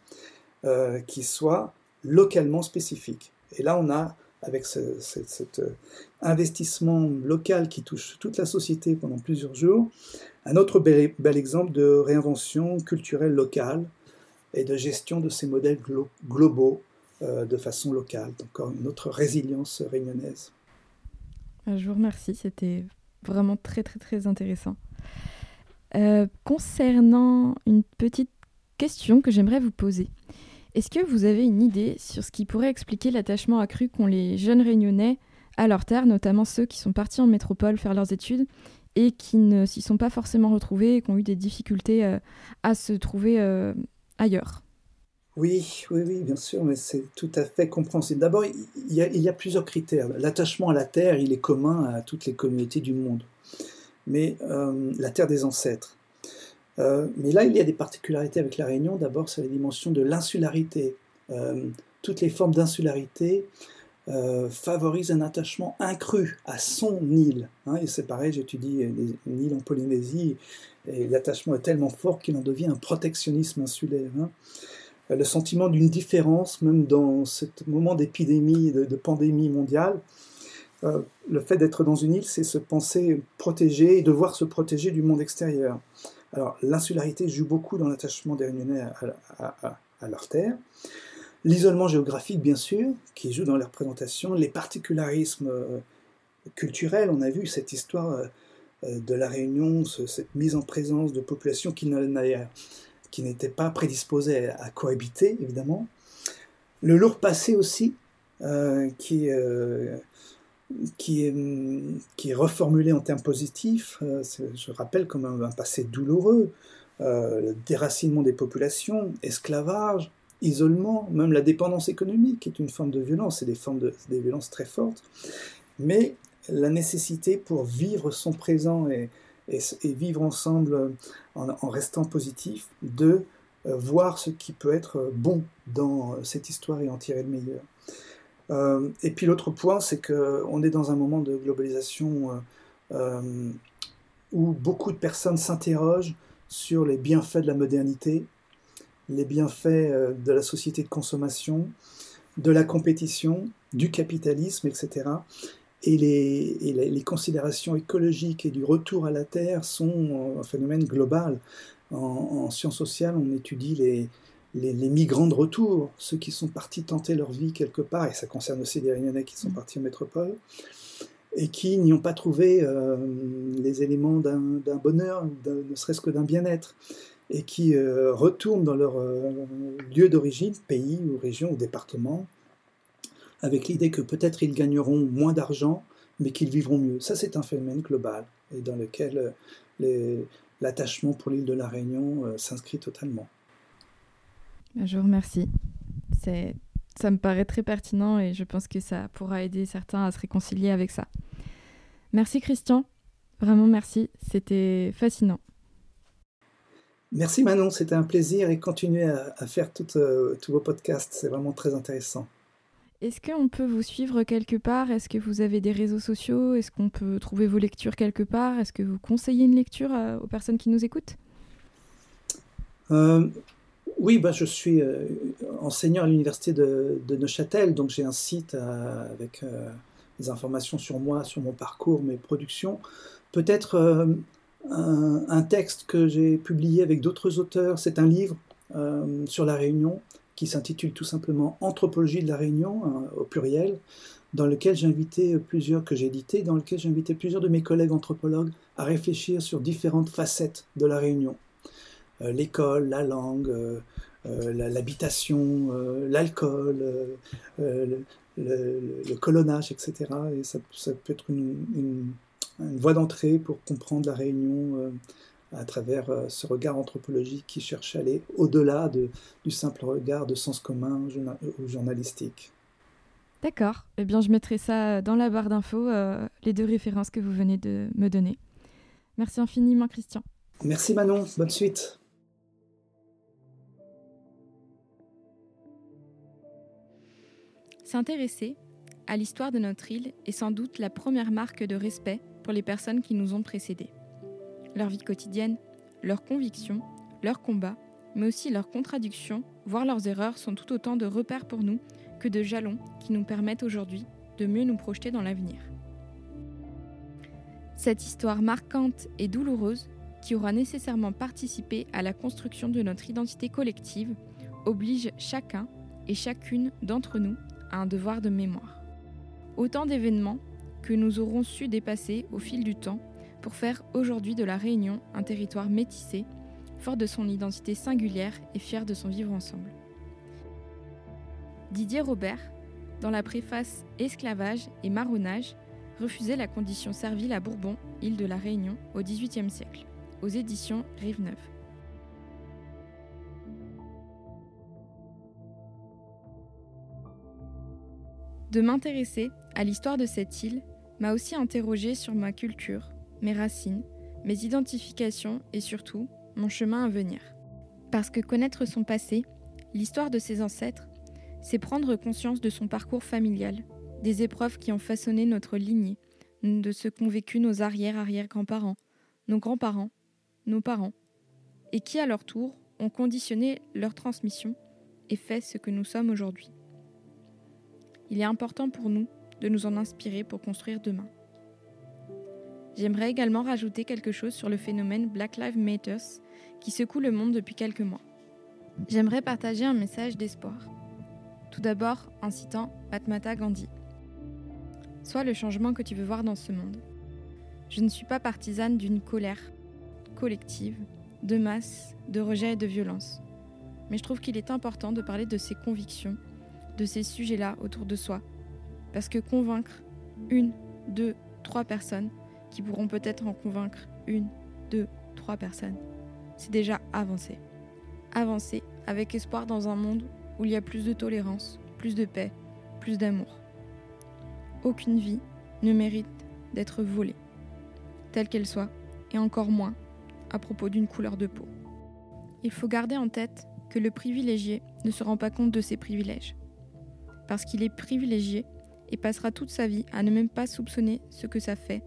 euh, qui soit localement spécifique. Et là, on a avec cet euh, investissement local qui touche toute la société pendant plusieurs jours. Un autre bel, exemple de réinvention culturelle locale et de gestion de ces modèles globaux euh, de façon locale. Encore une autre résilience réunionnaise. Euh, je vous remercie, c'était vraiment très très très intéressant. concernant une petite question que j'aimerais vous poser. Est-ce que vous avez une idée sur ce qui pourrait expliquer l'attachement accru qu'ont les jeunes réunionnais à leur terre, notamment ceux qui sont partis en métropole faire leurs études et qui ne s'y sont pas forcément retrouvés et qui ont eu des difficultés euh, à se trouver euh, ailleurs? Oui, oui, oui, bien sûr, mais c'est tout à fait compréhensible. D'abord, il y, a, plusieurs critères. L'attachement à la terre, il est commun à toutes les communautés du monde. Mais euh, la terre des ancêtres, euh, mais là, il y a des particularités avec la Réunion. D'abord, c'est la dimension de l'insularité. Euh, toutes les formes d'insularité euh, favorisent un attachement incru à son île. Hein. et c'est pareil, j'étudie une île en Polynésie, et l'attachement est tellement fort qu'il en devient un protectionnisme insulaire. Hein. Le sentiment d'une différence, même dans ce moment d'épidémie, de, de, pandémie mondiale, le fait d'être dans une île, c'est se penser protégé et devoir se protéger du monde extérieur. Alors, l'insularité joue beaucoup dans l'attachement des Réunionnais à, leur terre. L'isolement géographique, bien sûr, qui joue dans les représentations. Les particularismes euh, culturels, on a vu cette histoire euh, euh, de la Réunion, cette mise en présence de populations qui n'étaient pas prédisposées à cohabiter, évidemment. Le lourd passé aussi, qui, qui est, qui reformulé en termes positifs, euh, je rappelle comme un, passé douloureux, euh, le déracinement des populations, esclavage, isolement, même la dépendance économique est une forme de violence, c'est des formes de des violences très fortes, mais la nécessité pour vivre son présent et, vivre ensemble en, en, restant positif, de euh, voir ce qui peut être bon dans cette histoire et en tirer le meilleur. Euh, et puis l'autre point, c'est qu'on est dans un moment de globalisation euh, euh, où beaucoup de personnes s'interrogent sur les bienfaits de la modernité, les bienfaits de la société de consommation, de la compétition, du capitalisme, etc. Et les, considérations écologiques et du retour à la Terre sont un phénomène global. en sciences sociales, on étudie les, les, migrants de retour, ceux qui sont partis tenter leur vie quelque part, et ça concerne aussi des Réunionnais qui sont mm. partis en métropole, et qui n'y ont pas trouvé euh, les éléments d'un bonheur, ne serait-ce que d'un bien-être, et qui euh, retournent dans leur euh, lieu d'origine, pays ou région ou département, avec l'idée que peut-être ils gagneront moins d'argent, mais qu'ils vivront mieux. Ça, c'est un phénomène global et dans lequel l'attachement pour l'île de la Réunion s'inscrit totalement. Je vous remercie. Ça me paraît très pertinent et je pense que ça pourra aider certains à se réconcilier avec ça. Merci Christian, vraiment merci, c'était fascinant. Merci Manon, c'était un plaisir et continuez à, faire euh, tous vos podcasts, c'est vraiment très intéressant. Est-ce qu'on peut vous suivre quelque part? Est-ce que vous avez des réseaux sociaux? Est-ce qu'on peut trouver vos lectures quelque part? Est-ce que vous conseillez une lecture euh, aux personnes qui nous écoutent? Euh, Oui, bah, je suis enseignant à l'université de, Neuchâtel, donc j'ai un site avec des informations sur moi, sur mon parcours, mes productions. Peut-être un, texte que j'ai publié avec d'autres auteurs. C'est un livre euh, sur la Réunion qui s'intitule tout simplement Anthropologie de la Réunion au pluriel, dans lequel j'ai invité plusieurs que j'ai édité, dans lequel j'ai invité plusieurs de mes collègues anthropologues à réfléchir sur différentes facettes de la Réunion euh, l'école, la langue, euh, l'habitation, l'alcool, le, colonnage, etc. Et ça, peut être une une voie d'entrée pour comprendre la Réunion euh, à travers euh, ce regard anthropologique qui cherche à aller au-delà de, du simple regard de sens commun ou journalistique. D'accord. Eh bien, je mettrai ça dans la barre d'infos, euh, les deux références que vous venez de me donner. Merci infiniment, Christian. Merci Manon. Bonne suite. S'intéresser à l'histoire de notre île est sans doute la première marque de respect pour les personnes qui nous ont précédés. Leur vie quotidienne, leurs convictions, leurs combats, mais aussi leurs contradictions, voire leurs erreurs, sont tout autant de repères pour nous que de jalons qui nous permettent aujourd'hui de mieux nous projeter dans l'avenir. Cette histoire marquante et douloureuse, qui aura nécessairement participé à la construction de notre identité collective, oblige chacun et chacune d'entre nous un devoir de mémoire. Autant d'événements que nous aurons su dépasser au fil du temps pour faire aujourd'hui de la Réunion un territoire métissé, fort de son identité singulière et fier de son vivre ensemble. Didier Robert, dans la préface Esclavage et marronnage, refusait la condition servile à Bourbon, île de la Réunion, au XVIIIe siècle, aux éditions Rive-Neuve. De m'intéresser à l'histoire de cette île m'a aussi interrogé sur ma culture, mes racines, mes identifications et surtout mon chemin à venir. Parce que connaître son passé, l'histoire de ses ancêtres, c'est prendre conscience de son parcours familial, des épreuves qui ont façonné notre lignée, de ce qu'ont vécu nos arrière-arrière-grands-parents, nos grands-parents, nos parents, et qui à leur tour ont conditionné leur transmission et fait ce que nous sommes aujourd'hui. Il est important pour nous de nous en inspirer pour construire demain. J'aimerais également rajouter quelque chose sur le phénomène Black Lives Matter qui secoue le monde depuis quelques mois. J'aimerais partager un message d'espoir. Tout d'abord en citant Matmata Gandhi. Sois le changement que tu veux voir dans ce monde. Je ne suis pas partisane d'une colère collective, de masse, de rejet et de violence. Mais je trouve qu'il est important de parler de ses convictions, de ces sujets-là autour de soi, parce que convaincre une, deux, trois personnes, qui pourront peut-être en convaincre une, deux, trois personnes, c'est déjà avancer. Avancer avec espoir dans un monde où il y a plus de tolérance, plus de paix, plus d'amour. Aucune vie ne mérite d'être volée, telle qu'elle soit, et encore moins à propos d'une couleur de peau. Il faut garder en tête que le privilégié ne se rend pas compte de ses privilèges. Parce qu'il est privilégié, et passera toute sa vie à ne même pas soupçonner ce que ça fait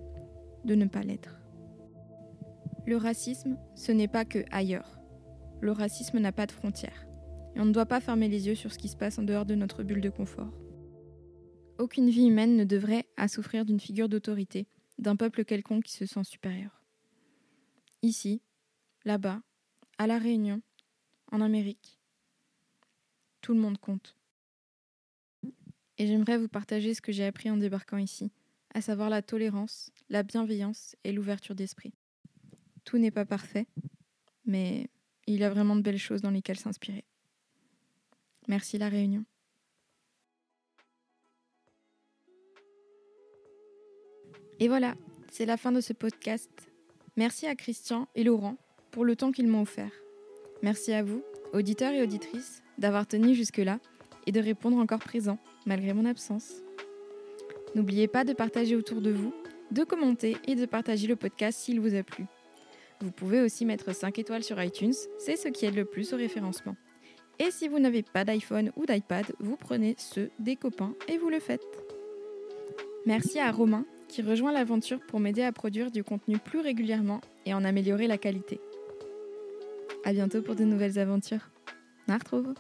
de ne pas l'être. Le racisme, ce n'est pas que ailleurs. Le racisme n'a pas de frontières. Et on ne doit pas fermer les yeux sur ce qui se passe en dehors de notre bulle de confort. Aucune vie humaine ne devrait à souffrir d'une figure d'autorité, d'un peuple quelconque qui se sent supérieur. Ici, là-bas, à La Réunion, en Amérique, tout le monde compte et j'aimerais vous partager ce que j'ai appris en débarquant ici, à savoir la tolérance, la bienveillance et l'ouverture d'esprit. Tout n'est pas parfait, mais il y a vraiment de belles choses dans lesquelles s'inspirer. Merci la Réunion. Et voilà, c'est la fin de ce podcast. Merci à Christian et Laurent pour le temps qu'ils m'ont offert. Merci à vous, auditeurs et auditrices, d'avoir tenu jusque-là et de répondre encore présent malgré mon absence. N'oubliez pas de partager autour de vous, de commenter et de partager le podcast s'il vous a plu. Vous pouvez aussi mettre 5 étoiles sur iTunes, c'est ce qui aide le plus au référencement. Et si vous n'avez pas d'iPhone ou d'iPad, vous prenez ceux des copains et vous le faites. Merci à Romain qui rejoint l'aventure pour m'aider à produire du contenu plus régulièrement et en améliorer la qualité. À bientôt pour de nouvelles aventures. Na retrouve